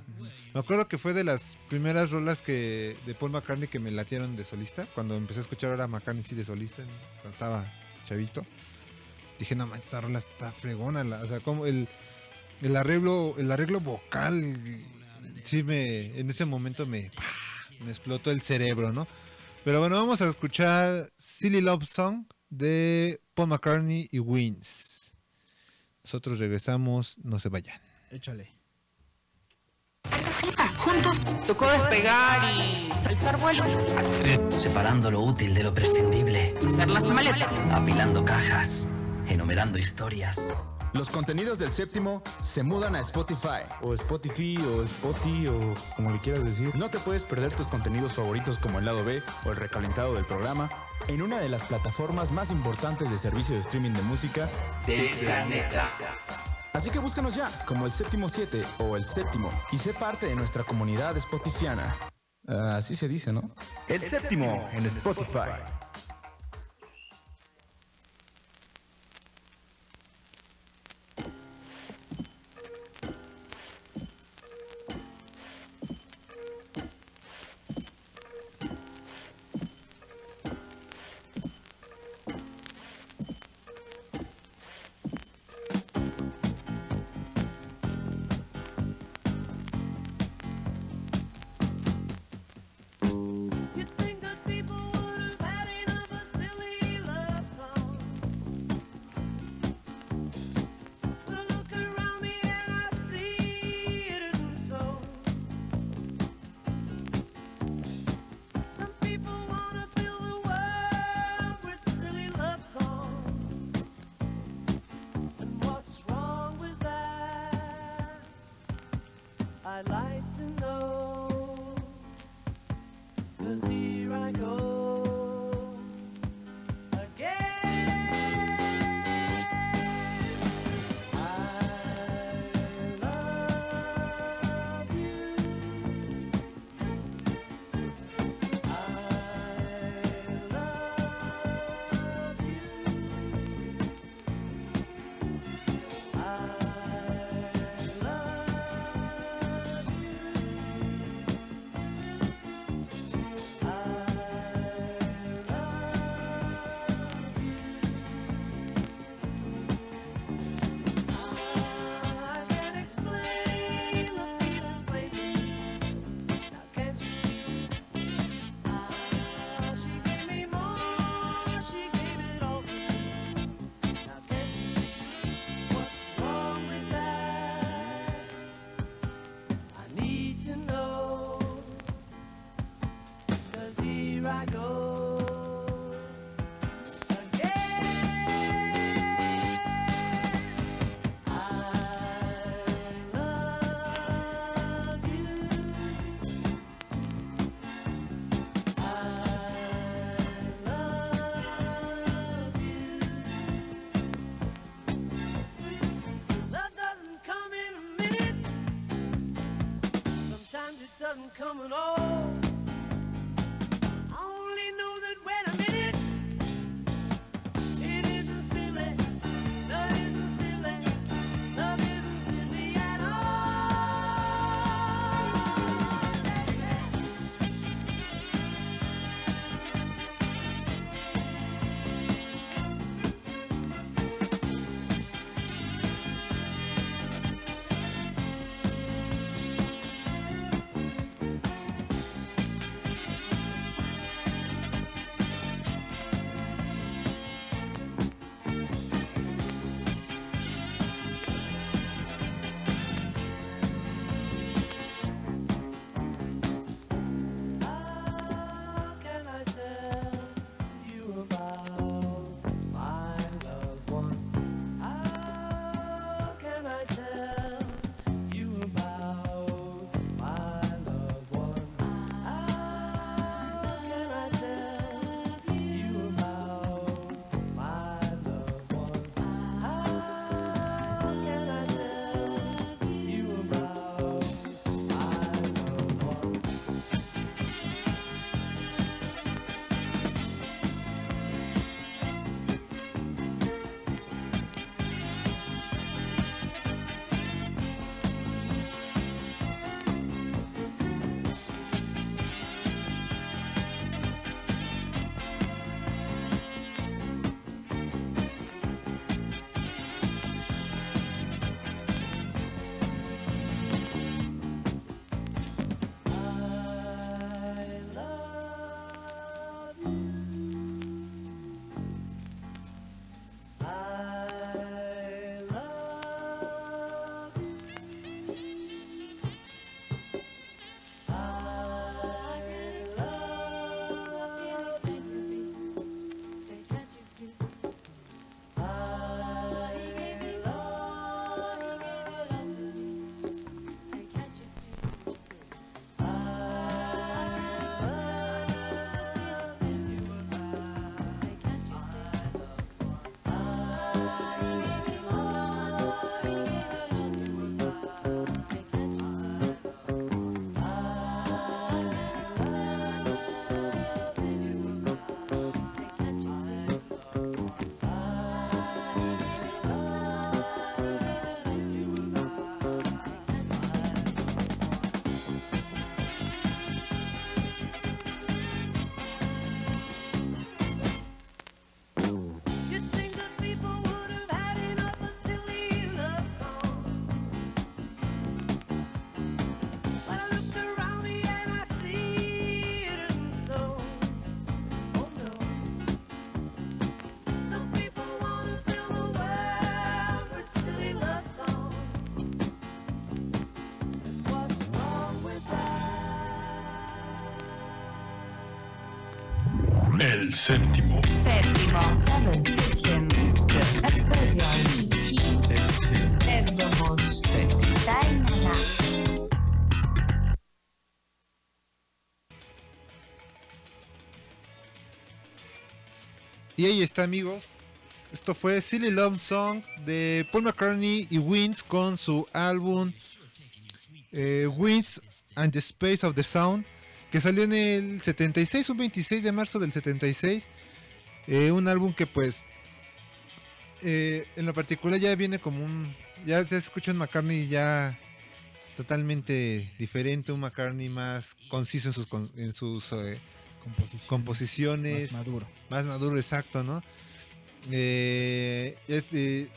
me acuerdo que fue de las primeras rolas que de Paul McCartney que me latieron de solista. Cuando empecé a escuchar ahora McCartney sí de solista, cuando estaba chavito. Dije, no manches, esta rola está fregona. o sea, como el, el arreglo, el arreglo vocal, sí me, en ese momento me, me explotó el cerebro, ¿no? Pero bueno, vamos a escuchar Silly Love Song de Paul McCartney y Wins. Nosotros regresamos, no se vayan. Échale. Tocó despegar y alzar vuelo. Separando lo útil de lo prescindible. Hacer las maletas. Apilando cajas. Enumerando historias. Los contenidos del séptimo se mudan a Spotify. O Spotify, o Spotify, o como le quieras decir. No te puedes perder tus contenidos favoritos como el lado B o el recalentado del programa en una de las plataformas más importantes de servicio de streaming de música Del planeta. Así que búscanos ya como el séptimo 7 o el séptimo y sé parte de nuestra comunidad spotifiana. Así se dice, ¿no? El séptimo en Spotify. Debemos. Dainana. Y ahí está, amigos. Esto fue Silly Love Song de Paul McCartney y Wins con su álbum eh, Wins and the Space of the Sound, que salió en el 76, un 26 de marzo del 76. Eh, un álbum que pues eh, en lo particular ya viene como un... Ya se escucha un McCartney ya totalmente diferente, un McCartney más conciso en sus, con- en sus eh, composiciones. Más maduro. Más maduro, exacto, ¿no? Este,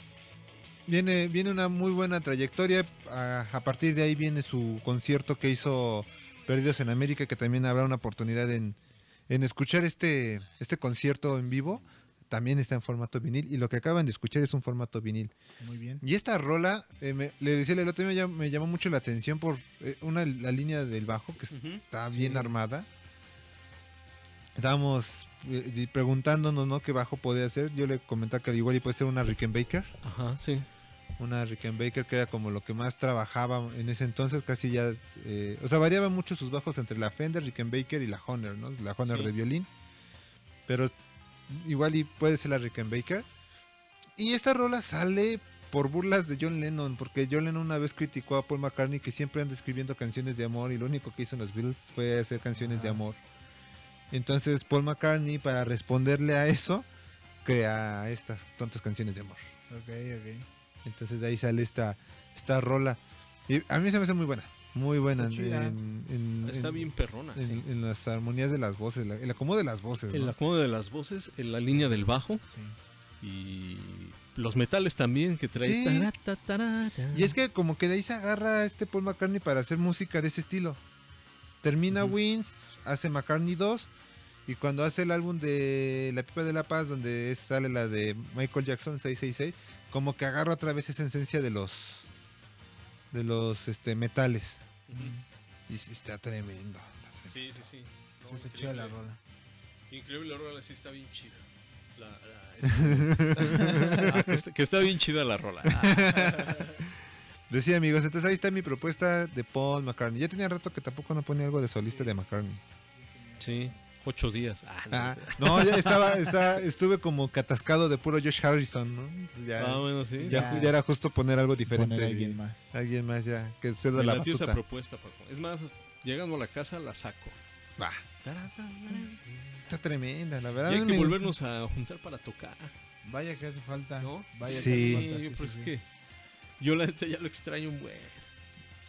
viene, viene una muy buena trayectoria. A, a partir de ahí viene su concierto que hizo Perdidos en América, que también habrá una oportunidad en, en escuchar este, este concierto en vivo. También está en formato vinil. Y lo que acaban de escuchar es un formato vinil. Muy bien. Y esta rola, eh, me- le decía el otro día, me, llam- me llamó mucho la atención por eh, una, la línea del bajo, que está sí. bien armada. Estábamos eh, preguntándonos, ¿no? ¿Qué bajo podía ser? Yo le comentaba que al igual y puede ser una Rickenbacker. Ajá, sí. Una Rickenbacker que era como lo que más trabajaba en ese entonces, casi ya... eh, o sea, variaban mucho sus bajos entre la Fender, Rickenbacker y la Honor, ¿no? La Honor Sí. de violín. Pero igual y puede ser la Rickenbacker. Y esta rola sale por burlas de John Lennon, porque John Lennon una vez criticó a Paul McCartney que siempre anda escribiendo canciones de amor y lo único que hizo en los Beatles fue hacer canciones de amor. Entonces Paul McCartney para responderle a eso crea estas tontas canciones de amor. Ok, ok. Entonces de ahí sale esta, esta rola. Y a mí se me hace muy buena, muy buena. Está chida. En, en- Está en- bien perrona, en, sí. en las armonías de las voces, la- el acomodo de las voces. El ¿no? acomodo de las voces, en la línea del bajo y los metales también que trae. Sí. Y es que como que de ahí se agarra este Paul McCartney para hacer música de ese estilo. Termina Wins, hace McCartney 2 y cuando hace el álbum de La Pipa de la Paz donde sale la de Michael Jackson 666, como que agarra otra vez esa esencia de los de los este metales. Y está tremendo. está Sí, sí, sí. No, Sí, está increíble. chida la rola. Increíble la rola, sí está bien chida. La- la- Ah, que, está, que está bien chida la rola. Decía amigos, entonces ahí está mi propuesta de Paul McCartney. Ya tenía rato que tampoco no ponía algo de solista de McCartney. Sí, ocho días. Ah, no. Ah, no, ya estaba, está- estuve como catascado de puro Josh Harrison, ¿no? Ya, Ah, bueno, sí. Ya, Ya. ya era justo poner algo diferente. Poner a alguien más. Alguien más ya, que se da Me la latió esa batuta. propuesta, Paco. Es más, llegando a la casa la saco. Va. Está tremenda, la verdad. Y hay que volvernos a juntar para tocar. Vaya que hace falta. ¿No? Vaya Sí. que hace falta. Sí, sí, pues sí, es sí. que yo la neta ya lo extraño un buen.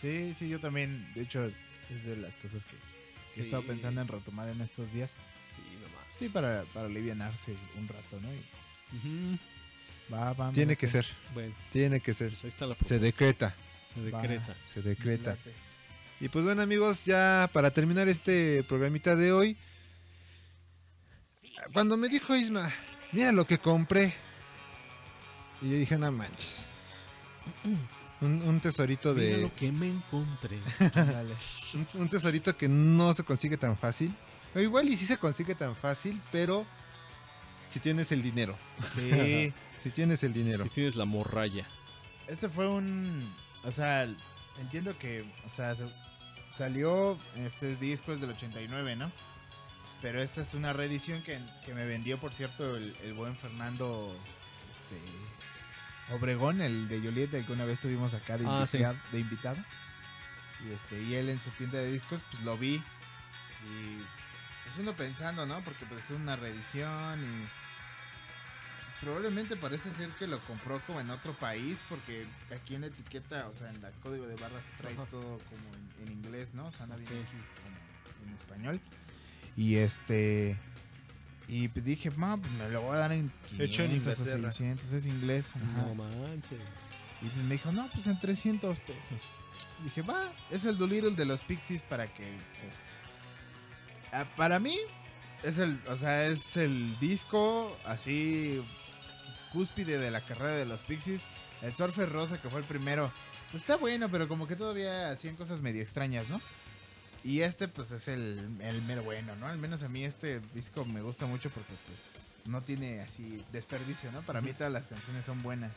Sí, sí, yo también. De hecho, es de las cosas que, que he estado Sí. pensando en retomar en estos días. Sí, nomás. Sí, para, para alivianarse un rato, ¿no? Y va, va, Tiene que ser, Bueno, tiene que ser. pues ahí está la Se decreta, Se Va. decreta. se decreta. Y pues bueno amigos, ya para terminar este programita de hoy, cuando me dijo Isma, mira lo que compré, y yo dije, no manches, un, un tesorito Mira de, lo que me encontré. Dale. un, un tesorito que no se consigue tan fácil, o igual y sí se consigue tan fácil, pero si tienes el dinero, Sí. si tienes el dinero. Si tienes la morralla. Este fue un. O sea, entiendo que. O sea, se- salió. Este disco es del 89, ¿no? Pero esta es una reedición que, que me vendió, por cierto, el, el buen Fernando. Este. Obregón, el de Joliet, el que una vez tuvimos acá de, Ah, sí. invitado, de invitado. Y este, y él en su tienda de discos, pues lo vi. Y pues uno pensando, ¿no? Porque pues es una reedición y probablemente parece ser que lo compró como en otro país porque aquí en la etiqueta, o sea, en el código de barras trae Ajá. todo como en, en inglés, ¿no? O sea, aquí como en español. Y este y pues dije, "Ma, pues me lo voy a dar en 500 Hecho en o Inglaterra. 600, es inglés." Ajá. No manches. Y me dijo, no, pues en 300 pesos. Dije, va, es el Doolittle de los Pixies para que... pues, ah, para mí, es el, o sea, es el disco así cúspide de la carrera de los Pixies. El Surfer Rosa, que fue el primero, pues está bueno, pero como que todavía hacían cosas medio extrañas, ¿no? Y este pues es el, el mero bueno, ¿no? Al menos a mí este disco me gusta mucho porque pues no tiene así desperdicio, ¿no? Para mí todas las canciones son buenas.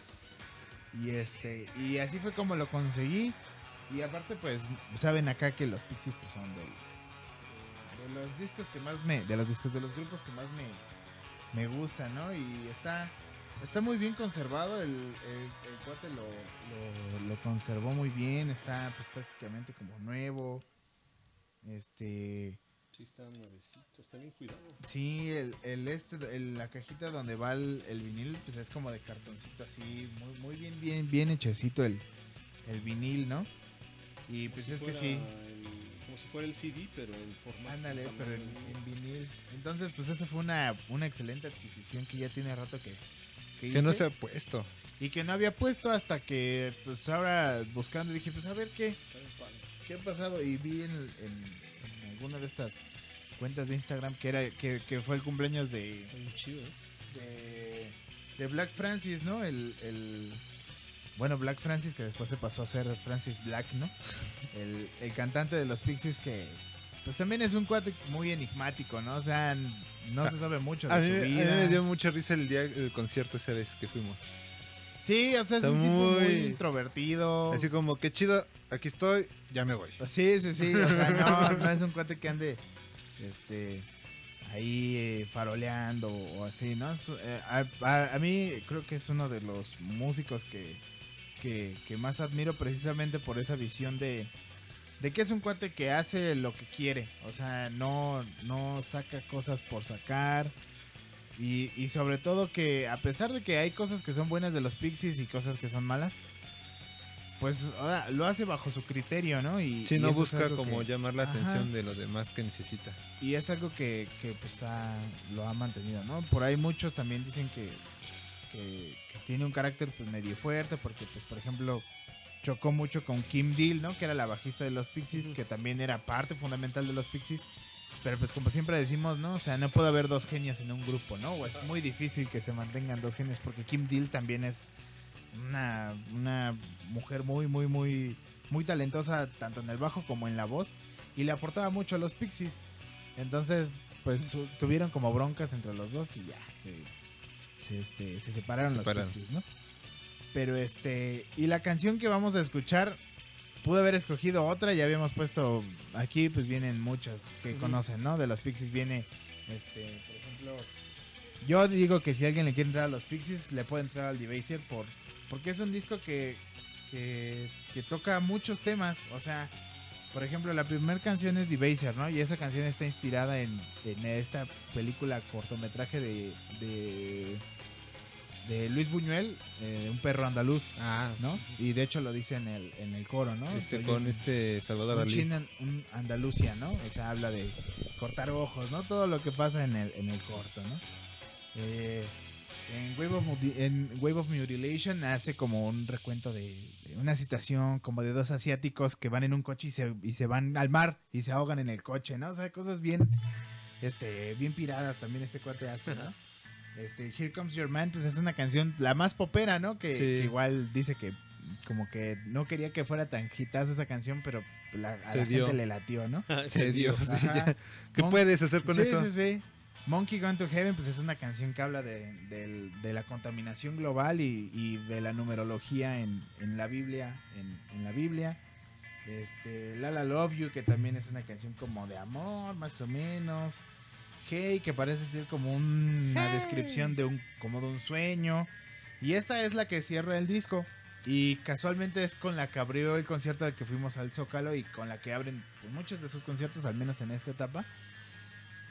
Y este, y así fue como lo conseguí. Y aparte pues saben acá que los Pixies pues son del, de los discos que más me, de los discos de los grupos que más me, me gustan, ¿no? Y está, está muy bien conservado, el, el, el cuate lo, lo, lo conservó muy bien, está pues prácticamente como nuevo. Este, Sí, está nuevecito, está bien cuidado. Sí, el, el este, el- la cajita donde va el, el vinil, pues es como de cartoncito así, muy, muy bien, bien, bien hechecito el, el vinil, ¿no? Y pues es que sí. el- como si fuera el CD, pero en formato. Ándale, pero en, vinil. Entonces, pues esa fue una, una excelente adquisición que ya tiene rato que, Que no hice. se ha puesto. Y que no había puesto hasta que, pues ahora buscando, dije, pues a ver qué, qué ha pasado. Y vi en, en- en alguna de estas cuentas de Instagram que era que, que fue el cumpleaños de, de, de Black Francis, ¿no? El, el- bueno, Black Francis, que después se pasó a ser Francis Black, ¿no? El, el cantante de los Pixies que, pues también es un cuate muy enigmático, ¿no? O sea, no se sabe mucho de A mí, su a mí vida. me dio mucha risa el día del concierto esa vez que fuimos. Sí, o sea, es Está un tipo muy muy- introvertido. Así como, qué chido, aquí estoy, ya me voy. Sí, sí, sí. O sea, no, no es un cuate que ande este ahí eh, faroleando o así, ¿no? Es, eh, a, a- a mí creo que es uno de los músicos que, que, que más admiro precisamente por esa visión de, de que es un cuate que hace lo que quiere. O sea, no, no saca cosas por sacar. Y, y sobre todo que a pesar de que hay cosas que son buenas de los Pixies y cosas que son malas, pues ahora lo hace bajo su criterio, ¿no? Y, Sí, y no busca como que- llamar la Ajá. atención de los demás que necesita. Y es algo que, que, pues ha- lo ha mantenido, ¿no? Por ahí muchos también dicen que, que, que tiene un carácter pues medio fuerte porque pues por ejemplo chocó mucho con Kim Deal, ¿no? Que era la bajista de los Pixies, que también era parte fundamental de los Pixies. Pero pues como siempre decimos, ¿no? O sea, no puede haber dos genios en un grupo, ¿no? O es muy difícil que se mantengan dos genios porque Kim Deal también es una, una mujer muy, muy, muy, muy talentosa tanto en el bajo como en la voz y le aportaba mucho a los Pixies. Entonces, pues tuvieron como broncas entre los dos y ya se, se, este, se separaron Se los. Pixies, ¿no? Pero este, y la canción que vamos a escuchar, pude haber escogido otra, ya habíamos puesto aquí, pues vienen muchos que conocen, ¿no? De los Pixies viene, este, por ejemplo, yo digo que si alguien le quiere entrar a los Pixies, le puede entrar al Debaser por, porque es un disco que, que, que toca muchos temas, o sea, por ejemplo, la primera canción es Debaser, ¿no? Y esa canción está inspirada en, en esta película cortometraje de, de, de Luis Buñuel, eh, Un perro andaluz, Ah, ¿no? Y de hecho lo dice en el, en el coro, ¿no? Este, Soy con un- este Salvador Dalí. un Andalucía, ¿no? O sea, habla de cortar ojos, ¿no? Todo lo que pasa en el, en el corto, ¿no? Eh, en, Wave of, Mudi- en Wave of Mutilation hace como un recuento de, de una situación como de dos asiáticos que van en un coche y se, y se van al mar y se ahogan en el coche, ¿no? O sea, cosas bien, este, bien piradas también este cuate hace, ¿no? Este, Here Comes Your Man, pues es una canción la más popera, ¿no? Que, Sí. que igual dice que como que no quería que fuera tan hitaza esa canción, pero la, a Se la dio. gente le latió, ¿no? Se dio, sí. ¿Qué Mon- puedes hacer con Sí, eso? Sí, sí, Monkey Gone to Heaven, pues es una canción que habla de, de la contaminación global y, y de la numerología en, en la Biblia, en, en la Biblia. Este, Lala Love You, que también es una canción como de amor, más o menos. Hey, que parece ser como un- una descripción de un, como de un sueño. Y esta es la que cierra el disco. Y casualmente es con la que abrió el concierto al que fuimos al Zócalo y con la que abren pues, muchos de sus conciertos, al menos en esta etapa.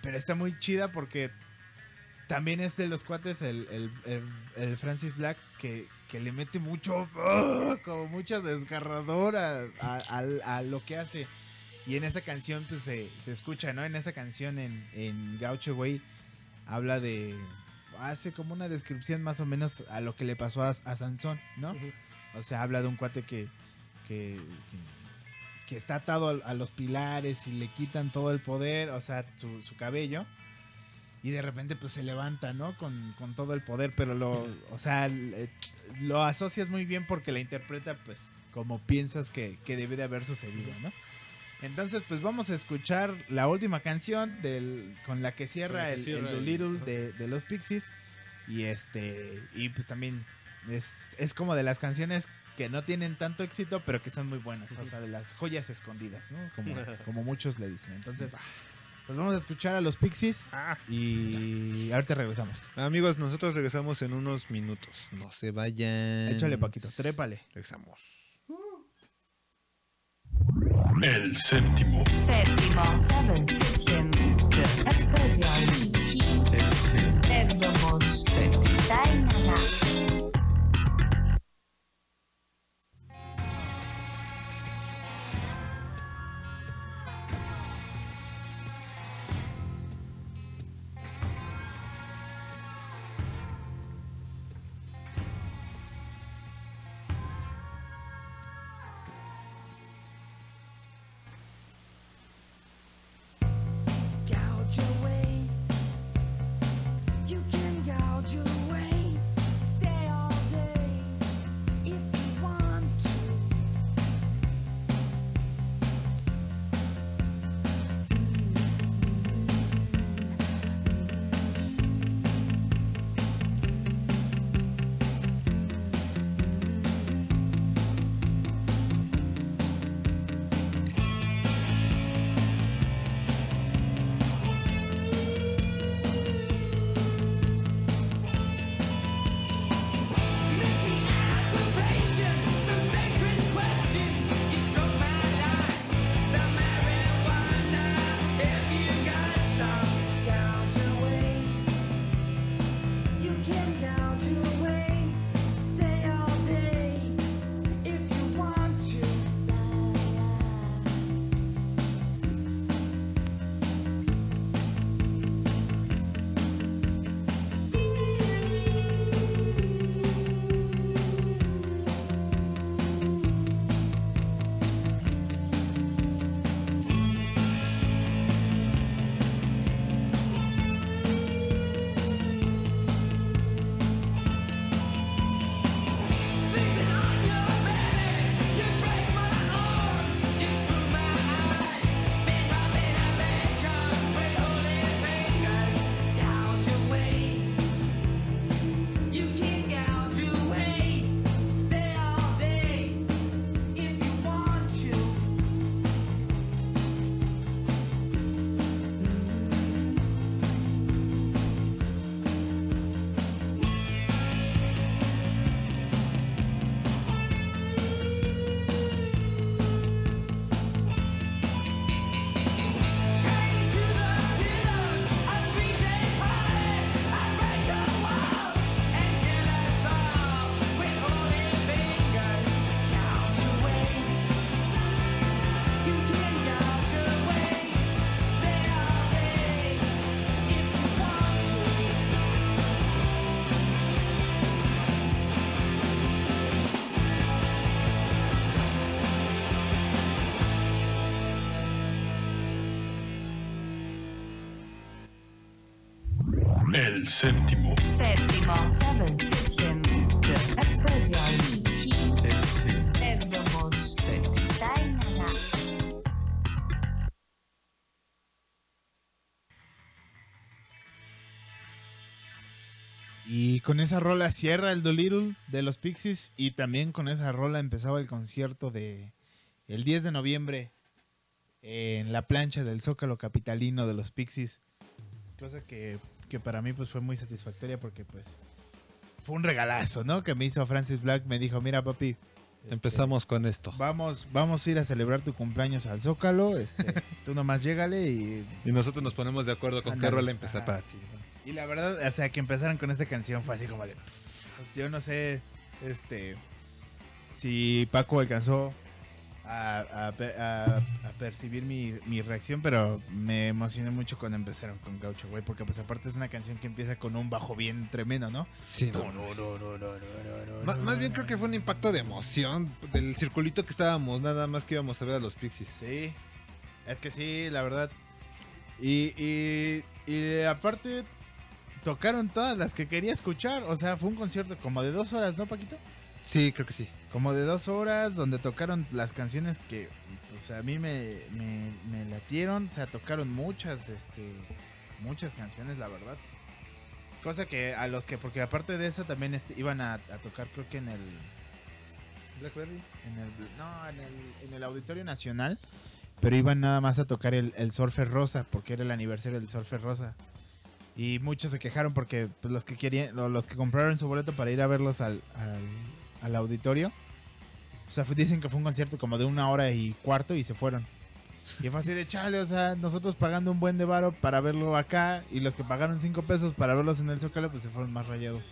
Pero está muy chida porque también es de los cuates el, el- el- el Francis Black que, que le mete mucho, ¡ah! como mucha desgarradora a, a- a lo que hace. Y en esa canción pues se, se escucha, ¿no? En esa canción en, en Gaucho Way habla de... Hace como una descripción más o menos a lo que le pasó a, a Sansón, ¿no? O sea, habla de un cuate que, que, que, que está atado a, a los pilares y le quitan todo el poder, o sea, su, su cabello. Y de repente pues se levanta, ¿no? Con, con todo el poder, pero lo, o sea, lo asocias muy bien porque la interpreta pues como piensas que, que debe de haber sucedido, ¿no? Entonces, pues vamos a escuchar la última canción del, con la que cierra Con la que el, cierra el de, de los Pixies. Y este. Y pues también es, es como de las canciones que no tienen tanto éxito, pero que son muy buenas. O sea, de las joyas escondidas, ¿no? Como, como muchos le dicen. Entonces, pues vamos a escuchar a los Pixies. Ah. Y ahorita regresamos. Amigos, nosotros regresamos en unos minutos. No se vayan. Échale, Paquito, trépale. Regresamos. El séptimo. Séptimo, seven, septième de Exodia Séptimo. Séptimo. Y con esa rola cierra el Dolittle de los Pixies y también con esa rola empezaba el concierto de el 10 de noviembre en la plancha del Zócalo Capitalino de los Pixies. Cosa que que para mí pues fue muy satisfactoria porque pues fue un regalazo, ¿no? Que me hizo Francis Black, me dijo, mira papi, Empezamos con esto. vamos, vamos a ir a celebrar tu cumpleaños al Zócalo, este, tú nomás llégale y Y nosotros nos ponemos de acuerdo con qué rola empezar para ti. Y la verdad, o sea, que empezaran con esta canción fue así como de. pues, yo no sé, este. Si Paco alcanzó a, a a- a percibir mi, mi reacción, pero me emocioné mucho cuando empezaron con Gaucho, güey, porque pues aparte es una canción que empieza con un bajo bien tremendo, ¿no? Sí, no. Más, más bien creo que fue un impacto de emoción del circulito que estábamos, nada más que íbamos a ver a los Pixies. Sí, es que sí, la verdad. Y, y, y aparte tocaron todas las que quería escuchar, o sea, fue un concierto como de dos horas, ¿no, Paquito? Sí, creo que sí. Como de dos horas, donde tocaron las canciones que pues, a mí me, me, me latieron. O sea, tocaron muchas, este, muchas canciones, la verdad. Cosa que a los que, porque aparte de eso también este, iban a, a tocar, creo que en el, Blackberry. en el, no, en el, en el Auditorio Nacional. Pero iban nada más a tocar el, el Surfer Rosa, porque era el aniversario del Surfer Rosa. Y muchos se quejaron porque pues, los que querían, lo- los que compraron su boleto para ir a verlos al, al, al auditorio, o sea, dicen que fue un concierto como de una hora y cuarto y se fueron. Y fue así de chale, o sea, nosotros pagando un buen de varo para verlo acá y los que pagaron cinco pesos para verlos en el Zócalo, pues se fueron más rayados.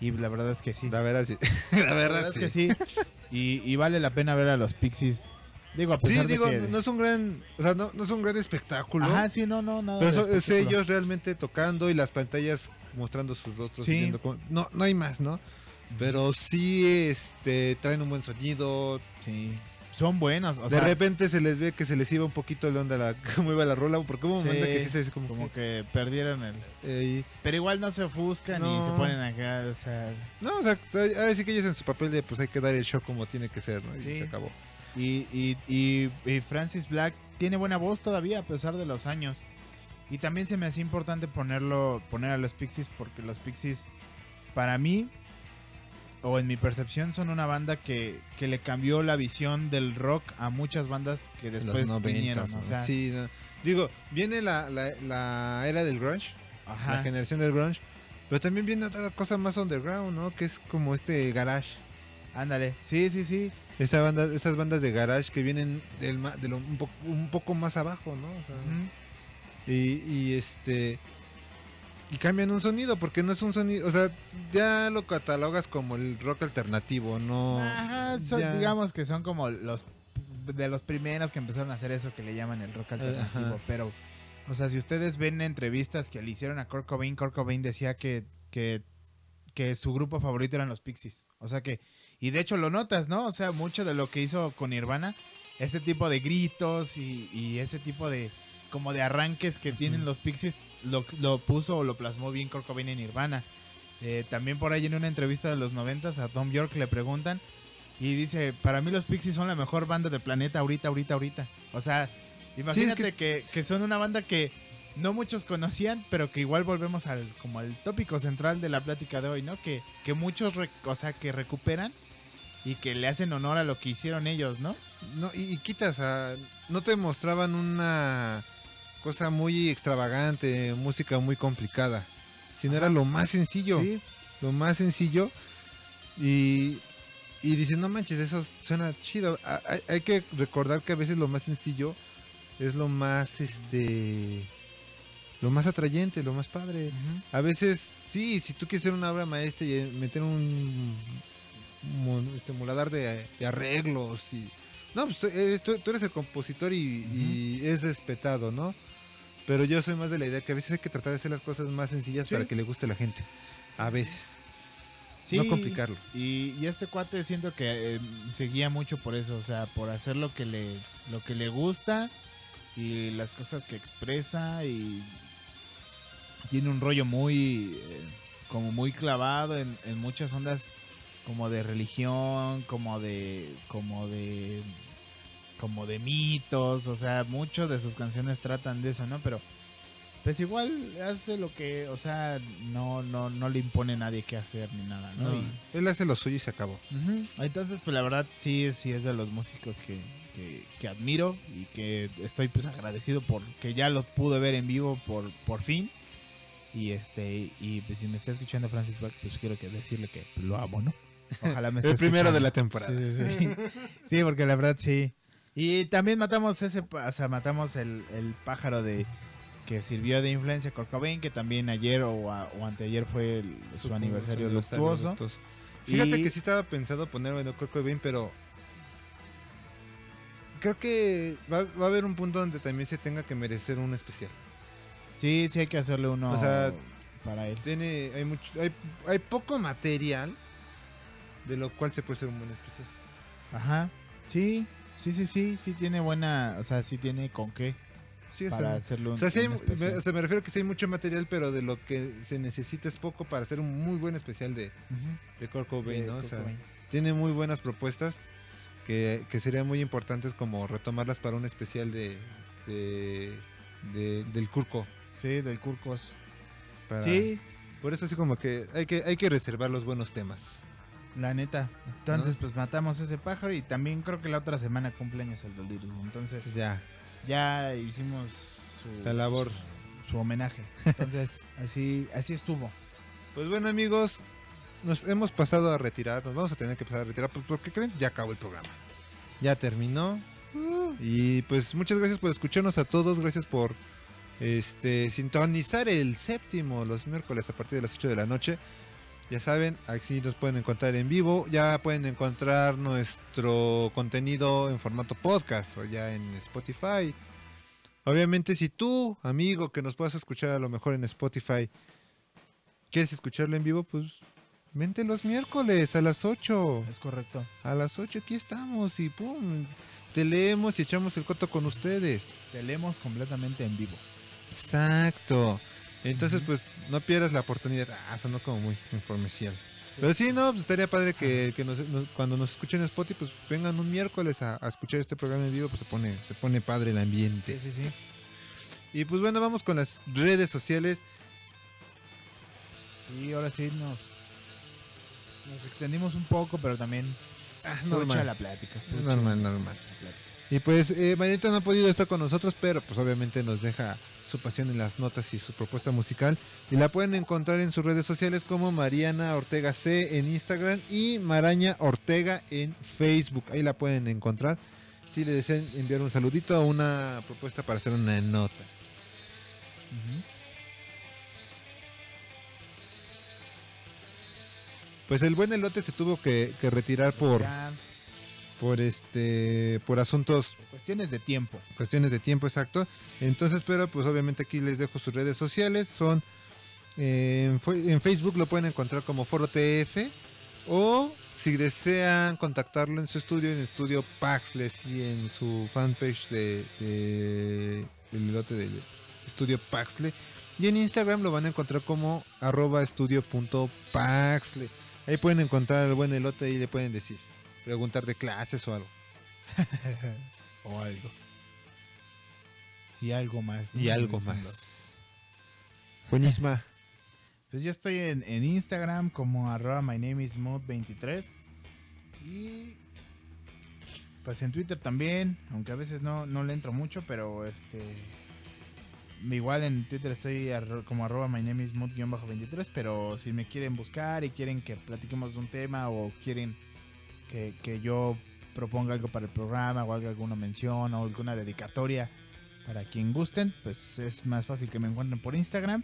Y la verdad es que sí. La verdad sí. la verdad, es sí. que sí. Y, y vale la pena ver a los Pixies. Digo, a pesar Sí, digo, de que... no es un gran, o sea, no, no es un gran espectáculo. Ajá, sí, no, no, nada. Pero eso- es ellos realmente tocando y las pantallas mostrando sus rostros. Sí. cómo- no, no hay más, ¿no? Pero sí este, traen un buen sonido. Sí. Son buenos. O de sea, repente se les ve que se les iba un poquito la onda, la, cómo iba la rola, porque hubo un momento que sí se como, como que- que perdieron el... eh, Pero igual no se ofuscan y No. se ponen acá, o sea... no, o sea, a decir que ellos en su papel de pues hay que dar el show como tiene que ser, ¿no? Y Sí. se acabó. Y, y, y, y Francis Black tiene buena voz todavía a pesar de los años. Y también se me hacía importante ponerlo, poner a los Pixies porque los Pixies, para mí, o en mi percepción, son una banda que, que le cambió la visión del rock a muchas bandas que después vinieron. 90s, O sea, Sí, no. Digo, viene la, la, la era del grunge, Ajá. la generación del grunge, pero también viene otra cosa más underground, ¿no? Que es como este garage. Ándale, sí, sí, sí. Esa banda, esas bandas de garage que vienen del, de lo- un, po- un poco más abajo, ¿no? O sea, Ujú. y, y este y cambian un sonido porque no es un sonido, o sea, ya lo catalogas como el rock alternativo, no. Ajá, son- ya- digamos que son como los de los primeros que empezaron a hacer eso que le llaman el rock alternativo. Ajá. Pero, o sea, si ustedes ven entrevistas que le hicieron a Kurt Cobain, Kurt Cobain decía que, que, que su grupo favorito eran los Pixies. O sea que, y de hecho lo notas, ¿no? O sea, mucho de lo que hizo con Nirvana, ese tipo de gritos y, y ese tipo de como de arranques que tienen los Pixies, lo, lo puso o lo plasmó bien Kurt Cobain en Nirvana. Eh, también por ahí en una entrevista de los noventas a Tom York le preguntan y dice, para mí los Pixies son la mejor banda del planeta ahorita, ahorita, ahorita. O sea, imagínate que... Que, son una banda que no muchos conocían, pero que igual volvemos al como al tópico central de la plática de hoy, ¿no? Que, que muchos, o sea, que recuperan y que le hacen honor a lo que hicieron ellos, ¿no? No, y, y quita, o sea, no te mostraban una cosa muy extravagante, música muy complicada, sino era lo más sencillo, Sí. lo más sencillo y, y dices, no manches, eso suena chido. Hay, hay que recordar que a veces lo más sencillo es lo más, este, lo más atrayente, lo más padre. A veces, sí, si tú quieres hacer una obra maestra y eh, meter un, un este, muladar de, de arreglos y... No, pues eh, tú, eres el compositor y, y es respetado, ¿no? Pero yo soy más de la idea que a veces hay que tratar de hacer las cosas más sencillas Sí. para que le guste a la gente. A veces. Sí, No complicarlo. Y, y este cuate siento que eh, seguía mucho por eso, o sea, por hacer lo que le lo que le gusta y las cosas que expresa y tiene un rollo muy eh, como muy clavado en, en muchas ondas como de religión, como de como de como de mitos, o sea, muchas de sus canciones tratan de eso, ¿no? Pero pues igual hace lo que, o sea, no no no le impone a nadie qué hacer ni nada, ¿no? No, Y- Él hace lo suyo y se acabó. Ujú. Entonces, pues la verdad sí, sí es de los músicos que, que, que admiro y que estoy pues agradecido por que ya los pude ver en vivo por, por fin. Y este, y pues si me está escuchando Francis Black, pues quiero que decirle que lo amo, ¿no? Ojalá me esté El primero de la temporada. Sí, sí, sí. Sí, porque la verdad sí. Y también matamos ese, o sea, matamos el, el pájaro de que sirvió de influencia Cobain, que también ayer o, a- o anteayer fue el- su, aniversario luctuoso. Fíjate Y- que sí estaba pensado poner bueno, Kurt Cobain, pero creo que va, va a haber un punto donde también se tenga que merecer un especial. Sí, sí hay que hacerle uno O sea, para él. Tiene, hay mucho, hay, hay poco material de lo cual se puede hacer un buen especial. Ajá. Sí, sí, sí, sí, sí tiene buena, o sea, sí tiene con qué Sí, o para sea, hacerlo o sea, sí hay un especial. me, o sea, me refiero a que sí hay mucho material, pero de lo que se necesita es poco para hacer un muy buen especial de, Kurt Cobain, De ¿no? O sea, Cobain. tiene muy buenas propuestas que, que serían muy importantes como retomarlas para un especial de, de- de- del Curco. Sí, del Curcos. para- Sí, Por eso así como que hay que, hay que reservar los buenos temas. La neta. Entonces, pues matamos ese pájaro y también creo que la otra semana cumpleaños el Delirium. Entonces, Ya, ya hicimos su, la labor. su, su homenaje. Entonces, así, así estuvo. Pues bueno amigos, nos hemos pasado a retirar, nos vamos a tener que pasar a retirar, pues porque creen, ya acabó el programa. Ya terminó. Y pues muchas gracias por escucharnos a todos, gracias por este sintonizar el séptimo los miércoles a partir de las 8 de la noche. Ya saben, aquí nos pueden encontrar en vivo, ya pueden encontrar nuestro contenido en formato podcast o ya en Spotify. Obviamente si tú, amigo, que nos puedas escuchar a lo mejor en Spotify, quieres escucharlo en vivo, pues vente los miércoles a las 8. Es correcto. A las 8 aquí estamos y pum, te leemos y echamos el coto con ustedes. Te leemos completamente en vivo. Exacto. Entonces, pues no pierdas la oportunidad. Ah, sonó como muy informecial. Pero sí, no, pues estaría padre que, que nos- nos- cuando nos escuchen en Spotify, pues vengan un miércoles a, a escuchar este programa en vivo, pues se pone, se pone padre el ambiente. Sí, sí, sí. Y pues bueno, vamos con las redes sociales. Sí, ahora sí nos, nos extendimos un poco, pero también Ah, normal. la plática. Normal, normal. la plática. Y pues eh, no ha podido estar con nosotros, pero pues obviamente nos deja su pasión en las notas y su propuesta musical. Y la pueden encontrar en sus redes sociales como Mariana Ortega C en Instagram y Maraña Ortega en Facebook. Ahí la pueden encontrar. Si le desean enviar un saludito o una propuesta para hacer una nota. Pues el buen elote se tuvo que, retirar por, por este por asuntos cuestiones de tiempo. cuestiones de tiempo exacto. Entonces, pero pues obviamente aquí les dejo sus redes sociales. Son eh, en, Facebook lo pueden encontrar como Foro TF. O si desean contactarlo en su estudio, en Estudio Paxles y en su fanpage de, de el lote del Estudio Paxle. Y en Instagram lo van a encontrar como arroba estudio.paxle. Ahí pueden encontrar al buen elote y le pueden decir, preguntar de clases o algo. o algo. Y algo más. ¿no? Y algo más. Buenísima. Pues yo estoy en, en Instagram como arroba my name is mod23. Y pues en Twitter también, aunque a veces no, no le entro mucho, pero este igual en Twitter estoy arro- como arroba my name is mod-23, pero si me quieren buscar y quieren que platiquemos de un tema o quieren que, yo proponga algo para el programa o haga alguna mención o alguna dedicatoria para quien gusten, pues es más fácil que me encuentren por Instagram.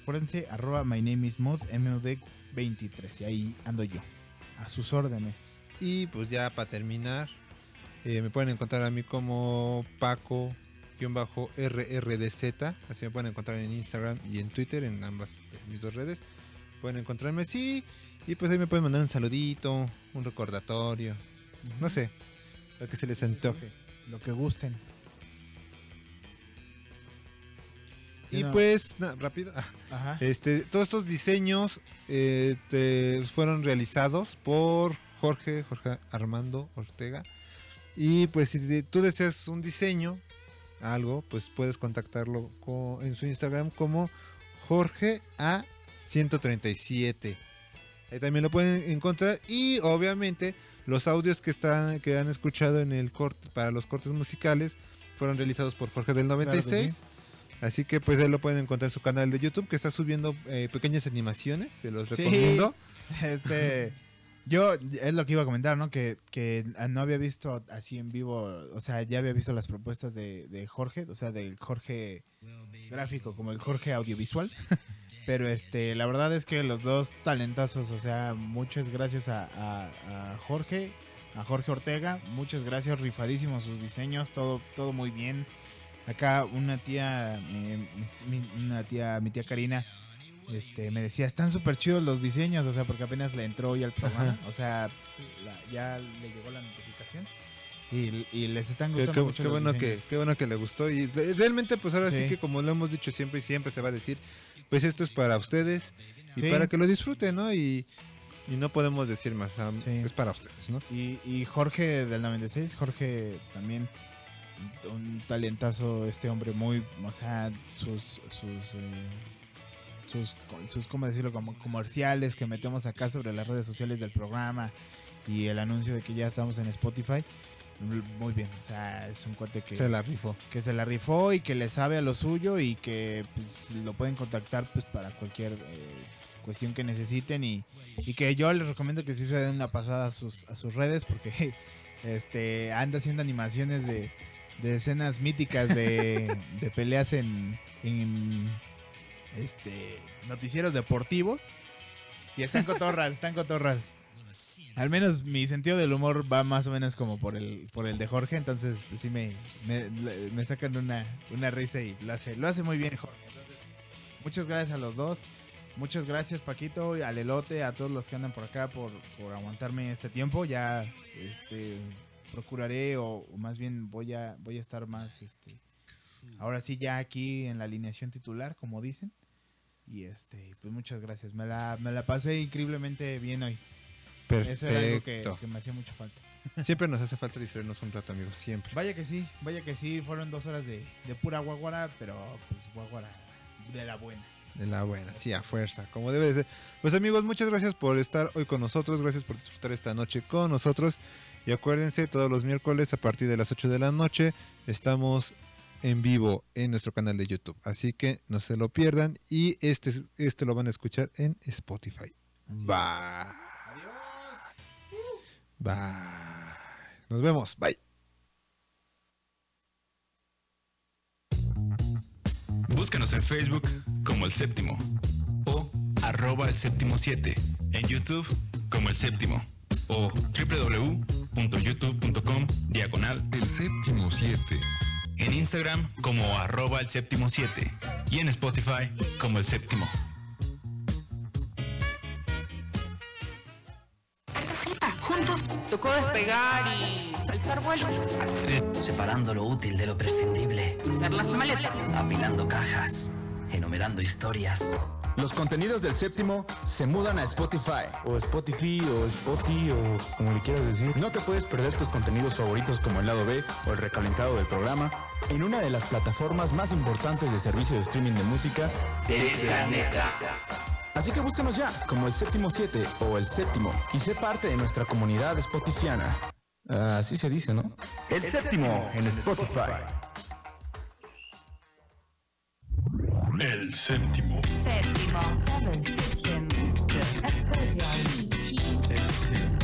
Acuérdense, arroba my name is mod, MOD23. Y ahí ando yo. A sus órdenes. Y pues ya para terminar, eh, me pueden encontrar a mí como Paco-RRDZ. Así me pueden encontrar en Instagram y en Twitter, en ambas de mis dos redes. Pueden encontrarme así. Y pues ahí me pueden mandar un saludito, un recordatorio. No sé, lo que se les antoje. Lo que gusten. Y no- pues, rápido. ah, Ajá. Este, todos estos diseños eh, te- fueron realizados por Jorge, Jorge Armando Ortega. Y pues si tú deseas un diseño, algo, pues puedes contactarlo co- en su Instagram como Jorge A137. Ahí también lo pueden encontrar. Y obviamente los audios que están, que han escuchado en el corte, para los cortes musicales, fueron realizados por Jorge del Claro que 96. sí. Así que pues ahí lo pueden encontrar en su canal de YouTube que está subiendo eh, pequeñas animaciones, se los Sí. recomiendo. Este. Yo, es lo que iba a comentar, ¿no? Que, que no había visto así en vivo, o sea, ya había visto las propuestas de, de Jorge, o sea, del Jorge gráfico como el Jorge audiovisual. Pero este, la verdad es que los dos talentazos, o sea, muchas gracias a, a- a Jorge, a Jorge Ortega, muchas gracias, rifadísimos sus diseños, todo, todo muy bien. Acá una tía, eh, mi, una tía, mi tía Karina, este, me decía, están súper chidos los diseños, o sea, porque apenas le entró hoy al programa, Ajá. o sea, la- ya le llegó la notificación y, y les están gustando qué- mucho qué los bueno que, diseños. qué bueno que le gustó. Y re- realmente, pues ahora sí. Sí. que como lo hemos dicho siempre y siempre se va a decir, pues esto es para ustedes y Sí. para que lo disfruten, ¿no? Y Y no podemos decir más, Sí. es para ustedes, ¿no? Y, y Jorge del 96, Jorge también un talentazo, este hombre muy, o sea, sus, sus, eh, sus, sus, ¿cómo decirlo? Como comerciales que metemos acá sobre las redes sociales del programa y el anuncio de que ya estamos en Spotify. Muy bien, o sea, es un cuate que Se la rifó. que se la rifó y que le sabe a lo suyo y que pues, lo pueden contactar pues para cualquier eh, cuestión que necesiten y, y que yo les recomiendo que sí se den una pasada a sus, a sus redes porque este anda haciendo animaciones de, de escenas míticas de, de peleas en, en este noticieros deportivos y están cotorras, están cotorras. Al menos mi sentido del humor va más o menos como por el, por el de Jorge, entonces pues, sí me, me, sacan una, una risa y lo hace, lo hace muy bien Jorge. Entonces, muchas gracias a los dos. Muchas gracias Paquito, al Elote, a todos los que andan por acá por, por aguantarme este tiempo. Ya este, procuraré o, o más bien voy a, voy a estar más, este, ahora sí ya aquí en la alineación titular, como dicen. Y este, pues muchas gracias. Me la, me la pasé increíblemente bien hoy. Eso era algo que, Perfecto. que me hacía mucha falta. Siempre nos hace falta distraernos un rato, amigos, siempre. Vaya que sí, vaya que sí, fueron dos horas de, de pura guaguara, pero pues guaguara de la buena. De la buena, sí, a fuerza, como debe de ser. Pues amigos, muchas gracias por estar hoy con nosotros, gracias por disfrutar esta noche con nosotros. Y acuérdense, todos los miércoles a partir de las 8 de la noche estamos en vivo en nuestro canal de YouTube. Así que no se lo pierdan y este, este lo van a escuchar en Spotify. Bye. Bye. Nos vemos. Bye. Búscanos en Facebook como El Séptimo o arroba El Séptimo 7. En YouTube como El Séptimo o www.youtube.com diagonal El Séptimo 7. En Instagram como arroba El Séptimo 7 y en Spotify como El Séptimo. Tocó despegar y alzar vuelo. Separando lo útil de lo prescindible. Hacer las maletas. Apilando cajas. Enumerando historias. Los contenidos del séptimo se mudan a Spotify. O Spotify, o Spotify, o como le quieras decir. No te puedes perder tus contenidos favoritos como el lado B o el recalentado del programa en una de las plataformas más importantes de servicio de streaming de música Del planeta. Así que búscanos ya como el séptimo 7 o el séptimo y sé parte de nuestra comunidad spotifiana. Así se dice, ¿no? El séptimo en Spotify. El séptimo. Séptimo. Seven.